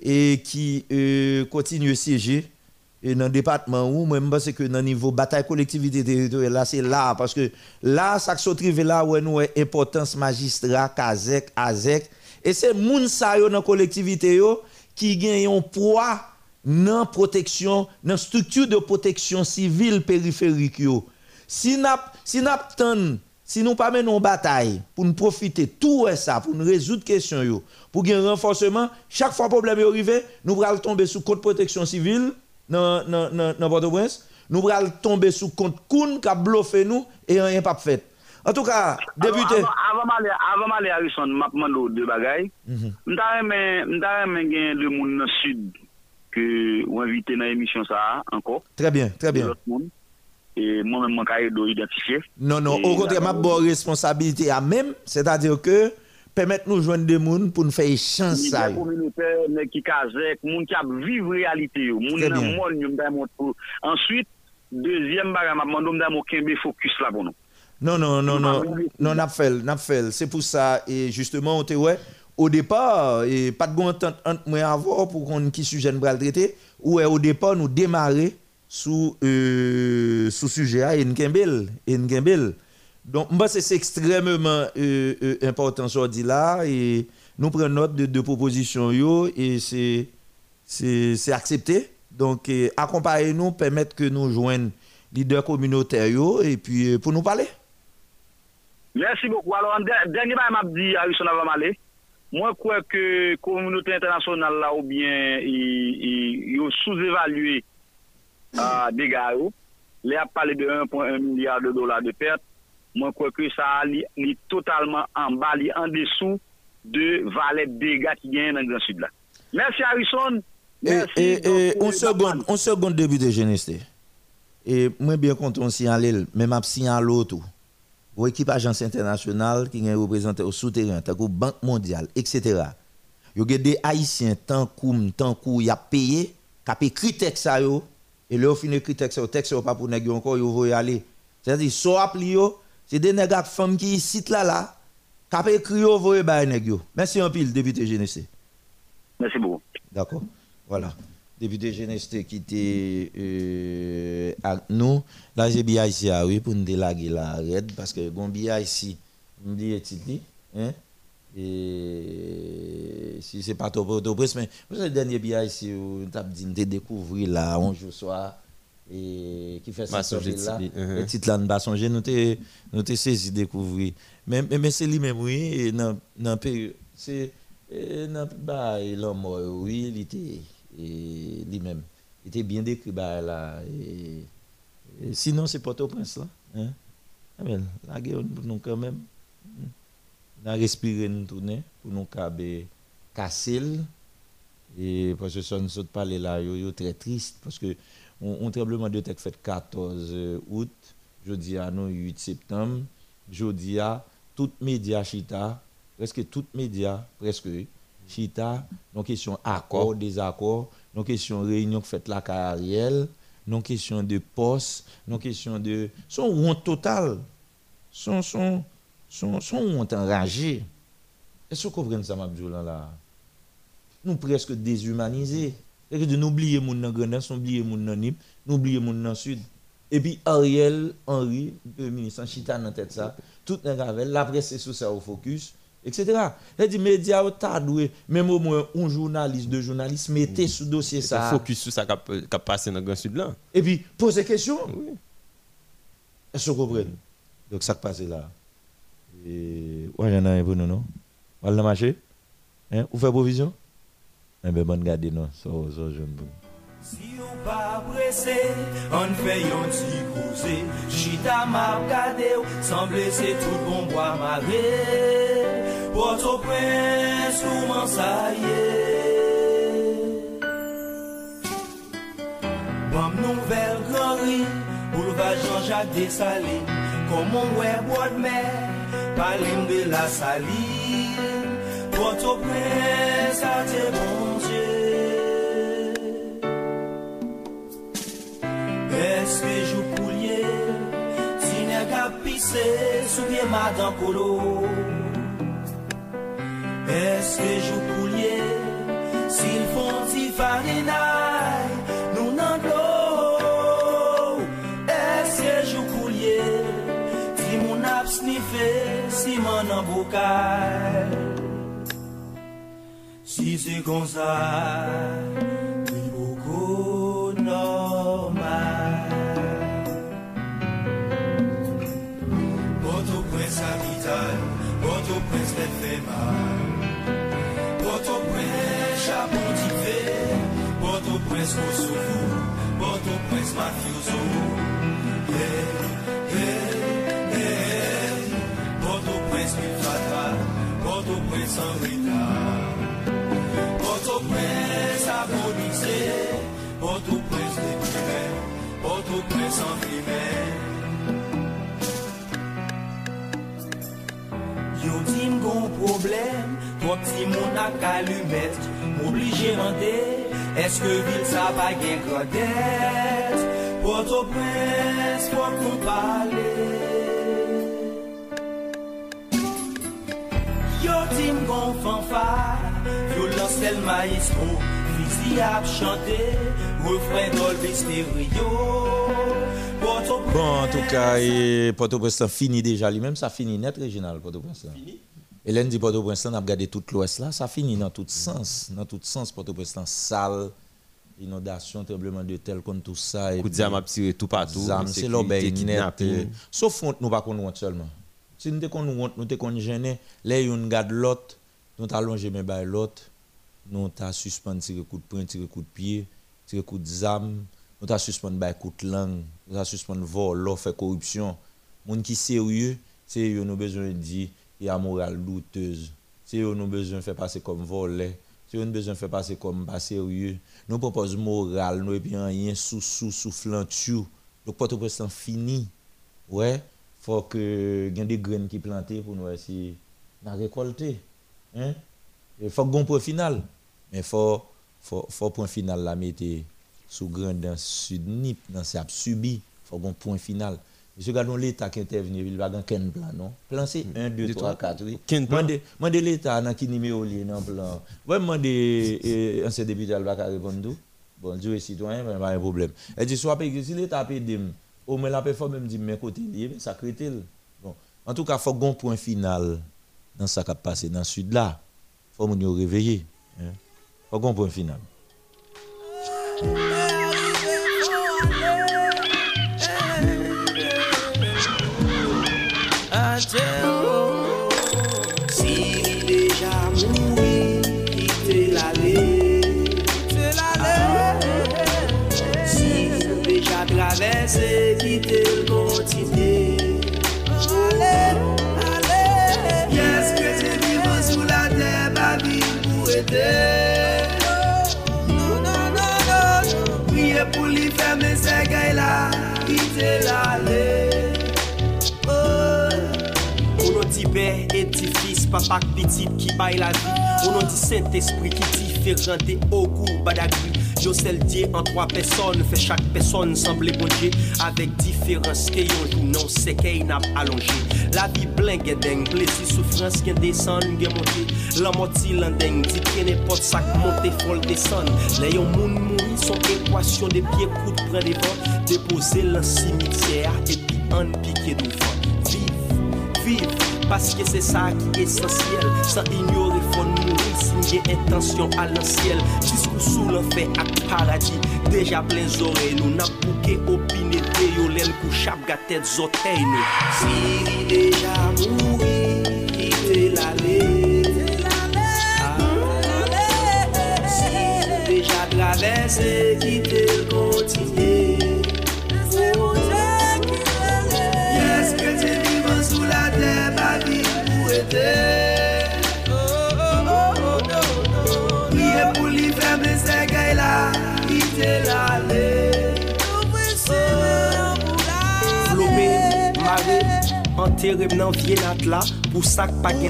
et qui euh, continue à siéger et dans le département où je pense que dans le niveau bataille collectivité territoriale là c'est là parce que là ça se trouve là où nous avons importance magistrat Kazek Azek et c'est moun sa yo dans collectivité yo qui gagne un poids dans protection dans structure de protection civile périphérique yo. Si n'a si n'a si nous pas menons bataille pour nous profiter tout ça pour nous résoudre question yo pour gagner renforcement chaque fois problème est arrivé nous allons tomber sous code protection civile dans dans Port-au-Prince nous allons tomber sous compte Koun qui a bluffé nous et rien pas fait en tout cas député Avant, avant m'aller avant m'aller à Harrison, m'a demandé deux bagailles. M'ta aimé m'ta aimé gen de moun dans sud que ou invité dans émission ça encore. très bien très bien monde. Et moi-même cahier d'eau identifié. Non, non, au contraire, ma bonne responsabilité à même, c'est-à-dire que permettre nous joindre des gens pour nous faire échange ça. Communautaire, qui kazek, moun qui a vivre réalité montre. Ensuite, deuxième bagage m'a demandé m'da mo kembe focus là pour nous. Non, non, non, non, non, n'a fait, n'a fait. C'est pour ça, et justement, on te ouais, au départ, et pas de entente entre moi avant pour qu'on qui sujet nous le traiter, ou au départ, nous démarrer sous, euh, sous sujet à Nkembel, Nkembel. Donc, c'est extrêmement euh, euh, important, ce dit là, et nous prenons note de, propositions, yo, et c'est accepté. Donc, euh, accompagnez-nous, permettre que nous joignent leaders communautaires et puis euh, pour nous parler. Merci beaucoup. Alors, dernier m'a dit Harrison avant. Moi, je crois que communauté internationale là, ou bien, ils ils- ils ont sous-évalué euh, dégâts. yo. Là, a parlé de 1,1 milliard de dollars de pertes. Moi, je crois que ça est totalement en bas, li en dessous de valet dégâts qui gagnent dans le Grand Sud là. Merci Harrison. Merci. et, on seconde, on seconde début de jeunesse. Et moi, bien content signaler, même à signaler l'autre. Pour équipe agence internationale qui est représenté au souterrain, tant que Banque mondiale, etc. Il y a des Haïtiens, tant que tant y a payé, qui a écrit texte et là, au fin écrit texte, texte, pas pour yo encore, yo voy aller. C'est-à-dire, so appli c'est des nèg ak femmes qui site là là, qui a écrit yo, voy bay nèg yo. Merci un pile, député jeunesse. Merci beaucoup. D'accord. Voilà. Député jeunesse qui était euh, avec nous. Là, j'ai bien ici, ah oui, pour nous délaguer la raide, parce que bon bien ici, me dit Titi, hein? Et si c'est pas trop pour mais c'est le dernier bien ici, dit, de découvrir là, un jour soir, et qui fait ça là et titre là pas songer nous t'es nous t'es saisi découvrir mais mais, c'est lui même oui dans dans période c'est dans bah l'homme oui il était et lui-même. Il était bien décrit bah là sinon c'est Port-au-Prince là hein. Ah ben la guerre pour nous quand même on a respiré nous tourner pour nous caber casser et parce que ça nous saute parler là yo, yo très triste parce que on, on tremblement de terre fait 14 août jeudi à nous 8 septembre jeudi à tout média chita presque tout média presque chita non question accord désaccord non question réunion faite là Ariel non question de poste non question de son honte totale son son son son honte enragé est-ce que vous comprenez ça Mabdoulan là? Nous presque déshumanisés. C'est que de nous oublier moun nan Grandens, nous oublier moun nan Nip, nous oublier moun nan Sud. Et puis Ariel Henry, le ministre en chita dans tête ça, tout nan gavel, la presse est sous ça au focus, etc. C'est dit média ou ta doué, même au moins un journaliste, deux journalistes mettez sous dossier ça. Focus sur ça qui a passé dans le Grand Sud là. Et puis posez question. Est-ce que vous comprenez? Donc ça qui passe là. Et ouais, il y en a un nous, non? On va le marché? Hein? Vous faites provision? Eh bien, bonne garde, non Ça, ça, je ne Si ou pa presse, an fè yon ti kouze Chita map gade ou, san blese tout bon bois mare Port-au-Prince, kouman sa ye Bam nouvel Grand-Ri, boulevard Jean-Jacques Dessalines. Komon wè mer, palim de la saline. Port-au-Prince, a te bon Eske jou pou liye Si ne kapise Sou vie madan kolo Eske jou pou liye Si l fon ti farinay Nou nan glo Eske jou pou liye Si moun ap snife Si man nan bokay Si se kon sa Port-au-Prince les fait mal Port-au-Prince chapon fait Port-au-Prince Kosovo, Port-au-Prince mafioso Yeah, yeah, yeah Port-au-Prince Milfata, Port-au-Prince en retard Port-au-Prince abolisé, Port-au-Prince déprimé, Port-au-Prince en Yo problem, toi pti moun ak alumet M'oblige mande, eske vil sa pa gen kodet Port-au-Prince, fok nou pale Yo di m gon fanfare, violence tel maestro. Fizi ap chante, Stereo. Port-au-Prince. Bon, en tout cas, et Port-au-Prince fini déjà. Lui-même, ça finit net régional Port-au-Prince. Fini? Hélène dit Port-au-Prince, on a regardé tout l'ouest là, ça finit dans tout sens, dans tout sens Port-au-Prince sale, inondation, tremblement de terre contre tout ça Coup de zam a tiré tout partout. Zam, c'est l'obéi net. euh, Sauf honte, nous pas qu'on honte seulement. Si nous qu'on honte, nous te qu'on gêné, là yon garde l'autre, nous t'allongé mais l'autre, nous t'a suspend tirer coup de poing, tirer coup de pied, tirer coup de zam, nous t'a suspend by coup de langue, nous t'a suspend vol, l'offre corruption. Moun qui sérieux, c'est nous besoin de dire a morale douteuse. C'est yo nous besoin de faire passer comme volet. C'est yo nous besoin de faire passer comme pas sérieux. Nous propose morale, nous et puis rien sous sous soufflant tout. Donc Port-au-Prince fini. Ouais, faut que y ait des graines qui plantées pour nous essayer de récolter. Hein? Il faut bon point final. Mais faut faut faut point final la mettre sous grand dans sud nip dans ça subi, faut bon point final. Monsieur gardons l'état qui intervient, il va dans quel plan non? Plan c'est 1 2 3 4 oui. Quel plan? Mandez mandez l'état dans qui numéro lié dans plan. Ouais demander euh, ancien député il va répondre. Bon Dieu est citoyen, mais pas un problème. Elle dit soit si l'état paye dem, au moins la performance même dit mais côté lié, mais ça crée Bon, en tout cas faut bon point final dans ça qui a passé dans le sud là. Faut nous réveiller. Hein? Faut bon point final. mater Si li deja moui, ki te lale Si li deja travese, ki te kontine Yes, kre te vivan sou la te, ba vi pou ete pou li ferme se gay la, ki te la le. Papa pitit ki bay la vi On non di sent espri ki diferent de ogou badagri Yo sel diye an troa peson, fe chak peson semble bonje Avek diferans ke yon jou non se ke inap alonje La vi blen gen deng, plezi soufrans gen desan gen monte. Lan moti lan deng, di ke nepot sak monte fol desan Le yon moun mouri son ekwasyon de piye kout pren devan Depose lan simitier, epi an pike douvan Vive, parce Paske se sa ki esensyel San ignore fon mouri Sinye intansyon al ansyel Diskou sou l'enfer ak paradis. Deja plen zore nou Nap pouke opine deyo Lèl kou chap gatet zotey nou Si li deja mouri Ki te lale ah. Si li deja travese Ki te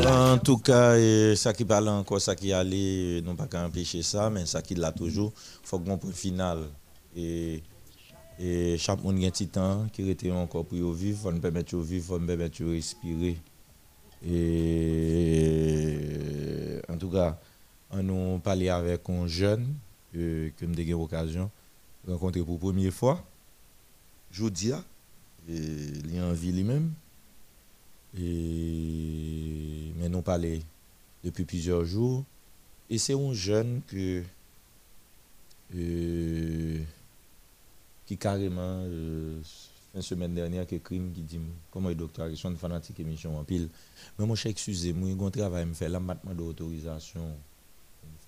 En tout cas, ça qui parle encore, ça qui allait, non pas qu'à empêcher ça, mais ça qui l'a toujours, il faut que mon point final. Et, et chaque monde a un petit temps qui était encore pour vivre, il faut nous permettre de vivre, il faut nous permettre de respirer. Et en tout cas, on nous parlait avec un jeune que nous avons eu l'occasion de rencontrer pour la première fois. Jodia, il a envie lui-même. Et mais nous parlé depuis plusieurs jours. Et c'est un jeune que euh, qui carrément euh, fin semaine dernière qui crime qui dit comment le docteur ils sont fanatique émission en pile mais mon cher excusez-moi il y a un travail me fait là maintenant d'autorisation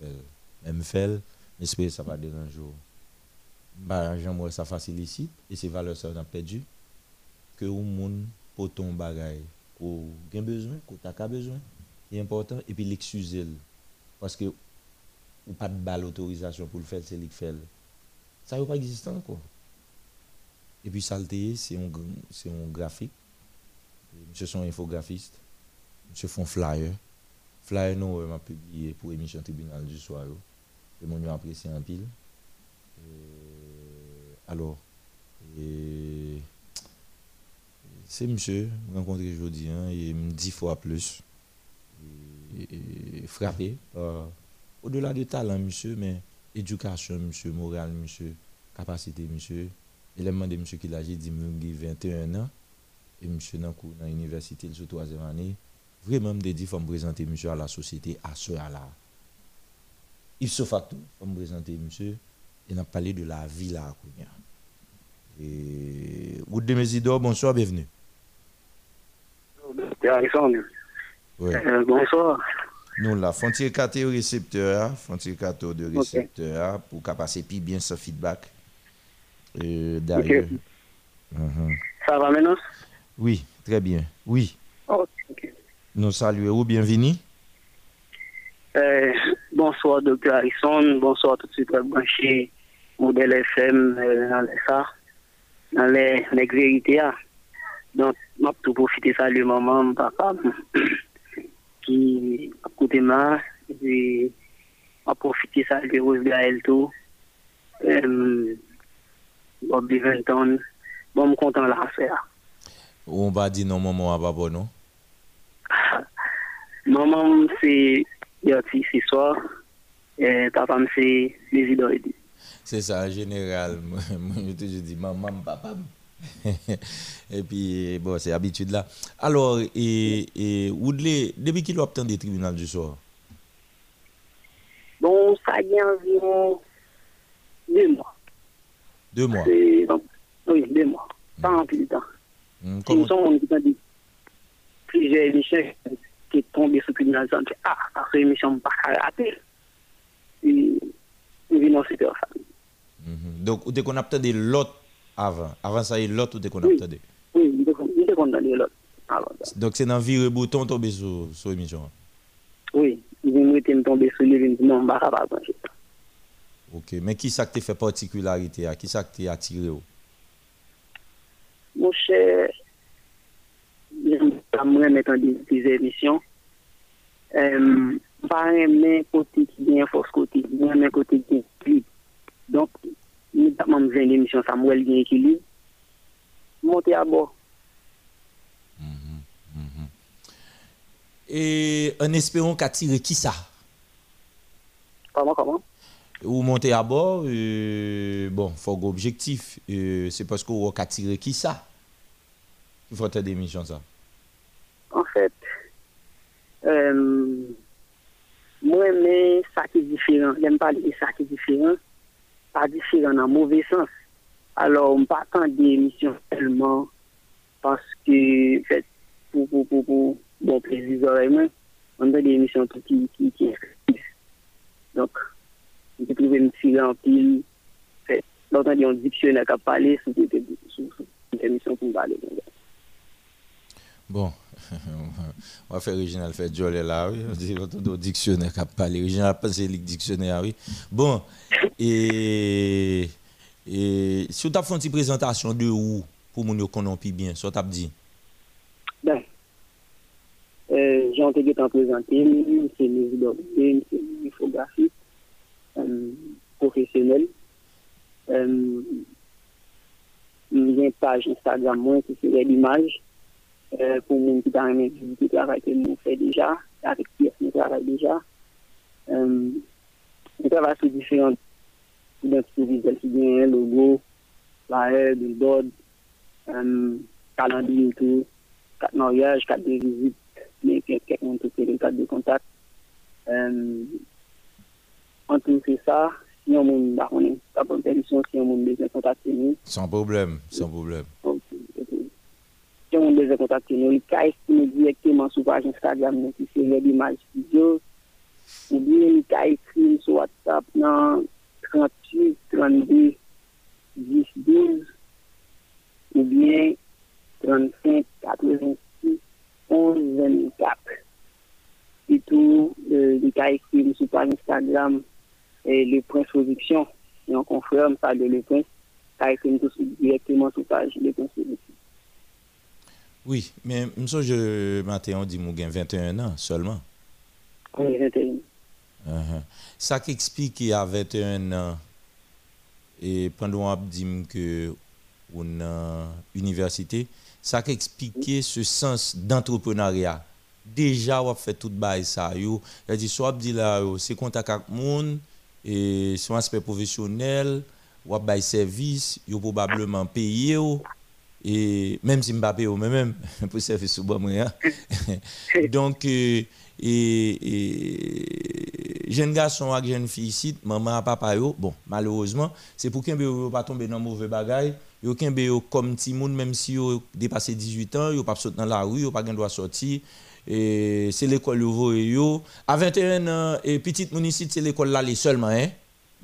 me me fait j'espère que ça va déranger bah j'aimerais ça facilite et ces valeurs ça on perdu que au monde pour ton bagage qu'on a besoin qu'on a besoin c'est important et puis l'excuser parce que ou pas de pour le faire c'est qui fait ça veut pas exister encore et puis Salté, c'est un, c'est un graphique. Monsieur sont infographiste. Monsieur font flyer. Flyer, nous, m'a publié pour l'émission Tribunal du soir. Et mon apprécié en pile. Alors, c'est monsieur, rencontré aujourd'hui, hein, et dix fois plus. Frappé. Au-delà de talent, monsieur, mais éducation, monsieur, morale, monsieur, capacité, monsieur. Il a demandé monsieur qui l'a dit, dit, 21 ans, et monsieur dans l'université, sur troisième année, vraiment, me dit, il faut me présenter monsieur à la société, à ce à là. Il se fait tout, il faut me présenter monsieur, et on a parlé de la vie là, et, Route de Mésidor, bonsoir, bienvenue. Oui. Euh, bonsoir. Nous, la frontière 4 récepteur, frontière 4 de récepteur, pour qu'à passer plus bien ce feedback. Euh, derrière. Okay. Uh-huh. Ça va maintenant? Oui, très bien. Oui. Oh, okay. Nous saluons, bienvenue. Euh, Bonsoir, Dr. Harrison. Bonsoir, tout de suite, branché modèle FM euh, dans les ça, dans les, les vérités. Donc, je tout profiter ça, le maman, papa, qui a côté moi, et je profiter ça, le Rose Gaël, tout, euh, Bob Liventon. Bon, je suis content de la faire. Ou on va dire non, maman, à papa, non? maman, c'est. Soir. Et papa, les idoles. C'est ça, en général. je te dis maman, papa. et puis, bon, c'est habitude là. Alors, et, et Woodley, depuis qu'il a obtenu des tribunaux du soir? Bon, ça y est environ deux mois. Deux mois? Oui, deux mois. Pas en plus de temps. Comment... Ils sont dit plusieurs émissions qui est tombé sur tribunal, je dis, ah, parce que l'émission n'est pas rater. Et, et viens c'est ça. Mhm. Donc, ou dès qu'on a peut-être l'autre avant. Avant ça, il y a l'autre ou a peut-être Oui, c'est dans le bouton tombé sur sur l'émission. Oui, non, pas Ok, mais qui ça qui fait particularité Qui ça qui attiré Mon cher, j'aime pas me mettre en des, émissions. Euh, pas un côté qui vient force côté, un côté qui est Donc, je une émission Samuel bien équilibre. Monter à bord. Mm-hmm, mm-hmm. Et en espérant qu'attirer qui ça? Comment, comment? Ou monter à bord, euh, bon, il faut objectif. Euh, c'est parce qu'on va attirer qui ça? Il faut des émissions ça. En fait, euh, moi, mais ça qui est différent. J'aime pas dire ça qui est différent pas différent dans mauvais sens. Alors, on ne pas attendre des émissions seulement parce que, fait, pour, pour, pour, plaisir on a des émissions qui, qui, qui Donc, on peut trouver une fille en pile. Fait, longtemps, il un dictionnaire qui a parlé sur une émission pour parler. Bon, on va faire original, faire Jolie là, oui. On dit votre dictionnaire qui a parlé. Original, c'est le dictionnaire, oui. Bon, et, et si tu as fait une présentation de où pour nous connaître bien, ce que dit? Ben, euh, j'ai entendu t'en présenter, c'est une infographie euh, professionnelle. Euh, une page Instagram, moi, qui fait l'image. Euh, pour que nous faisons déjà, avec qui nous travaillons déjà. Euh, nous travaillons sur différentes identités visuelles qui viennent, logo, la haie, le board, euh, calendrier, tout, quatre mariages, quatre visites, mais quelques monde qui fait le cadre de contact. Euh, en tout cas, ça, si on a pas bonne permission, si on a besoin de contacter nous. Sans problème, sans problème. Si on devait contacter nous, il peut directement sur page Instagram, qui c'est l'image vidéo, ou bien il peut écrire sur WhatsApp dans 38 32 10 12, ou bien 35 86 11 24. Et tout, il peut écrire sur page Instagram le Prince Production, et on confirme ça de le Prince, il écrit directement sur page le Prince Production. Oui, mais je matin, on dit que 21 ans seulement. Oui, 21 ans. Uh-huh. Ça qui explique a 21 ans, et pendant on dit que une université, ça qui explique ce sens d'entrepreneuriat. Déjà, on a fait tout ça. Dit, soit dit là, c'est contact avec le monde, et son aspect professionnel, on a service, il probablement payé. Et même si Mbappé ou même pour servir sous moi hein. donc euh, et, et jeune garçon avec jeune fille ici maman papa yo bon malheureusement c'est pour qu'un pas tomber dans mauvais bagaille. Yo qu'un yo comme petit monde même si yo dépassé 18 ans yo pas sortir dans la rue yo pas droit sortir. Et c'est l'école yo yo. À 21 ans et petite ici c'est l'école là seulement hein.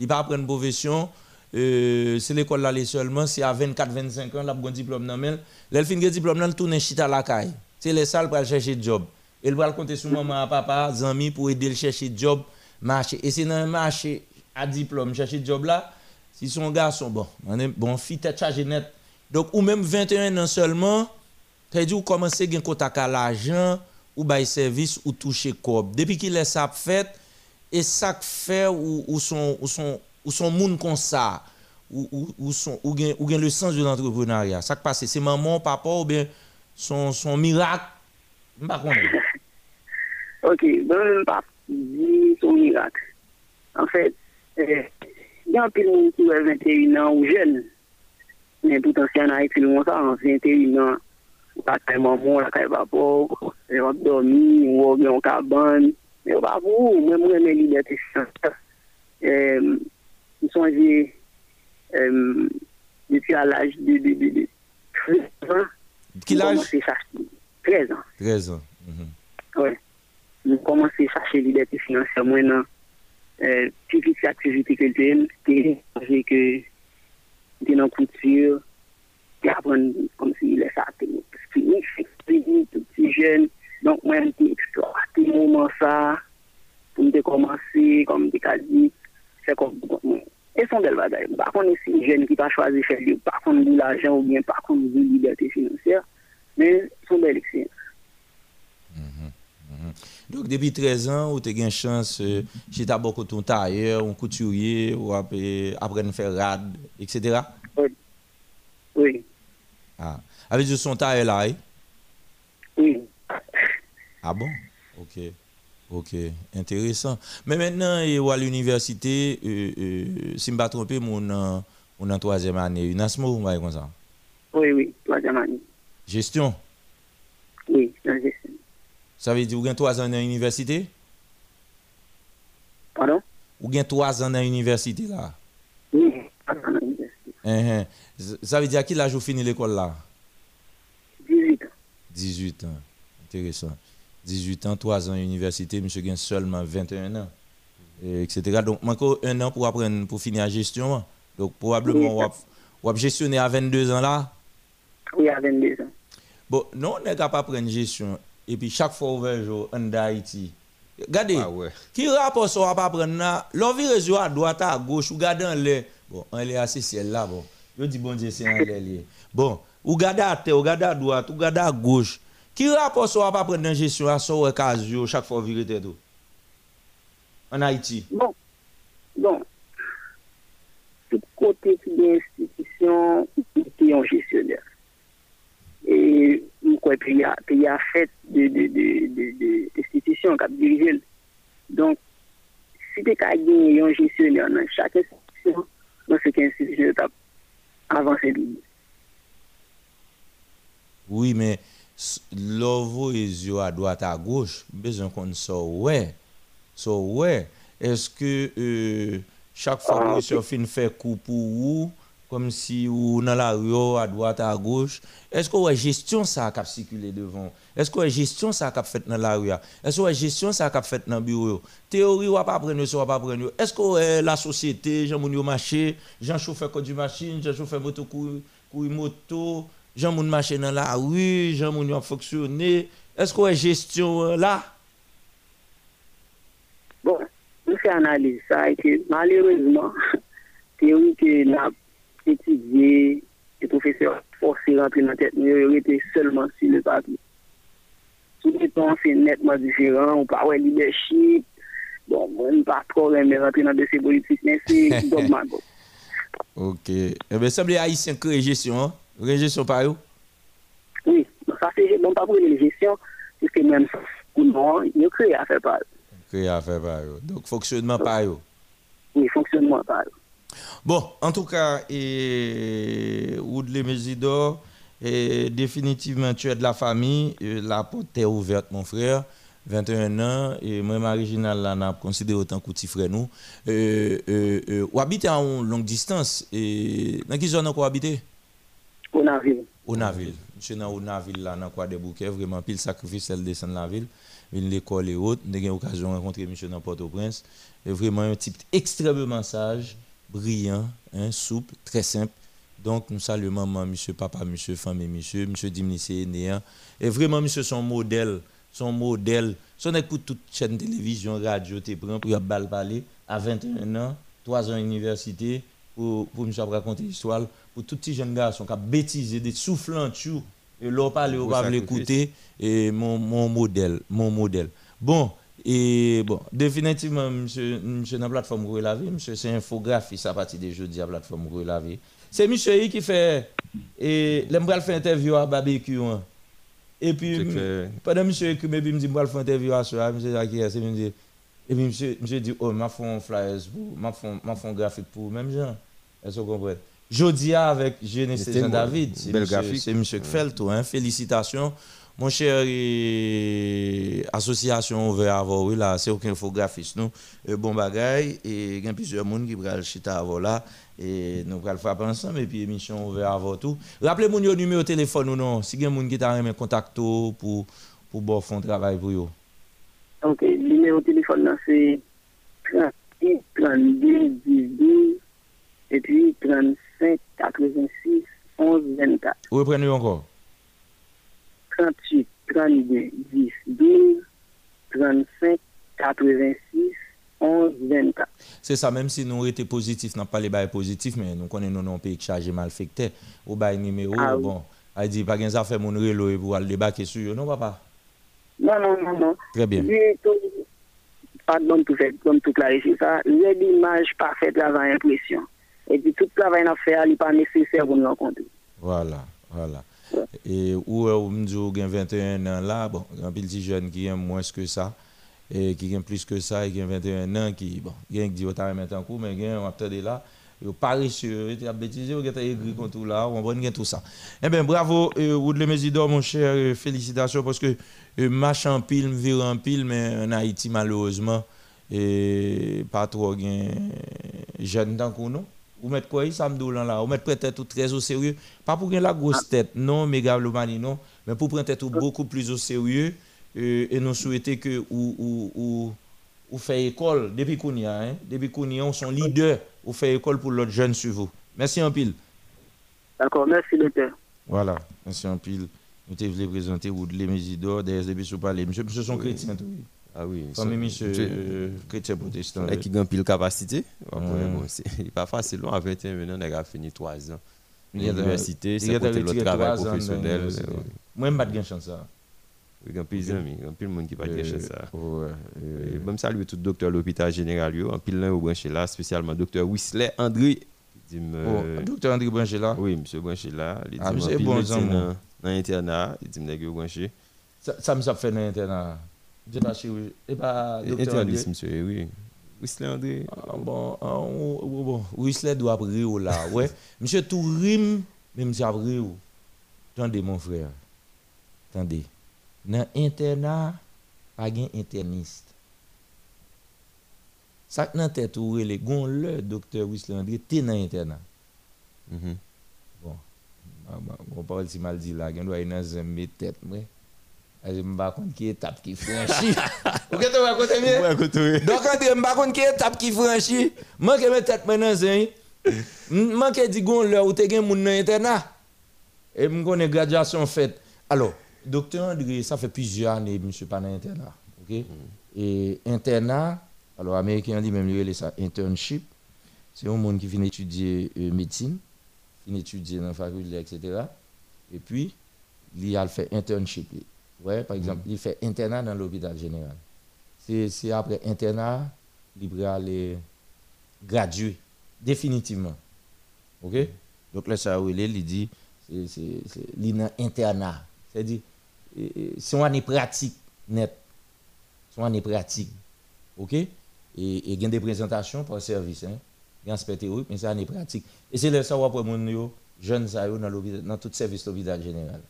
Il pas prendre profession euh, c'est l'école là seulement, c'est à 24-25 ans, là, bon diplôme dans mais L'elle fin diplôme, là, tourne chita la caille. C'est les salles pour chercher job. Elle va compter sur maman, papa, amis pour aider le chercher job, marché. Et c'est dans le marché à diplôme, chercher job là, si son garçon, bon, bon, fille tête chargée net. Donc, ou même 21 ans seulement, tu dit, ou commencer à contact à l'argent, ou bail service, ou toucher corps. Depuis qu'il est ça fait, et ça fait, ou, ou son, ou son, ou son moun kon sa, ou, ou, ou, son, ou gen, gen le sens de l'entrepreneuriat. Sa k pase, se maman, papa ou ben son, son mirak, mba konnen. Ok, ben mba di son mirak. En fèt, fait, yon eh, pil moun ki wè 21 an ou jen, men tout ansyen a eksil moun sa, an 21 an, lakay maman, lakay papa, yon ap dormi, yon ap yon kaban, men wap wou, men mwen men liberté sa. E... Eh, ils sont euh, depuis à l'âge de, de, de, de 13 ans. Quel âge? 13 ans. 13 ans. Oui. mwen komanse chache liberté financière mwen nan euh, kouture, te apren kom si spinik, spinik, tout mouman sa, pou mwen te komanse, kom te kazi, se kom mwen. E son bel bagay. Par kon si jen ki pa chwazi fè li, par kon di l'ajan ou bien par kon di liberté financière, men son bel eksyen. Donc, depuis 13 ans, vous avez une chance, euh, j'étais beaucoup ton tailleur, un couturier, ou après à faire rad, etc. Oui. Oui. Ah. Avec son tailleur là, hein? Oui. Ah bon? Ok. Ok, intéressant. Mais maintenant, à l'université, euh, euh, si je ne me pas trompé, mon, mon en troisième année, une asmo, ou comme ça? Oui, oui, troisième année. Gestion? Oui, la gestion. Ça veut dire vous avez trois ans dans l'université? Pardon? Ou avez trois ans dans l'université là? Oui, trois ans dans l'université. Hein. Ça veut dire à qui l'âge vous fini l'école là? 18 ans. 18 ans. Intéressant. 18 ans, 3 ans à l'université, monsieur gagne seulement 21 ans. Et etc. Donc, manque un an pour apprendre, pour finir la gestion. hein. Donc, probablement, Oui, on va gestionner à 22 ans là. Oui, à 22 ans. Bon, non, on est capable de prendre gestion. Et puis, chaque fois ouvert jour, en Haïti. Regardez, qui rapport ça va pas prendre là? L'envie réseau à droite, à gauche, ou regardez en l'air. Bon, en l'air, c'est ciel là, bon. Je dis, bon Dieu, c'est en l'air. Bon, ou regardez à terre, ou regardez à droite, ou regardez à gauche. Ki rapor so ap apren nan jesyon a so wè kaz yo chak fò virite do? An Haiti? Bon, bon, se kote ki de institisyon ki yon jesyonè. E mwen kwen pe ya fèt de institisyon kap dirijel. Donk, si te ka gen yon jesyonè nan chak institisyon, nan se ki institisyon tap avansè li. Oui, men... l'ovo et yeux à droite à gauche, besoin qu'on soit ouais. So ouais, est-ce que euh, chaque fois que monsieur fin fait coup pour vous, comme si ou dans la rue à droite à gauche, est-ce que ouais gestion ça a circulé devant? Est-ce que ouais gestion ça a fait dans la rue? Est-ce que ouais gestion ça a fait dans le bureau? Théorie ou pas prendre ça pas prendre. Est-ce que ouais, la société, Jean moun yo marché, Jean chauffeur conduit machine, Jean chauffeur moto courir moto, Jean moun marché dans la rue, Jean moun a fonctionné. Est-ce que ouais gestion euh, là? Bon, nous fait analyse ça et que malheureusement, théorie que n'a étudié, les professeurs forcés rentrer dans la tête, nous était seulement sur le papier. Tout le temps, c'est nettement différent, on parle de leadership, bon, moi, je pas trop aimer rentrer dans dossier politique, mais c'est dogma. bon. Ok. Eh bien, semble haïtien créer gestion, hein? Créer gestion par eux? Oui, ça c'est bon pas pour les gestion, puisque même ou non, il crée à faire par eux. Créer à faire par. Donc, fonctionnement par eux. Oui, fonctionnement par. Bon, en tout cas, et et définitivement, tu es de la famille. La porte est ouverte, mon frère. 21 ans, et moi, Marie-Ginal, là, n'a considéré autant que petit frère nous. Euh, euh, euh, ou habite en longue distance. Et dans quelle zone vous habitez? Au navire. Au Naville. Monsieur dans au Naville, là, dans quoi des bouquets, vraiment, pile sacrifice, elle descend de la ville. Vin l'école et autres. J'ai eu l'occasion de rencontrer monsieur dans Port-au-Prince. Et vraiment un type extrêmement sage, brillant, hein, souple, très simple. Donc, nous saluons maman, monsieur, papa, monsieur, famille, monsieur, monsieur Dimnissé, néant. Et vraiment, monsieur, son modèle, son modèle. Son pour toute chaîne télévision, radio, te prend pour y parler à 21 ans, 3 ans à l'université, pour, pour monsieur raconter l'histoire, pour tout petit jeune garçon qui a bêtisé, des soufflants. Et l'on parle, on va l'écouter, et mon, mon modèle, mon modèle. Bon, et bon, définitivement, monsieur, monsieur dans la plateforme Gros Lavé, monsieur, c'est infographiste à partir de jeudi à la plateforme Gros Lavé. C'est monsieur qui fait, et l'aime faire interview à barbecue. hein. Et puis, pendant monsieur il me dit, moi, faire interview à soir, monsieur Jacques, c'est me dit, et puis monsieur, monsieur dit, oh, m'a fait un flyers pour, m'a fait un graphique pour, même gens. Est-ce que vous comprenez? Jeudi avec C'était Jean-David, c'est monsieur, monsieur qui fait le tout, hein. Félicitations. Mon cher et association ouvert avant oui là c'est aucun infographiste nous Euh, bon bagaille et il y a plusieurs monde qui pral chita avant là et nous pral frapper ensemble et puis émission ouvert avant tout rappelez-moi le numéro de téléphone ou non si il y a monde qui t'a remis contact pour pour bon fond travail pour yo Ok, numéro de téléphone là, c'est 38 32 12 et puis 35 86 11 24. Ou reprenez encore? 38 32 10 12 35 86 11 24. C'est ça, même si nous étions positifs, n'a pas les bails positifs, mais nous connaissons nos pays qui chargé mal affecté. Au bail numéro, Ah oui. bon, elle dit pas qu'un affaire mon relo et pour aller débarquer sur. Non, papa. Non, non, non, non. Très bien. Pardon tout fait, comme tout clarifier ça. Lè l'image parfaite l'avant impression. Et puis tout travail à faire, il n'est pas nécessaire pour nous rencontrer. Voilà, voilà. Ouais. Et ou ou m'djou gen 21 ans là, bon, un petit jeune qui aime moins que ça, et qui gagne plus que ça, et qui a 21 ans, qui, bon, gen qui dit, oh, on t'a remettre en coup, mais gen, on a peut-être là, yo paresseux, a bêtisé, a écrit contre tout là, on gen tout ça. Eh bien bravo euh, Woodley Mesidor mon cher, euh, félicitations parce que euh, marche en pile, vire en pile mais en Haïti malheureusement pas trop gen jeune tant qu'on nous. Ou mettre quoi dit là, ou mettre peut-être tout très au sérieux, pas pour gagner la grosse tête, non, mégalomanie non, mais pour prendre tête beaucoup plus au sérieux et nous souhaiter que ou ou ou ou fait école depuis qu'on y a hein, on sont leader ou fait école pour l'autre jeune sur vous. Merci en pile. D'accord, merci docteur. Voilà, merci en pile. Nous te voulons présenter Woodley Mesidor, des depuis sous parler. Monsieur, monsieur sont chrétiens tout. oui. Ah oui. Famille monsieur monsieur- euh, chrétien protestant. Et qui a pile capacité. Mm. bon, c'est il est pas facile. À 21 maintenant, on a fini 3 ans. L'université, c'est côté le travail ans professionnel. Moi, je n'ai pas de chance Il y a pile d'amis, il de monde qui de Euh, chance ça. Et Bon, salut tout docteur de l'hôpital général, yo, en pile là au branché là, spécialement docteur Whistler André. Oh, docteur André branché Oui, monsieur branché là. Il dit Ah, bon médecine exemple. dans l'internat, il dit yo branché. Ça, me fait dans l'internat. Je chirurgien. Et pas docteur Interniste, André. monsieur, oui. Whistler André. Ah, bon, ah, on- on- bon, Whistler doit ou là, ouais. Monsieur tout rime, mais monsieur ou. Attendez mon frère. Attendez. Dans l'internat, pas gen interniste. Ça que dans tête ou les gon le docteur Whistler André t'es dans l'internat. Mhm. Bon. Ah, bah, On parle si mal dit là, gen doit dans tête moi. Je ne sais pas qui étape qui franchit. Vous avez raconté bien? Ouais, écoutez. Donc, quand je ne sais pas qui étape qui franchit, moi qui mets tête maintenant, c'est moi qui dis gon l'heure où tu as moun dans internat. Et je connais graduation faite. Alors, docteur André, ça fait plusieurs années, monsieur, pas dans internat. OK? Et internat, alors, américain dit même, y ça internship. C'est un monde qui vient étudier euh, médecine, qui vient étudier dans la faculté, etc. Et puis, il a fait internship. Ouais, par exemple, il fait internat dans l'hôpital général. C'est après internat, il va aller graduer définitivement. OK? Donc là, ça, il il dit, c'est- c'est c'est- il est dans internat. C'est-à-dire, c'est une année pratique net. C'est une année pratique. OK? Et et il y a des présentations par service. Hein? Il y a un aspect théorique, mais c'est une année pratique. Et c'est ça, on pour les jeunes dans, dans tout service de l'hôpital général.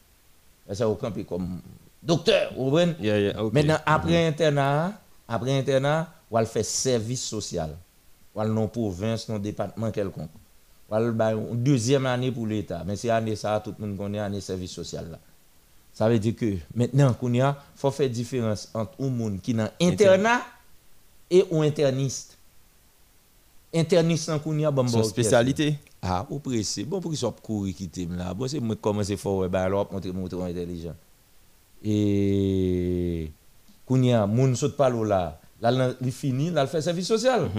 Là, ça, on campe comme docteur, vous comprenez? Yeah. Maintenant, après internat, après internat, on faire service social. On non province, non département quelconque. On deuxième année pour l'État. Mais c'est année ça, tout le monde connaît année service social là. Ça veut dire que maintenant, il faut faire différence entre un monde qui est dans internat et un interniste. Interniste, Son bon, spécialité. Ah, pour pressé. Bon, pour qu'il soit courir quitter là. Bon, c'est moi commence à faire, ben alors, montrer, montrer intelligent. Et Kounia, moun saute pas là. Là, il finit, là, il fait service social.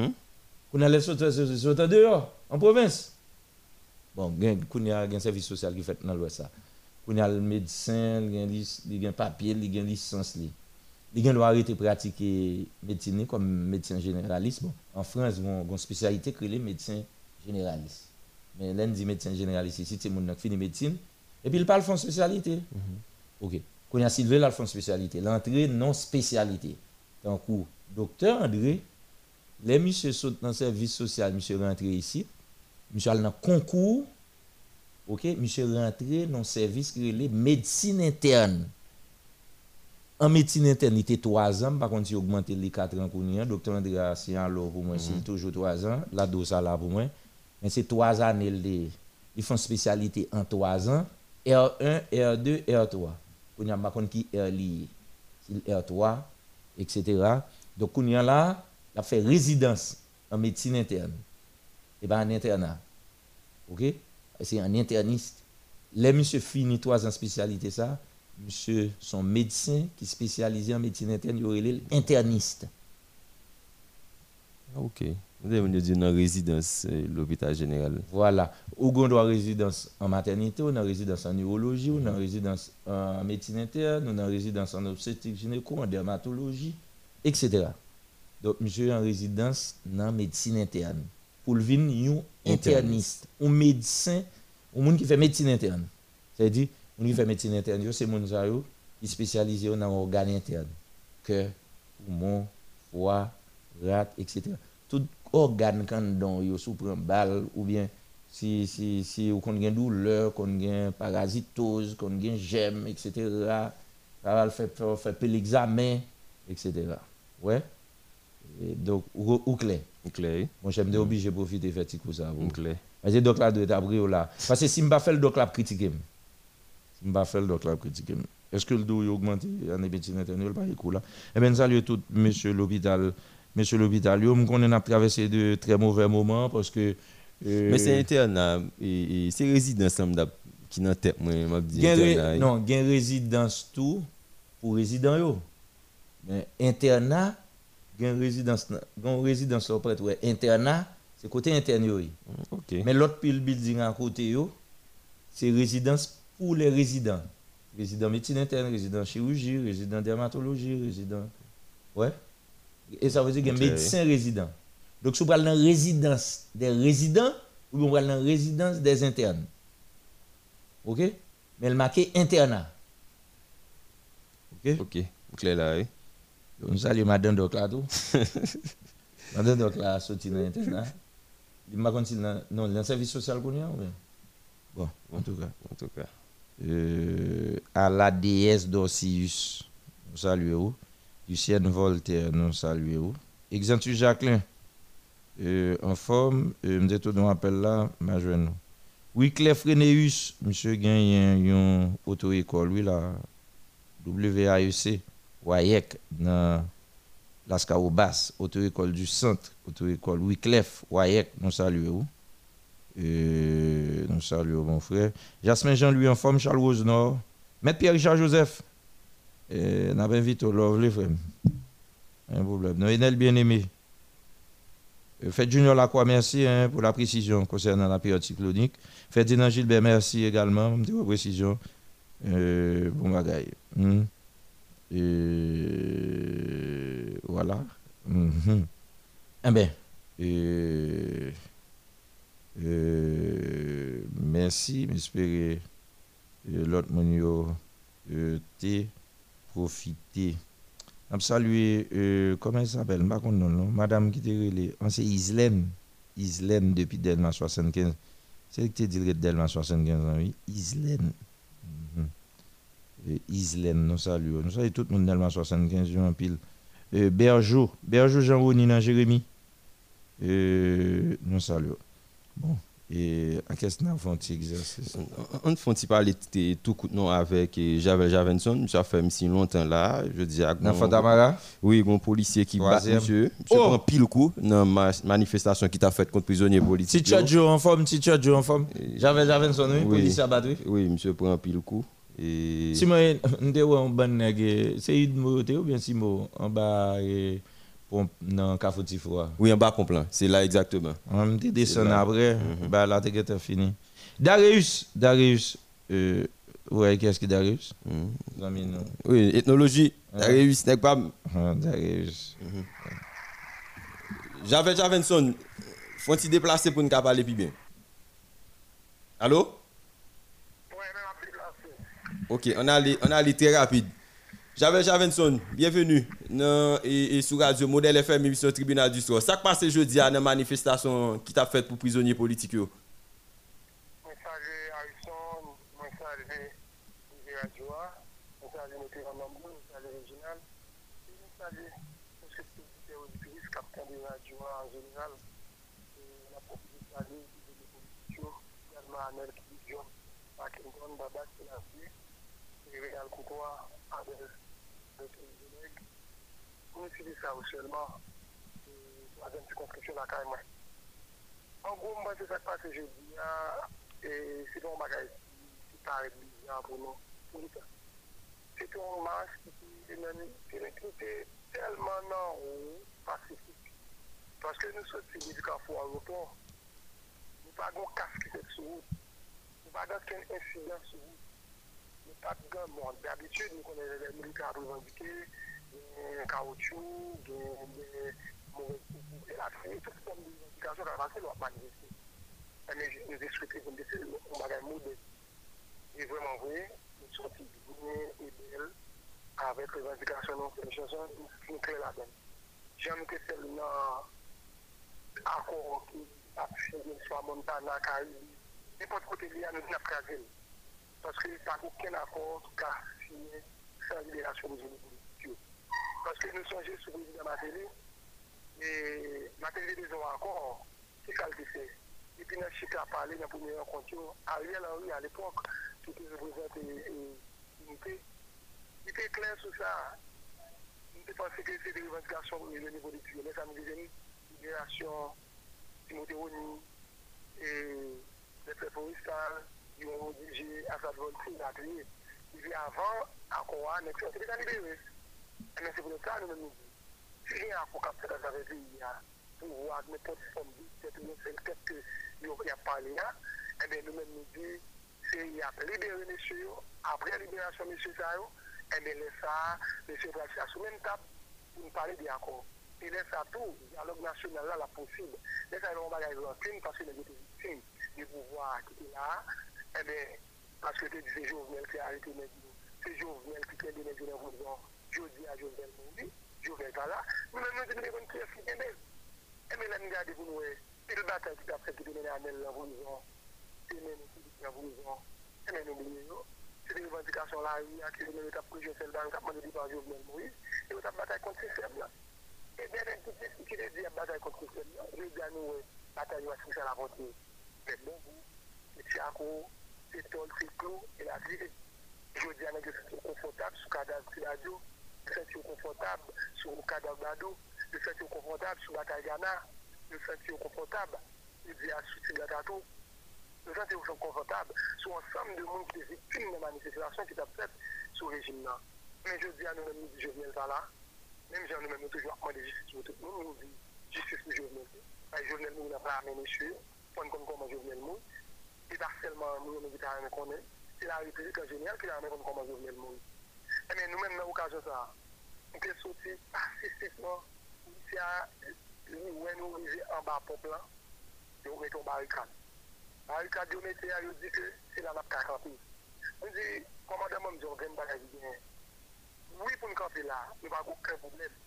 Kounia, il saute dehors, en province. Bon, Kounia, il y a un service social qui fait dans l'ouest ça. Kounia, le médecin, il y a un lis- il y a un papier, il y a une licence. li. Il doit arrêter de pratiquer médecine comme médecin généraliste. Bon, en France, il y a une spécialité que les médecins généralistes. Mais là, on dit médecin généraliste ici, c'est mon qui finit médecine. Et puis, il parle de spécialité. OK. Quand il a Sylvain, il font spécialité. L'entrée, non spécialité. Donc, docteur André, les monsieur sautent dans le service social, monsieur rentré ici, monsieur dans le concours, OK, monsieur rentré dans le service qui est médecine interne. En médecine interne, il était 3 ans, par contre, il a augmenté les 4 ans qu'on a. Docteur André a c'est un lot pour moi, c'est toujours 3 ans. La dose là pour moi. Mais c'est 3 années, ils- font spécialité en 3 ans. R1, R2, R3. Qu'on y a pas contre qui R lié. Si le R3, etc. Donc, on y a là, il a fait résidence en médecine interne. Et bien, en internat. OK? C'est un interniste. Les monsieur finit trois ans spécialité ça, monsieur son médecin qui est spécialisé en médecine interne, il aurait interniste. Ah, ok. Vous avez dit dans résidence euh, l'hôpital général. Voilà. Ou on doit résidence en maternité, ou dans résidence en neurologie, ou dans résidence en médecine interne, ou dans résidence en obstétrique gynéco, en dermatologie, etc. Donc, monsieur est en résidence dans médecine interne. Pour le venir, un interniste, un médecin, un monde qui fait médecine interne. C'est-à-dire, on qui fait médecine interne, c'est mon qui est spécialisé dans l'organe interne. Cœur, poumon, foie, rat, etc. Tout organe quand dans yo sous prend balle ou bien si si si ou qu'on gain douleur, qu'on gain parasitose, qu'on gain gemme, etc. Le faire faire, faire l'examen, etc. Ouais? Donc ou, ou clair. Moi j'aime obligé de profiter de faire pour ça. Donc là être là parce que si je fais le doc là critiquer. Si je fais le doc là critiquer. Est-ce que le dos a augmenté en cool là. Eh bien salut tout monsieur l'hôpital monsieur l'hôpital. On a traversé de très mauvais moments parce que. Euh, Mais c'est interne, et, c'est résidence qui n'a tête, moi, m'a dit. Non, il y a résidence tout pour résident yo. Mais internat, il y a résidence, une résidence auprès ouais, internat, c'est côté interne yo. OK. Mais l'autre pile building à côté yo, c'est résidence pour les résidents. Résident médecine interne, résident chirurgie, résident dermatologie, résident. Ouais. Et ça veut dire qu'il y a médecin résident. Donc, si vous parlez de résidence des résidents, ou vous parlez de résidence des internes. OK? Mais le marqué internat. OK? OK. Clair là, oui. Donc, salut Madame Docla tout. Madame Docla a sorti dans l'internat. Il m'a non, dans le service social qu'on a. Bon, en tout cas. En tout cas. Euh, à la déesse d'Orsius. Salut. Lucienne Voltaire, nous saluons. Exantu Jacqueline, euh, en forme, euh, me dit nous appelle là, ma jeune. Oui, Claire Frénéus, monsieur gagne une auto-école, lui là, WAEC, WAEC, dans Lascao Basse, auto-école du centre, auto-école Wyclef, WAEC, nous saluons. Euh, nous saluons mon frère. Jasmin Jean-Louis en forme, Charles Rose Nord. Maître Pierre-Richard Joseph, on a invité Lovely, frère. Un problème. Nous, Enel bien-aimé. Faites Junior Lacroix, merci hein, pour la précision concernant la période cyclonique. Ferdinand Gilbert, merci également pour la précision. Euh, bon bagaille. Hmm. Et voilà. Mm -hmm. Eh bien, euh, merci, j'espère l'autre mon euh, profiter. Je saluer, euh, comment elle s'appelle? Madame qui était c'est Islaine. Islaine depuis Delma 75. C'est qui te dit Delma 75 ans, oui? Islaine. Mm Islaine, nous saluons. Nous saluons tout le monde Delma 75, en pile. Euh, Bergeau, Bergeau Jean-Rony dans Jérémy. Euh, nous saluons. Bon. Et en question, on fait un petit exercice. On fait parler tout coup non avec Javel Javenson, ça fait si longtemps là, je dis à Dans Fandamara Oui, un policier qui bat monsieur, monsieur oh! prend pile coup dans ma manifestation qui t'a fait contre prisonnier politique. Si tu as en forme, si tu as en forme. Javel Javenson, oui, policier abattu. Oui, monsieur prend pile coup. Et... Si moi, on bon nègre, c'est une moté ou bien si moi en bas et froid. Oui, en bas complet. C'est là exactement. On me descend après, mm -hmm. bah là, t'es fini. Darius, Darius, euh, ouais, qu'est-ce que Darius? Mm. Oui, ethnologie. Darius n'est pas. Ah, Darius. Mm -hmm. Javet Javenson, faut-il déplacer pour nous parler plus bien Allô Ok, on a on a allé très rapide. Javel Javenson, bienvenue et, sur Radio Modèle FM émission Tribunal du Soir. Ça qui passe jeudi à la manifestation qui t'a fait pour prisonniers politiques. sa ou selman a zem di konstriksyon la kay mwen. An gwo mwen se sak pase je di ya e se don bagay ki pare di ya pou nou pou li ta. Se ton mas ki te meni se rekrite telman nan ou pasifik. Paske nou soti di ka fwa woton nou pa gon kaskite sou nou pa gon ken insidans sou nou pa gon moun. De abitud nou konen milita revendike de caoutchouc, de mauvaise publicité. La fini, toute forme de modification avancée doit manifester. Mais nous souhaitons comme des on va gagner modèle. Et vraiment, vous voyez, nous sommes bien et belles avec les indications non les chansons nous créons la donne. J'aime que c'est un accord qui a pu soit Montana, Caribe, n'importe côté lié à nous, n'a pas Parce que ça n'a aucun accord qui a signé sans libération du Libye. Paske nou sonje sou gouni da mateli, e mateli de zon ankon, ki kalte se. E pi nan chika pale nan pounye an kontyo, a rye lan rye al epok, ki te reprezente e, unité. I te kler sou sa, i te panse ke se de revantikasyon ou le nivou de tuye. Mè sa mou dizeni, liberasyon, Timote Oni, e le preporistal, yon dirije Azad Volti, la triye. I vi avan, akon an, nek se te kan libere. Pour ça que nous nous disons, si rien à faire capter avec lui, pour voir n'importe forme de cette qu'est-ce qu'il a parlé là, et bien nous-mêmes nous disons, c'est il a libéré messieurs, après la libération messieurs, ça, et bien laisse ça, monsieur Brassi à sous même table pour nous parler des accords. Et laisse ça tout, dialogue national là, la possible. Laisse on va y aller parce que les victimes du pouvoir qui est là, et bien, parce que c'est Jovenel qui a arrêté maintenant. C'est Jovenel qui a donné les gens je dis à Jovenel Mondi, Jovenel là, nous-mêmes nous disons qu'on crée fille d'elle. Et bien là, nous regardons pour nous, et le bataille qui a fait qui donne à Nel la Voulison, c'est même qui a Voulison, et bien nous oublions, c'est des revendications là, il y a qui nous ont pris celle dans le cap de par Jovenel Moïse, et nous avons bataille contre le système là. Et bien, qui est dit à bataille contre le système là, je dis à nous, bataille va se faire la bon, la vie, je dis à nous que c'est confortable sur le cadavre de radio, c'est confortable sur le cadavre le confortable sur la Ghana, le confortable, le confortable sur ensemble de monde qui est victime de manifestations qui sont faites sur le régime là. Mais je dis à nous-mêmes, je viens de là, même si nous-mêmes toujours justice pour tout le justice sur, et harcèlement, nous, nous avons connaît, c'est la République en général qui a amené comment Jovenel nous. Et bien, nous-mêmes, dans l'occasion de ça, nous sommes sortis pacifiquement, ici à nous, nous arrivons en bas pour plan, et nous mettons barricade. Barricade, nous mettons, nous dit que c'est la map 40. Nous dit, commandant, nous disons, 20 bagages bien. Oui, pour nous camper là, nous n'avons aucun problème. Mais cependant, dans la manifestation comme ça, pas 6. Nous nous nous. Nous nous nous nous. Nous nous nous seulement E men nou men nan okajon sa, mwen te soti pasistikman, si a wè nou rive an ba pop lan, yo wè ton barikad. Barikad yo mette a yo di ke, se la nap kakampi. Mwen di, komandan mwen diyon gen bagay di gen. Oui pou nou kampi la, nou bagou kren problem.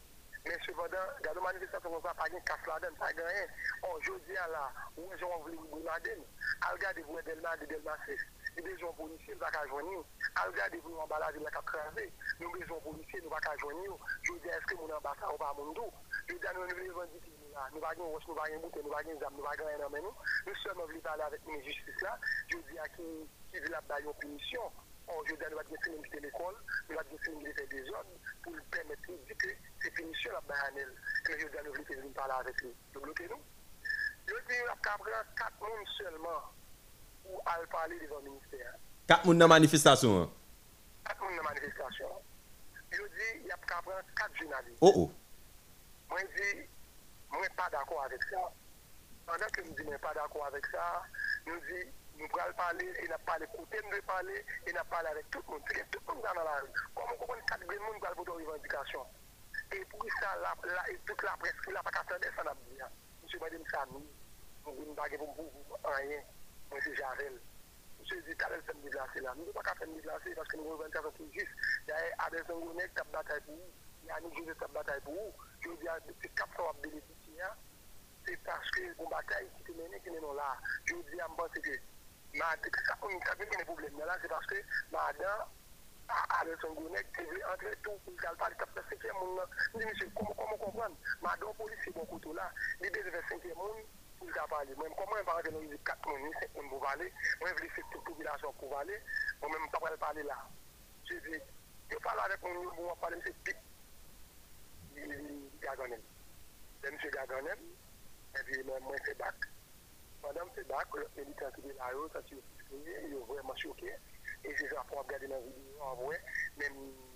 Men sevadan, gado manifestasyon kon sa pa gen kas la den, pa gen en. An jodi a la, wè joun vli wou la den, al gade vwe delman de delman se. e bezon polisye nou baka jwenni ou. Al gade pou nou ambalade nou baka krasè, nou bezon polisye nou baka jwenni ou. Jou di eske moun ambasa ou pa moun do. Jou di anou nou revendite nou la, nou bagen wos, nou bagen boute, nou bagen zam, nou bagen enamè nou. Nou seman vli pale avèk mè justice la, jou di a ki vil ap bayon polisyon. Ou jou di anou bat gesin mè mite l'ekol, nou bat gesin mè mite bezon, pou l'permetri di ke se finisyon ap bayanel. Mè jou di anou vli te vin pale avèk li. Nou bloke nou. Jou di ap kabran kat moun selman. ou al pale devan minister. Kat moun nan manifestasyon an? Kat moun nan manifestasyon. Yo di, yap kabran kat jounalist. Oh oh. Mwen di, mwen pa dako avek sa. Panan ke mwen di mwen pa dako avek sa, nou di, nou pral pale, e na pale koute mwen pale, e na pale avek tout moun. Tike tout moun nan la rou. Kwa mwen konpon kat gen moun pral bodo revendikasyon. E pou sa, e tout la preski la pakatande san ap diyan. Mwen se mwen di msa mi, mwen bagye pou mwen anyen. Mwen se Javel. Mwen se di Karel fèm di glase la. Mwen se pa ka fèm di glase, paske nou mwen 24 anpil jif. Yae Adelson Gounek tap batay pou ou. Yannick Joseph tap batay pou ou. Jou di a kap sa wap benefiti ya. Se paske mwen batay ki te menen ki menon la. Jou di a mban se ke. Mwen te ki sa kon mwen kabe ki ne problem. Mwen la se paske mwen adan Adelson Gounek te ve entre tou. Mwen kalpa di tap la 5e moun. Mwen di mwen se komo komo kompran. Mwen adan polisi bon koto la. Li de ve 5e moun. pou ta pale. Mwen koman mwen pale nan mizik 4 moun, 5 moun pou pale, mwen vle sep tout populasyon pou pale, mwen mwen pa pale pale la. Je vle, yo pale alek moun, mwen wap pale mse pik, Gaganel. De mse Gaganel, evi mwen se bak. Mwen se bak, lòk militan ki de la yo, sa ti yo pwè, yo vwèman chokè, e se jan pou ap gade nan videyo an vwè, men mwen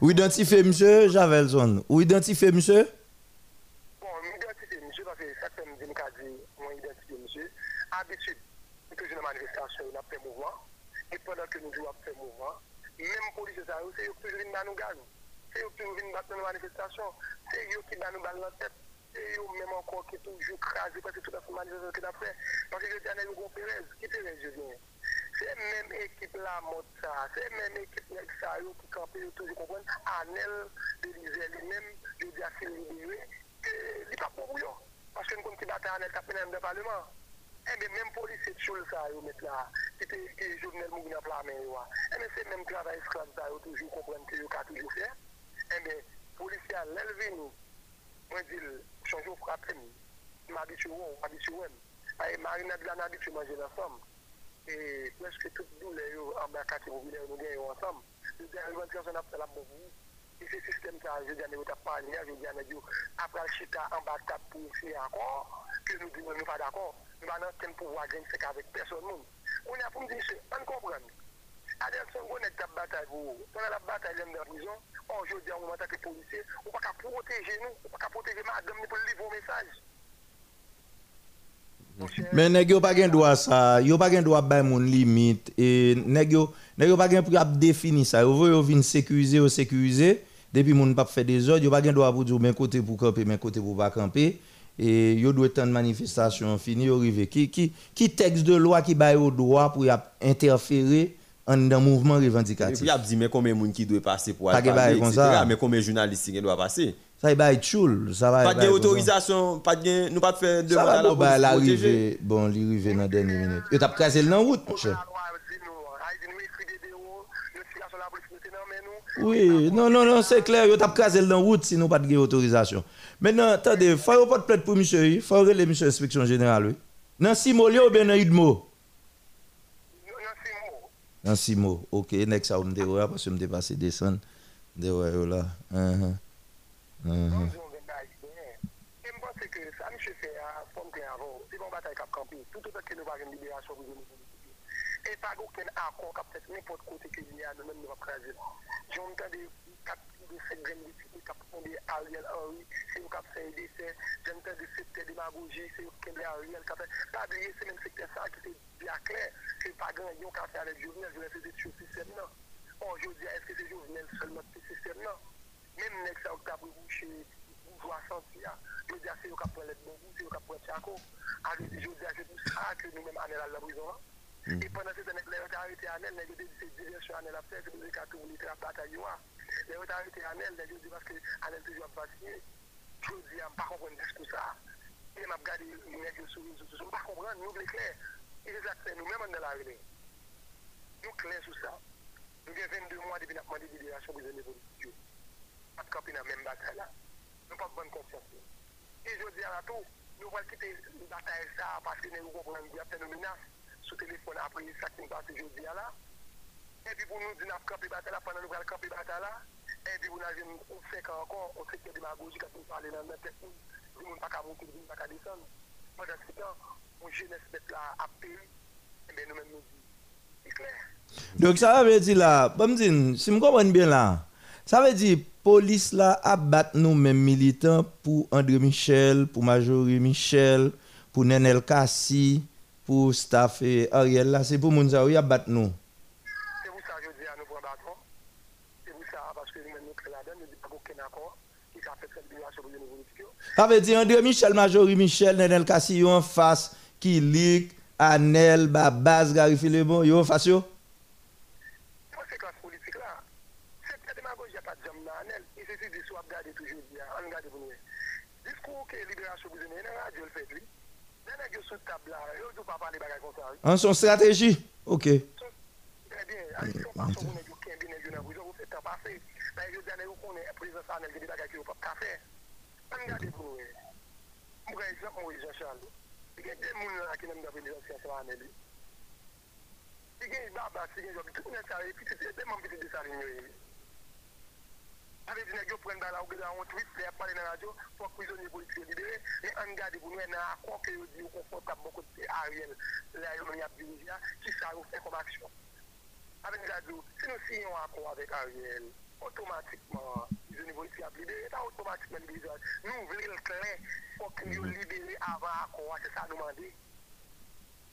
Ou identifier monsieur Javelson Ou identifier monsieur? Bon, m'identifier monsieur, parce que ça fait me dire que moi identifier monsieur. Habitude, dans la manifestation, on a fait mouvement. Et pendant que nous jouons fait mouvement, même policiers, ça, c'est eux qui viennent dans nous gaz. C'est eux qui viennent battre dans la manifestation. C'est eux qui donnent nous balle dans la tête. C'est eux même encore qui toujours crasé parce que tout à fait manifestation qu'il a fait. Parce que je dis à Hugo Pérez, qui Pérez, je viens. Se menm ekip la mot sa, se menm ekip nek sa yo ki kampe yo toujou konpon, anel de lize li menm, yo di asil li liwe, li pa pou yo. Paske nou kon ki bata anel kapene mde paleman. Ebe menm polise tchoul sa yo met la, ki te jounel mou gna plamen yo a. Ebe se menm travay sklan sa yo toujou konpon ki yo ka toujou fe. Ebe polise a lelve nou, mwen dil chanjou frapen, mabit yo wou, mabit yo wèm. Aye marina di lan abit yo manje la somme. e pweske tout doule yo ambakati ou vile ou gen yo ansam. Yo gen revantikasyon ap la mouvou e se sistem ka yo gen yo tap panye yo gen yo apral chita ambak tap pou se akor ke nou di nou nou pa d'akor. Nou banan ten pou wagen sek avek person moun. Ou ne apou mdi se an kompran. Adel son konek tap batay pou ton an ap batay lem nan prison anjou di an mouman tak e polise ou pa ka proteje nou ou pa ka proteje madame ni pou li pou mesaj. Men nèg yo pa gen droit ça, yo pa gen droit bay moun limite. Et nèg yo nèg yo pa gen pour définir ça. Yo yo vinn sécuriser, yo sécuriser. Depuis moun pa fait des ordres, yo pa gen droit pour dire men côté pour camper, men côté pour pas camper. Et yo doit temps manifestation fini yo rive qui qui qui texte de loi qui bay au droit pour interférer en dans mouvement Et revendicatif? puis, il a dit, mais combien de monde qui doit passer pour Pas aller. Mais combien de journalistes qui doivent passer? Ça y bay choul, ça va Pas de autorisation, pas de, nous pas de faire va à la bon, bah, police l'arrivée, bon, l'arrivée dans la dernière minute. Yo t'a crasé le dans route, mon cher. Oui, non, non, non, c'est clair, yo t'a crasé le dans route si nous pas de autorisation. Maintenant, attendez, faut yo pas de plainte pour monsieur, il faut relayer monsieur inspection générale, oui. Dans Simo ou bien dans Udmo? Dans Simo, ok, next ça, on me parce que je me dépasse descendre. Déroule là. Uh-huh. Je E mponse ke sa msye fè a fon kè avon, se bon batay kap kampi, toutot akè nou bagen liberasyon nou geni geni. E pa gò ken akon kap tèt nèpot kote ke geni a nou men nou ap krajè. Joun tan de kap de set geni geni kap ponde a riel anwi, se yo kap fè yede se, joun tan de sekte demagogi, se yo ken de a riel kap fè. Pa de ye se men sekte sa ki se blakè, se pa gen yon kap fè alè jounel, jounel se de chou sistem nan. Anjou di a eske se jounel solman se sistem nan. Même sa ou ka pou bouche bourgeois senti ya, je dis c'est eux qui prennent les bons c'est eux qui prennent Tchako. Je dis c'est pour ça que nous-mêmes on est à la prison. hein. Et pendant ces années, les ont arrêté Anel, les ont dit c'est direction Anel a fait, c'est pour dire qu'à tout le monde la bataille. Les ont arrêté Anel, les ont dit parce que Anel toujours pas. Je dis, je ne pas comprendre discours ça. Et m'a regardé les nègres sur les sociaux, je ne pas comprendre, nous les clairs. Et c'est ça que c'est nous-mêmes on est la relais. Nous clairs sur ça. Nous avons 22 mois depuis de libération pour les politiques. Pas de camper dans la même bataille là. Nous pas de bonne conscience. Et je dis à la tout, nous allons quitter la bataille ça parce que nous comprenons bien qu'il y a une menace sur téléphone après ça qui nous passe aujourd'hui là. Et puis pour nous dire nous camper bataille là pendant nous allons camper bataille là. Et puis nous avons on fait encore on fait que démagogie quand nous parlons dans notre tête. Tout le monde pas monter, le monde pas qu'à descendre. Pendant ce temps, on jeunesse mettre là à payer. Et bien nous-mêmes nous disons, c'est clair. Donc ça veut dire là, si je comprends bien là, ça veut dire police là abat nous mêmes militants pour André Michel, pour Majorie Michel, pour Nenel Kassi, pour staff et Ariel là, c'est pour moun ça oui abat nous. C'est pour ça que je dis à nous pour un bâton. C'est pour ça parce que nous-mêmes nous créons là-dedans, nous disons pas aucun accord qui a fait cette libération pour les nouveaux politiques. Ça veut dire André Michel, Majorie Michel, Nenel Kassi en face, Kilik, Anel, Babaz, Gary Philemon, yo en face yo? Moi, c'est classe politique là. C'est la démagogie, il n'y a pas de jambes dans Anel. Il suffit de soit regarder toujours bien. On regarde pour nous. discours que libération prisonnier, dans la radio le fait lui. Les nègres sous table là, ils ne pas parler bagaille comme ça. En son stratégie. OK. Très bien, avec son façon pour nègres qui est bien nègres dans prison, vous faites temps passer. Mais je dis nègres qu'on est président ça nègres des bagages qui pas qu'à faire. Regardez vous. Pour exemple, Moïse Jean-Charles. Il y a des gens qui n'aiment pas. Il y a des babas, il y a des gens et puis c'est des membres qui Avè di nè gyo pren bala ou gè dan an tweet, lè ap pale nan radyo, fò prizonye politik yo libere, mè an gade pou nou en an akon ke yo di yo konfortab mokot se a riel, la yo mè yap dirija, ki sa yo fè kom aksyon. Avè di gade ou, se nou si yon akon avèk a riel, otomatikman, prizonye politik ap libere, ta otomatikman libere. Nou vle l klen, fò ki yo libere avan akon, se sa nou mande.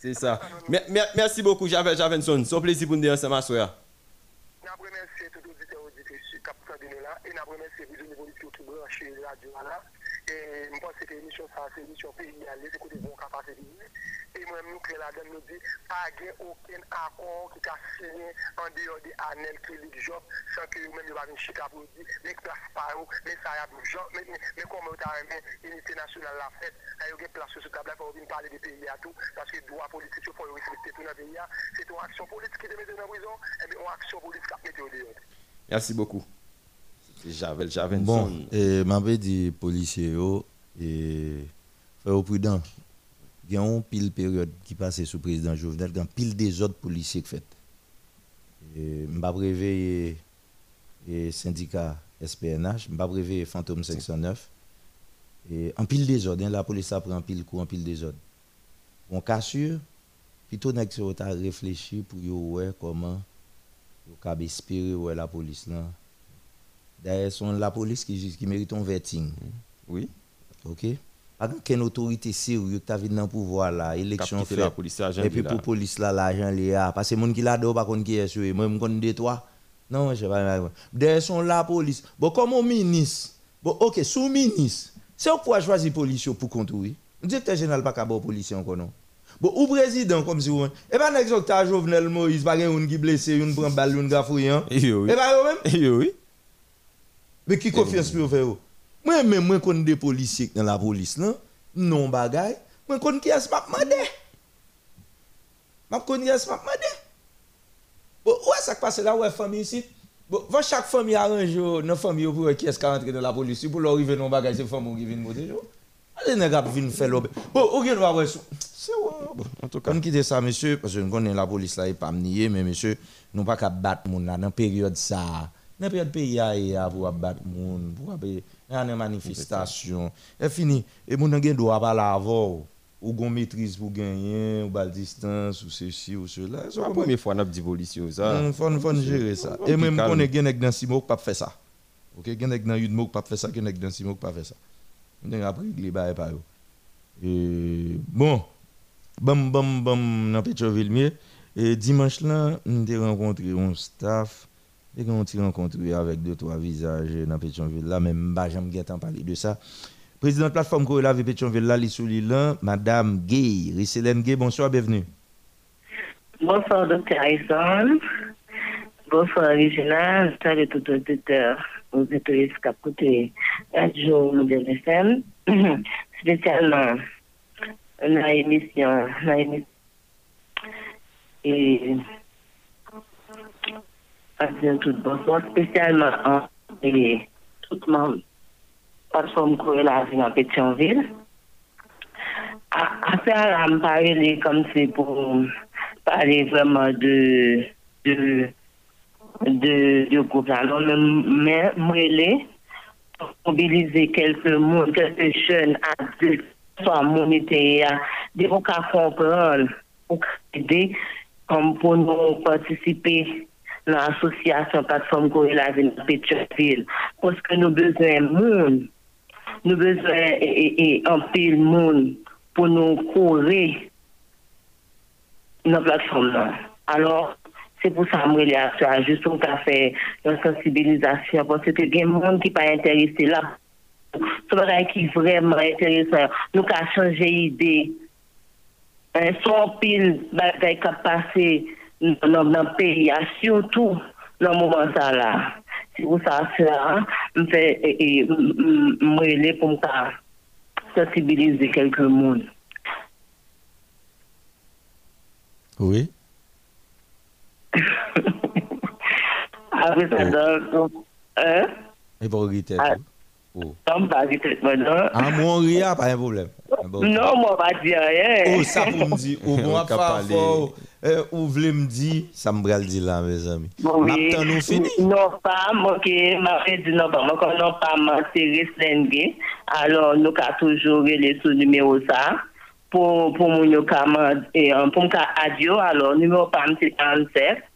C'est ça. Mer- mer- Merci beaucoup, Javel Javenson. C'est un plaisir pour nous dire ensemble, soeur. Nous remercions tous les auditeurs et auditrices qui captent de nous là. Et nous remercions les jeunes politiques qui branchent la radio là. Et je pense que l'émission, ça, c'est l'émission pays, les écoutes vont capacité de. Et moi, nous, que là-dedans, nous dit, pas aucun accord qui a signé en dehors de Anel, Kélik, Job, sans que vous-même, vous avez une chita pour dire, les places par où, les sarabes, Job, mais, mais, mais comme vous avez l'unité nationale la fête, il y a une place sur ce table pour venir parler des pays à tout, parce que droit politique, il faut respecter tout le pays. C'est une action politique qui te met dans la prison, et une action politique qui met au dehors. Merci beaucoup. Javel Javenson. Bon, et m'avait dit policiers yo et prudent. Il y a une pile période qui passe sous président Jovenel, il y a pile des autres policiers qui fait. Et m'a réveillé et syndicat SPNH, m'a réveillé Fantôme 509 et en pile des ordres, hein, la police a pris en pile coup, en pile des ordres. On cassure, plutôt nèg ta réfléchi pour yo ouais comment yo ka espérer la police là. D'ailleurs, c'est la police qui, qui mérite un vetting. Oui. OK? Pas qu'une autorité sérieuse qui a vu dans le pouvoir là, élection fait. la police, Et puis qui pour là. police là, l'argent li a parce que moun qui là dedans pas connait qui est sur moi me connais trois. Non, je sais pas. D'ailleurs, sont la police. Bon comme au ministre. Bon OK, sous ministre. C'est pourquoi choisir police pour contrôler. Le directeur général pas capable police encore non. Bon, ou président comme si vous. Et pas n'exemple ta Jovenel Moïse, pas un qui blessé, une prend balle, une gafouille. hein. Eh. Et pas eux même Eh oui. Mais qui confiance pour faire? Moi même moi connais des policiers dans la police là, non bagay. Moi connais qui est m'a demandé? M'a connais qui est m'a demandé? Bon, ouais ça qui passe là ouais famille ici? Bon, va chaque famille arrange yo, dans famille pour qui est qui rentre dans la police pour leur arriver non bagay c'est famille qui vient monter yo. Allez nèg ap vinn faire l'obé. Bon, gen va ouais c'est ouais. Bon, en tout cas, on quitte ça monsieur parce que nous connaissons la police là et pas nier mais monsieur, nous pas qu'à battre moun là dans période ça. Dans période pays a et a pour battre moun, pour une manifestation. Et fini. Et moun gen droit pas la avant ou gon maîtrise pour gagner ou bal distance ou ceci ou cela. C'est la première fois qu'on a dit policier ça. Il faut gérer ça. Et même qu'on est nèg dans Simo pas faire ça. OK, nèg dans Yudmo pas faire ça, nèg dans Simo pas faire ça. On a appris les bail par eux. Bon, bam bam bam dans Pétionville mieux et dimanche là, on a rencontré un staff et on a rencontré avec deux trois visages dans Pétionville là même pas jamais guettant parler de ça. Président de la plateforme Corella avec Pétionville là, li sous l'île là, madame Gay, Risselène Gay, bonsoir, bienvenue. Bonsoir, docteur Harrison. Bonsoir, Original. Salut tout auditeur. Aux auditeurs qui écouté Radio Modèle FM. Spécialement dans l'émission. dans l'émission. Et. À dire tout bonsoir. Spécialement en. Et tout le monde. Dans Pétionville. À parler comme c'est pour parler vraiment de de de, de groupe. Alors, mobiliser quelques monde, quelques jeunes adultes, soit monétaire, de pour aider, comme pour nous participer l'association plateforme Gorilla Ville de. Parce que nous avons besoin de monde. Nous avons besoin et, et, pile monde pour nous courir dans la plateforme. Alors, c'est pour ça que je suis juste pour faire une sensibilisation. Parce que il y gens qui ne sont pas intéressés là. C'est vrai qui est vraiment intéressant. Nous avons changé d'idée. Un son pile bagaille qui passé nan, nan peyi a, surtout nan mouman sa la. Si ou sa se la, mwen le pou mka sensibilize kelke moun. Oui. Awe sa dan, eh? E pou gite pou? Nan pa gite pou nan. An moun ria pa yon problem. Non moun pa diyan, eh. Ou sa pou mdi, ou moun bon pa fò. Euh, ou vle mdi, sa mbral di la, me zami. Bon, oui. Naptan nou fini? Non pa, mwen ke ma fe di non pa, mwen kon non pa man seri slenge, alon nou ka toujou rele sou numero sa, pou, pou moun yo ka man, eh, pou mka adyo, alon numero pa mse 37,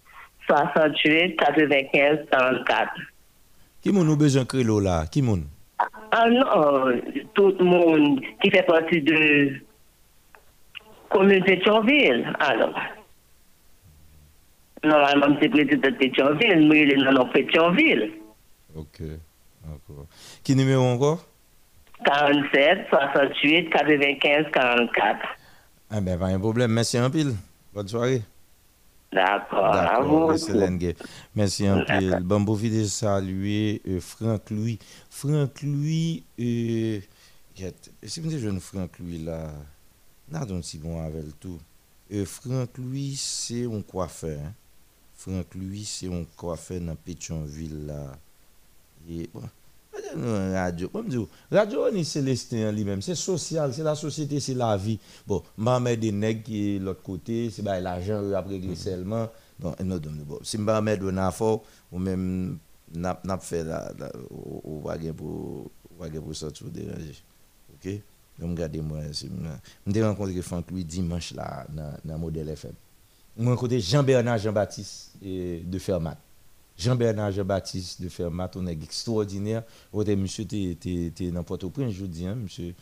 68, 95, 34. Ki moun nou bejan kre lo la? Ki moun? Ah, non, tout moun ki fe pati de komune de Tchonville, alon. Normalement, c'est président de Pétionville, mais il est dans Pétionville. Ok. D'accord. Qui numéro encore? 47, 68, 95, 44. Ah ben, pas un problème. Merci un pile. Bonne soirée. D'accord. À vous. Merci un peu. Bon, bon, de saluer euh, Franck Louis. Franck Louis, euh, si vous êtes jeune Franck Louis là, n'a donc si bon avec tout. Euh, Franck Louis, c'est un coiffeur. hein. Franck Louis, c'est un coiffeur dans Pétionville là. Et bon, radio, me dis, radio, on est célestin lui-même, c'est social, c'est la société, c'est la vie. Bon, m'a mettre des nègres qui est l'autre côté, c'est l'argent eux, après régler seulement. Bon, bon, si m'a mettre un affaire ou même n'a n'a fait la la- ou ou va gagner pour ou va gagner pour sortir déranger. OK? Donc regardez moi, c'est m'ai rencontré Franck Louis dimanche là dans dans modèle FM. Moi rencontré Jean-Bernard Jean-Baptiste eh, de Fermat. Jean-Bernard Jean-Baptiste de Fermat, on est extraordinaire. Votre monsieur était dans Port-au-Prince, je vous dis, hein, monsieur,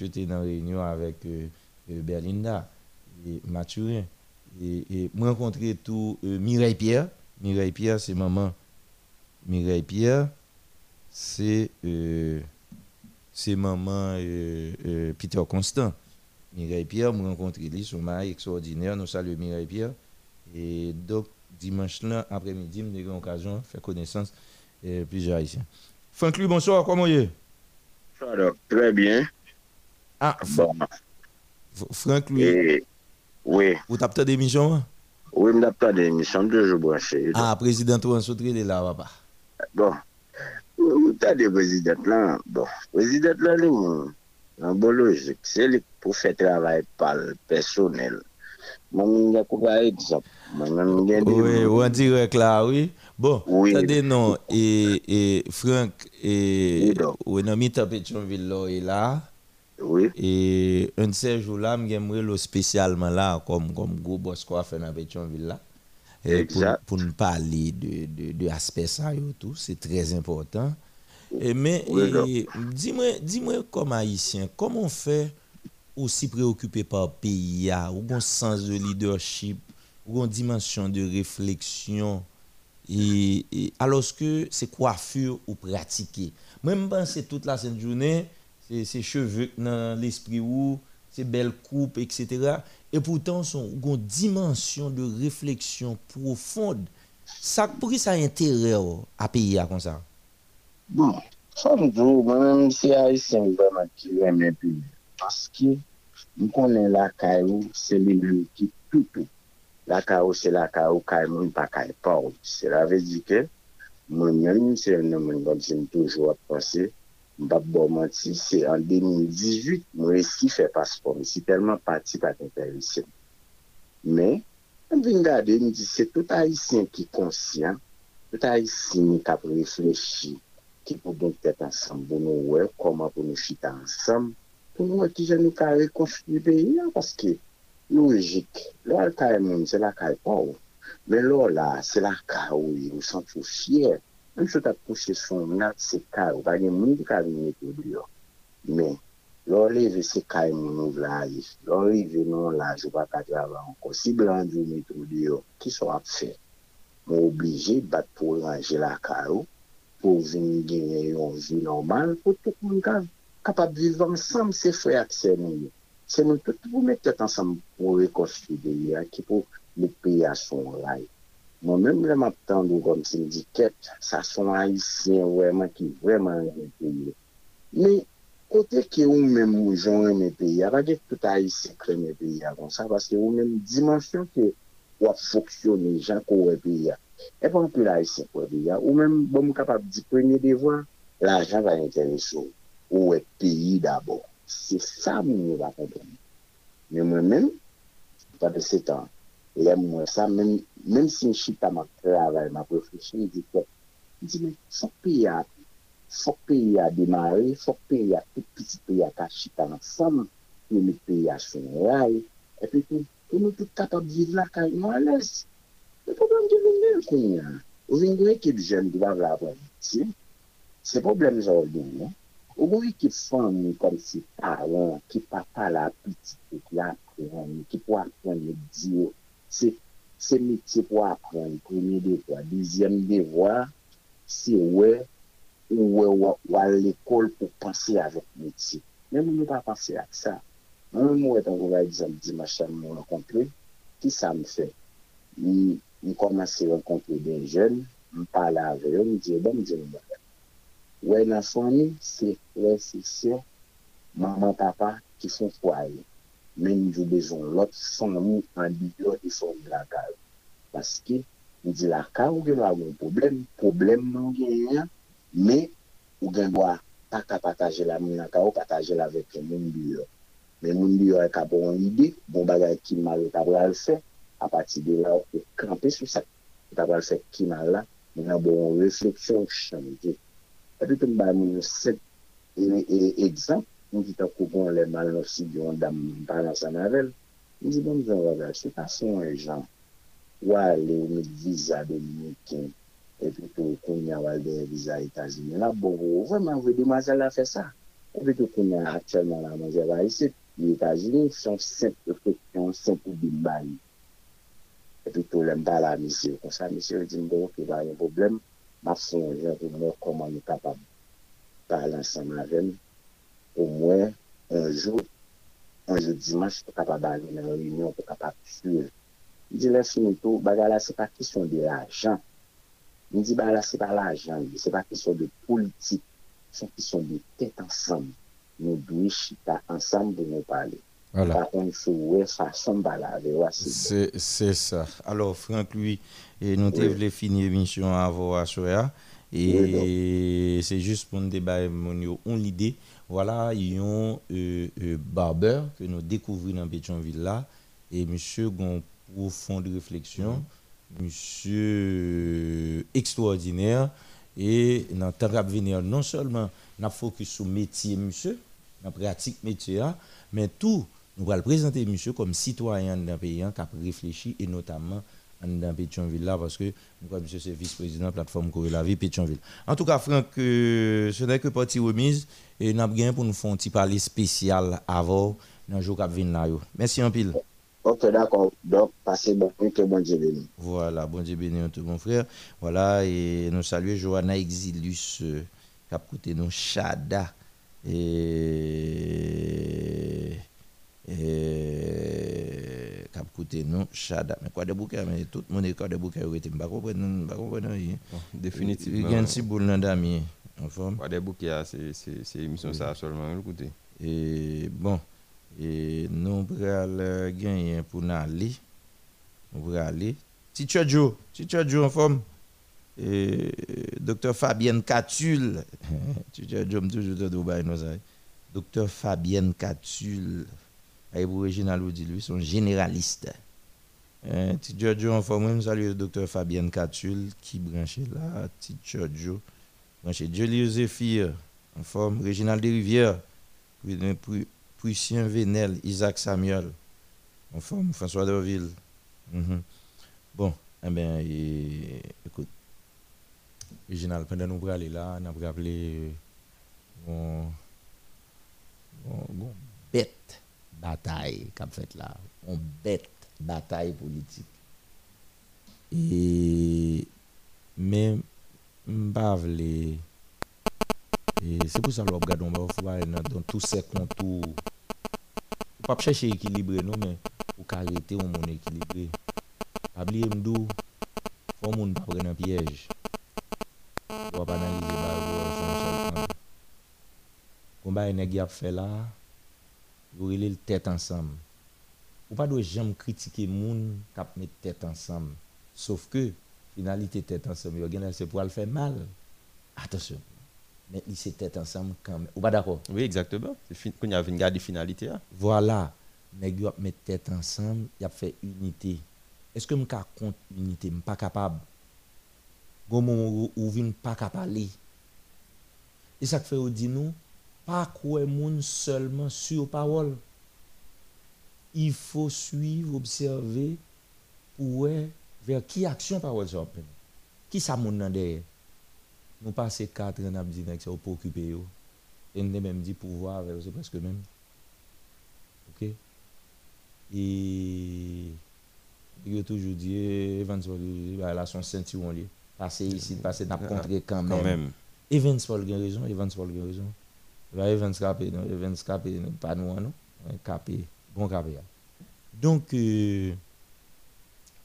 était dans réunion avec euh, euh, Berlinda et Mathurin. Et, et moi rencontré tout euh, Mireille Pierre. Mireille Pierre, c'est maman. Mireille Pierre, c'est maman Peter Constant. Mireille Pierre, moi rencontré lui, son mari extraordinaire. Nous saluons Mireille Pierre. Et donc, dimanche après-midi, nous avons l'occasion de faire connaissance et plusieurs haïtiens. Franck Lui, bonsoir, comment est Alors, très bien. Ah, bon. Franck Lui. Et, oui. Vous tapez des missions Oui, je tape des missions, toujours branché. Ah, président Ouansotri, il est là, papa. Bon. Ou ta de prezident lan, bon, prezident lan li moun, nan bon logik, se li pou fè travay pal personel, moun moun yakou pa et sa Oui, ou en direct là, oui. Bon, Oui. attendez, non, et, et Franck, et, ou dans mi-temps Pétionville là, est là. Oui. Et un de ces jours-là, j'aimerais le spécialement là, comme, comme gros boss quoi fait dans Pétionville là. Et pour, pour nous parler de, de, de aspect ça et tout, c'est très important. Et, mais Oui, non. dis-moi, dis-moi comme haïtien, comment on fait aussi préoccupé par le pays, ou un sens de leadership, ou une dimension de réflexion, et, et alors que c'est coiffure ou pratiquer. Même penser toute la journée, c'est cheveux dans l'esprit ou c'est belle coupe, etc. Et pourtant, son une dimension de réflexion profonde. Ça, pour ça intérêt oh, à payer comme ça? Bon, comme tout, moi-même, c'est haïtien vraiment qui aime. Parce que nous connaissons la caillou, c'est les lieux qui tout la ka ou se la ka ou kay moun pa kay pa ou. Se la ve di ke, moun men se yon nan moun kom se m toujou ap pase, mbap bo manti, se an 2018 mwen eski fe paspon, si telman pati pat interese. Men, an vin gade, mi di se tout haisyen ki konsyen, tout haisyen ki ap reflechi, ki pou donk tet ansam, pou nou wè, koman pou nou chita ansam, pou nou wè ki jan nou ka rekonstruye peyi an, paske logik. Lò al kay moun, se la kay pa ou. Men lò la, se la ka ou, ou san tou fyer. Mwen sou ta pousse son nat se ka ou, pa gen moun di ka vini pou diyo. Men, lò leve se kay moun ou vlaj, lò leve nou la, jou pa katrava anko. Si blan di ou mitou diyo, ki so ap fe? Mwen oblije bat pou ranger la ka ou, pou vini genye yon vi normal, pou tout moun kapab vivan sam se fwe ak se moun yo. se nou tout pou mette tet ansam pou rekonstrude ya, ki pou mou peye a son ray. Moun mèm lèm ap tando kom sindiket, sa son haisyen wèman ki wèman lèm peye. Mè, kote ki ou mèm ou joun lèm peye, avage tout haisyen krem peye avon sa, paske ou mèm dimensyon ki wap foksyone jan ko wè peye. E pon pou la haisyen wè peye, ou mèm bon mou kapap di prene devwa, la jan va interese ou, ou wè peye d'abord. Se sa moun yon va kompren. Men mwen menm, pa de setan, lè mwen sa, si m chita travay, ma profesyon, di di men, fok peyi a, fok peyi a demare, fok peyi a, tout piti peyi a ka chita nan sam, nou tout la ka yon alès. Se problem di vende yon kwenye a. Ou vende jen di. Si? Se problem? Ou gwen ekip fan mi kom si paran, ki papa la pitite ki apren, ki pou apren le diyo, se miti pou apren, premye devwa, dizyem devwa, se wè, ou wè wè l'ekol pou panse avèk miti. Men moun nou pa panse ak sa. Moun moun etan kou va dijan di machan moun akomple, ki sa m fè. Mi komanse renkontre den jen, m pala avè, yo, mi diye bon, mi diye m baka. Wè nan fami, se wè se se, maman papa ki fon kwaye. Men jou bezon lot, son mou an e di yo, e son lakaw. Paske, mou di lakaw gen wawen problem, problem nan gen yan, men ou gen wè, pa ka pataje la moun lakaw, pataje la vek moun diyo. Men moun diyo e ka bon ide, bon bagay ki mal e tabral fe, apati de la ou e krampe sou sa. E tabral fe ki mal la, moun an bon refleksyon chanje. Pati ton ba moun yo set e, e egzamp, moun ki ta koupon le mal nou si diyon dam banan sa navel, moun di bon zan wazal, se pason an jan, wale ou mi viza dominikin, epi tou konya wale de viza Etasini, la bo, vreman vwe di mazal la fe sa, epi tou konya akselman la mazal e la isi, di Etasini, son set proteksyon, son pou di bani. Epi tou lem ba la misi, kon sa misi yo di mbo ki ba yon problem, ma son jen pou mwen koman nou kapab palan sa maven pou mwen anjou anjou dimanche pou kapab ane nan reynyon pou kapab sur mi di lè finito, baga la se pa kisyon de l'ajan mi di baga la se pa l'ajan se pa kisyon de politik se kisyon de tet ansam nou dwi chita ansam pou nou pale Voilà. C'est ça. Alors, Franck, lui, et nous oui. finir l'émission avant à Soya. Et c'est juste pour nous débattre, on l'idée. Voilà, il y a un euh, euh, barbeur que nous découvrons dans Pétionville là. Et monsieur a une profonde réflexion. Monsieur euh, extraordinaire. Et dans le temps venir, non seulement nous focus sur le métier, monsieur, la pratique métier, mais tout nous allons présenter monsieur comme citoyen d'un pays qui a réfléchi et notamment dans Pétionville là parce que monsieur c'est vice-président de la plateforme Corée la vie Pétionville. En tout cas Franck euh, ce n'est que partie remise et nous avons bien pour nous faire un petit parler spécial avant dans le jour qui vient là. Merci en pile. Ok, d'accord. Donc, passez bon que bon Dieu béni. Voilà, bon Dieu béni tout mon frère. Voilà, et nous saluons Johanna Exilus, euh, qui a nous Chada. Et et cap côté non chada mais quoi de bouquet mais tout le est quoi de bouquet était pas comprendre pas comprendre définitivement. Il y a un petit boule dans en forme. Quoi de bouquet c'est c'est c'est émission ça seulement écoutez et bon et nous pral gagner pour aller. On va aller. Teacher Joe Teacher Joe en forme. Et docteur Fabienne Catul. Teacher Joe toujours de Dubaï nous docteur Fabienne Catul Aïbou Réginal dit lui, sont généralistes. Hein, Teacher Joe, en forme, salut le docteur Fabienne Catul qui branché là, Teacher Joe, branché Jolie en forme, Réginal Desrivières, Prussien Vénel, Isaac Samuel, en forme, François Derville. Mm -hmm. Bon, Eh bien, et- écoute, Réginald, pendant nous aller là, on a rappelé euh, une bête bataille qu'a fait là, une bête bataille politique. Et même pas et c'est pour ça que regardons on va dans tous ces contours. Faut pas chercher équilibré non mais pour arrêter un monde équilibré. Pas m'dou faut prendre un piège. On va analyser a fait là, vous relez le tête ensemble. Ou pas doit jamais critiquer moun k'ap mettre tête ensemble. Sauf que finalité tête ensemble, c'est pour le faire mal. Attention. Mais il c'est tête ensemble quand même. Ou pas d'accord? Oui, exactement. C'est il y avait une garde de finalité. hein. Voilà. Yo ap mettre tête ensemble, y a fait unité. Est-ce que m'ka compte unité, m'pas capable. Gon moment où- où vinn pas capable. Et ça fait ou dit nous pas croire moun seulement sur parole. Il faut suivre, observer pour vers qui action parole prendre. Qui ça moun nan derrière? Nous passer 4 ans à dire que c'est pour occuper yo. Et nous même dit pouvoir c'est presque même. OK? Et il a toujours dit Evans Paul bah, là son ceinturon lié passer ici passer n'a contré quand même, Quand même. Evans Paul a raison Evans Paul a raison va evans kape, non, evans kape, non, pa nou an nou, kape, bon kape ya. Donk, euh,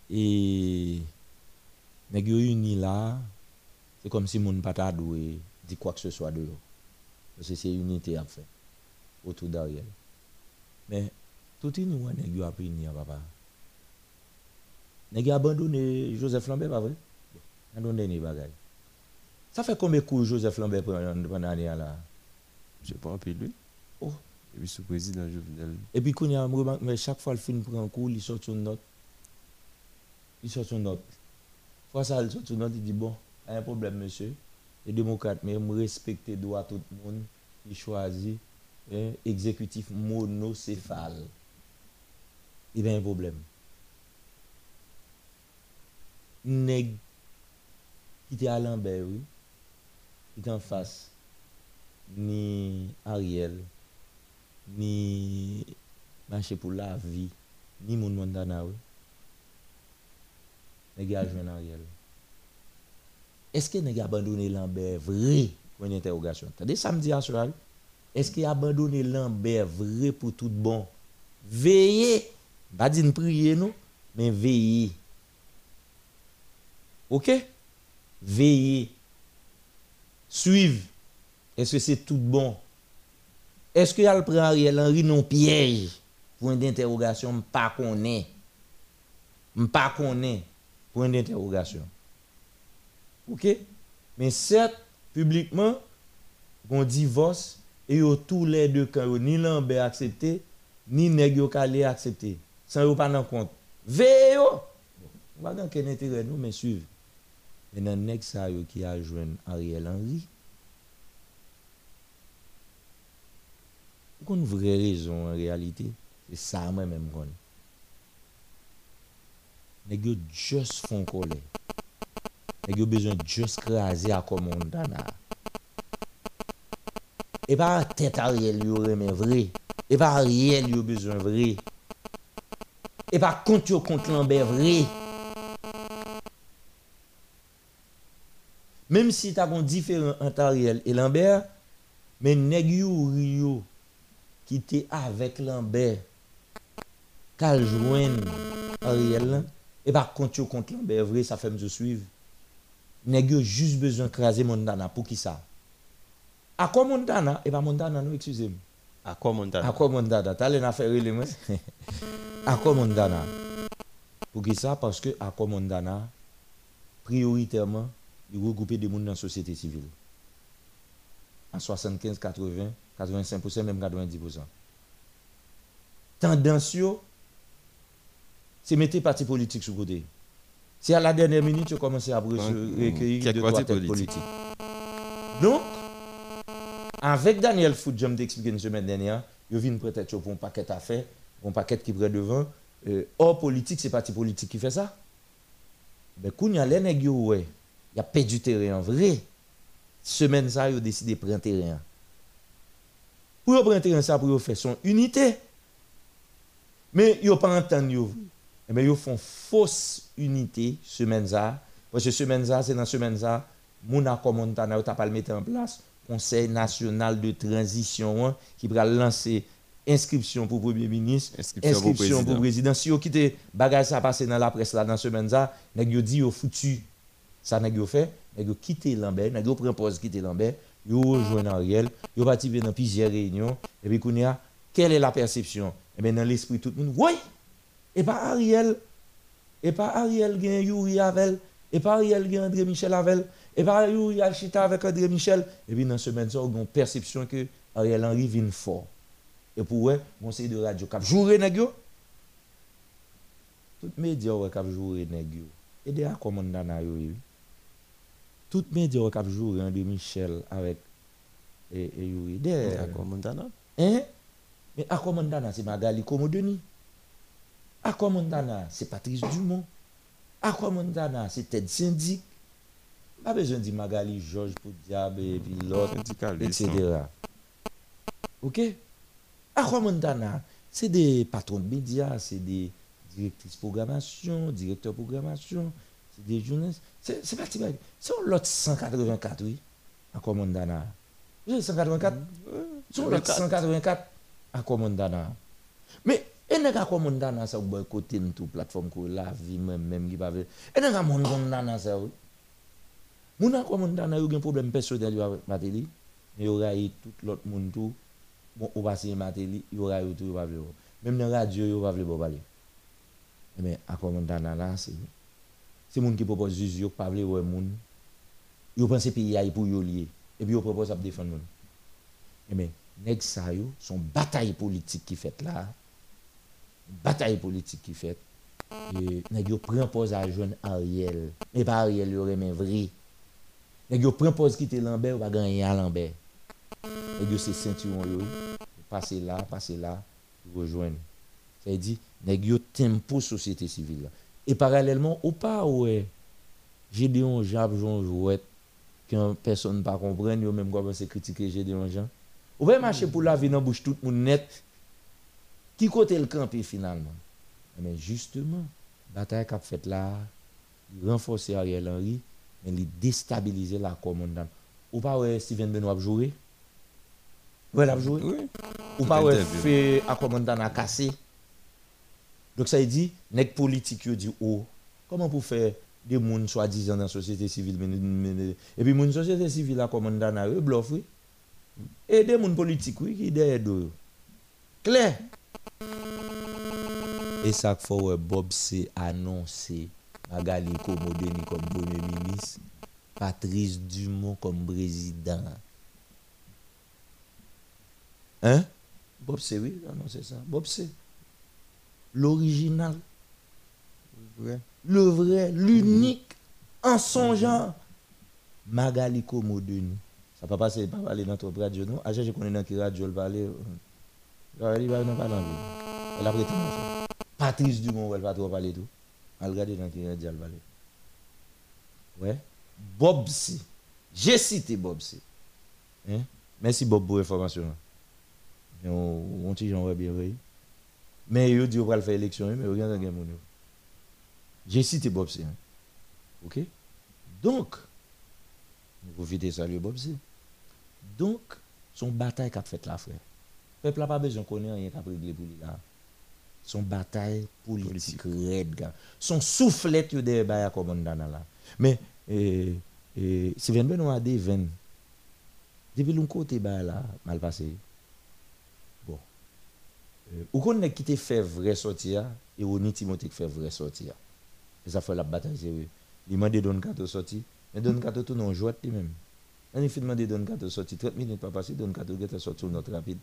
e, neg yo yoni la, se kom si moun pata dwe, di kwa kse swa de yo. Se se unité ap fe, otou da yel. Men, touti nou an neg yo ap yoni ya papa. Neg yo abandone Joseph Lambert pa vre? Bon, abandone bagay. Sa fe kome kou Joseph Lambert pren an ane ya la? Je pas rappelé lui. Oh. Et puis sous président Jovenel. et puis quand il y a un remarque mais chaque fois le film prend un coup il sort une note. Il sort une note. Fois ça il sort une note il dit bon il y a un problème monsieur. Les démocrates mais me respecter droit tout le monde. Il choisit hein, exécutif monocéphale. Il y a un problème. Nèg qui était à Lambert oui. Qui était en face ni Ariel ni marché pour la vie ni mon Montana oui nèg a Ariel. Est-ce que nèg abandonné Lambert vrai? Pour une interrogation attendez samedi à est-ce qu'il a abandonné Lambert vrai pour tout bon? Veillez. Pas dire prier non mais veillez. OK? Veillez. Suivre est-ce que c'est tout bon? Est-ce qu'il a prend Ariel Henry non piège? Point d'interrogation pas connaît pas connaît point d'interrogation. OK? Mais certes publiquement on divorce et yo tous les deux yo ni Lambert accepté ni nèg yo calé accepté. Sans yo pas dans compte. Veille on va dans quel intérêt nous mais suivre maintenant nèg ça qui a joindre Ariel Henry une vraie raison en réalité, c'est ça moi-même qu'on. Nèg yo juste font colère. Nèg yo besoin juste craser à comme on dana. Et pas tête Ariel yo remet vrai. Et pas Ariel yo besoin vrai. Et pas compte yo contre Lambert vrai. Même si tu as un différent entre Ariel et Lambert, mais nèg yo qui était avec Lambert, qu'al joindre Ariel, et par contre, contre Lambert, vrai, ça fait me suivre. Nèg yo juste besoin de craser Montana pour qui ça? À quoi Montana? Et pas Montana, non, excusez-moi. À quoi Montana? À quoi Montana? T'as l'air affaire les moi. À quoi Montana? Pour qui ça? Parce que à quoi Montana, prioritairement, il regroupe des gens dans la société civile. En 75, 80, 85%, même 90%. Tendance, c'est mettre parti politique sur côté. Si à la dernière minute, tu commences à Donc, recueillir têtes politiques. politiques. Donc, avec Daniel Foot, je expliqué une semaine dernière, il vient peut-être pour un paquet d'affaires, un paquet qui prend devant. Euh, hors politique, c'est parti politique qui fait ça. Ben, quand y a les ouais, y a perdu terrain en vrai. Semaine ça, yo décidé de prendre terrain. Pour yo prendre ça, pour yo faire son unité. Mais yo pas entendre yo. Eh ben, yo font fausse unité semaine ça. Parce que semaine ça, c'est dans semaine ça, Monaco Montana, t'a pas le mettre en place. Conseil national de transition hein, qui va lancer inscription pour premier ministre, Inscription inscription, pour président. Si vous quittez bagage ça passé dans la presse là dans semaine ça, yo dit yo foutu. Ça yo fait, yo quitté Lambert, yo prend pause quitter Lambert, yo rejoint Ariel, yo participé dans plusieurs réunions et puis kounya, quelle est la perception? Eh bien dans l'esprit tout le monde, oui. Et pas Ariel et pas Ariel gen Yuri Avel, et pas Ariel gen André Michel Avel, et pas Yuri Alchita avec André Michel. Et puis dans ce semaine, ça, on a une perception que Ariel Henry vient fort. Et pour ouais, conseil de radio cap jouer nèg yo. Tout média ouais cap jouer nèg. Et des commandant yo. Tout média ouais cap jouer André Michel avec et, et Yuri. Montana. Hein? Mais Akomandana, c'est Magali Komodeni. Akomandana, c'est Patrice Dumont. Akomandana, c'est Ted Syndic. Pas besoin de Magali Georges pour diable et puis l'autre, Syndicaliste, etc. Ok? Akomandana, c'est des patrons de médias, c'est des directrices programmation, directeurs programmation, de jounes, se pati bagi. Se ou lot 184, oui, akwa mondana. Ou se 184? Se ou lot 184, akwa mondana. Me, ene ka akwa mondana sa ou boykote nou tou platform kou la vi mèm mèm ki pa ve. Ene ka moun mondana sa ou. Moun akwa mondana yo gen problem personel yo mate li, yo rayi tout lot moun tou, bon, ou basi mate li, yo rayi tout yo pa vle yo. Mèm nan radyo yo pa vle bo bali. Eme, akwa mondana la se yo. C'est c'est moun qui propose juge yo pas vle ouais moun yo pense pays aille pour yo lié et puis yo propose à défendre moun Eh mais nèg sa yo, son bataille politique qui fait là, bataille politique qui fait, et nèg yo prend pause à joindre Ariel, mais pas Ariel yo remen vrai. Nèg yo prend pause quitter Lambert, ou pas gagner à Lambert. Nèg yo c'est ceinturon yo, passer là, passer là, rejoindre. Ça dire nèg yo tempo société civile. Et parallèlement, ou pas ouais, Gédéon Jab Jean Jouet, quand personne ne pas comprendre, yo même quoi c'est critiquer Gédéon Jean. Ou bien marcher pour la vie dans bouche tout le monde net. Qui côté le camper finalement? Mais justement, bataille qu'a fait là, il renforcer Ariel Henry, mais il déstabiliser la commandante. Ou pas ouais Steven Benoît jouer Ouais, il a joué. Ou pas ouais fait à commandant à casser. Donc ça dire, nèg politique dit oh, comment pour faire des moun soi-disant dans la société civile et puis moun société civile à commandant à eux bluff oui. Et des moun politiques oui qui derrière d'eux. Clair. Et ça ouais, Bob C annoncé Magali Komodeni comme premier ministre, Patrice Dumont comme président. Hein? Bob C, oui, annoncé ça. Bob C. L'original. Le vrai, l'unique, en son genre. Magali Komodeni. Ça ne peut pas passer, pas parler dans notre radio, non? À je connais dans quelle radio le parler. euh, Il va pas parler. Elle a frère. Patrice Dumont, elle va trop parler tout. Elle regarde dans quelle radio elle parler. Ouais. Bob C. J'ai cité Bob C. Hein? Merci Bob pour l'information. On, on gens ouais bien vrai. Mais yo dit on va faire élection, mais rien dans mon J'ai cité Bob C. hein. OK? Donc, vous profitez saluer Bob C. Donc, son bataille qu'a fait la frère. Le peuple n'a pas besoin de connaître rien qu'à régler pour lui là. Son bataille politique raide. Son soufflet derrière baya commandant là. Mais eh, eh, Steven Benoît a des veines. Depuis l'un côté baya là, mal passé. Euh, ou qu'on est qui te fait vrai sortir et on est Timothée qui fait vrai sortir. Et ça fait la bataille sérieux. Il m'a dit Don Kato sorti, mais Don Kato tout non lui-même. On il fait demander Don Kato sorti 30 minutes pas passé, Don Kato est sorti sur notre rapide.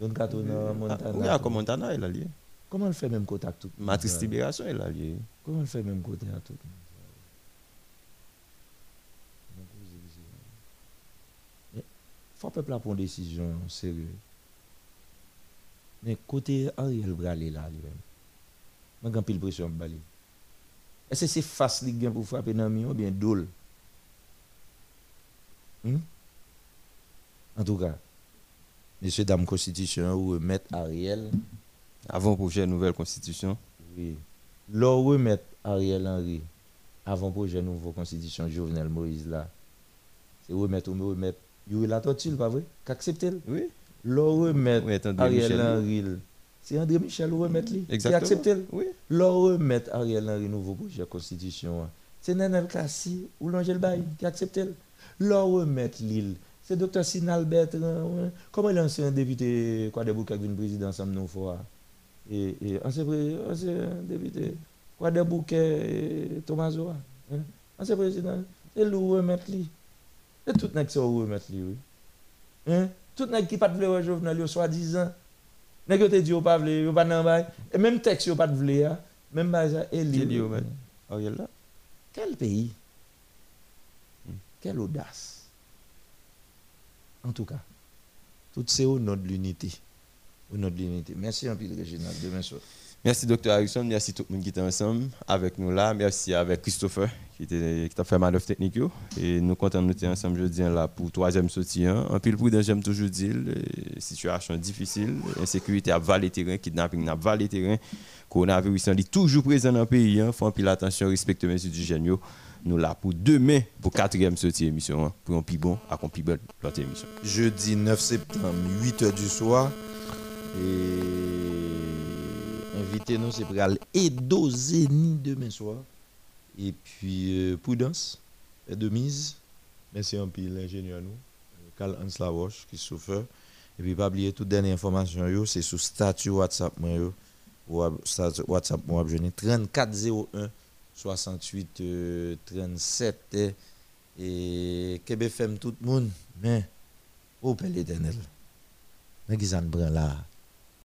Don Kato dans Montana. Oui, à Montana, il a lié. Comment elle fait même côté à tout le monde, Matrice? Libération, il a lié. Comment elle fait même côté à tout le monde, ça? Mais faut peuple là prendre une décision sérieuse. Mais côté Ariel Bralé là lui-même. Moi j'ai pile pression balé. Est-ce que c'est face gen pour frapper dans mi ou bien dole? Hmm? En tout cas, Messieurs, dames, constitution, ou remettre Ariel. Avant projet nouvelle constitution. Oui. Leur remettre Ariel Henry avant projet nouveau constitution Jovenel Moïse là. C'est remettre ou remettre. Il la tortue, pas vrai? Qu'accepter? Oui. Leur remettre Oui, Ariel. Henry. C'est André Michel. Qui Exactement. accepter? Oui. Leur remettre Ariel Henry nouveau projet constitution. C'est Nenel Kassi ou l'Angel Baye qui accepte. Leur remettre l'île. C'est Dr. Sinal Bertrand. ouais. Comment il est ancien député quoi de qui vient président ensemble nous fois? Et, et ancien, député quoi de bouquet Thomas Zoa. Hein? Ancien président. C'est lui remettre lui. Et tout ça remettre lui. Oui. Hein? Tout nèg qui pas de vouloir Jovenel yo soi-disant. Nèg yo te dit yo pas vle, yo pas nan bay. Et même texte yo pas de vle. Même bay ça et Qui li yo, lui. men? Ariel là? Quel pays Quelle audace? En tout cas, tout c'est au nom de l'unité. Au nom de l'unité. Merci un peu, Réginald. Demain soir. Merci Dr. Harrison, merci tout le monde qui était ensemble avec nous là, merci avec Christopher qui, a fait manœuvre technique. Et nous comptons nous ensemble jeudi là pour troisième sortie. hein. En pile prudent, j'aime toujours dire, situation difficile, insécurité à valer terrain, kidnapping à valer terrain, coronavirus est toujours présent dans le pays. Faut un pile attention, respecter les mesures d'hygiène. yo. Nous là pour demain, pour quatrième sortie émission, hein, pour un plus bon, à un plus l'autre émission. Jeudi 9 septembre, 8h du soir. Et invitez-nous, c'est pour aller Edo Zeni demain soir. Et puis, euh, Prudence, et de mise. Merci un peu l'ingénieur nous, euh, Carl Hans Lavoche, qui souffre. Et puis, pas oublier toute dernière information, c'est sur statut WhatsApp, moi, WhatsApp, moi, je 3401 68 euh, 37. eh, Et KBFM, tout le monde. Mais, au Père l'éternel, mais qui là?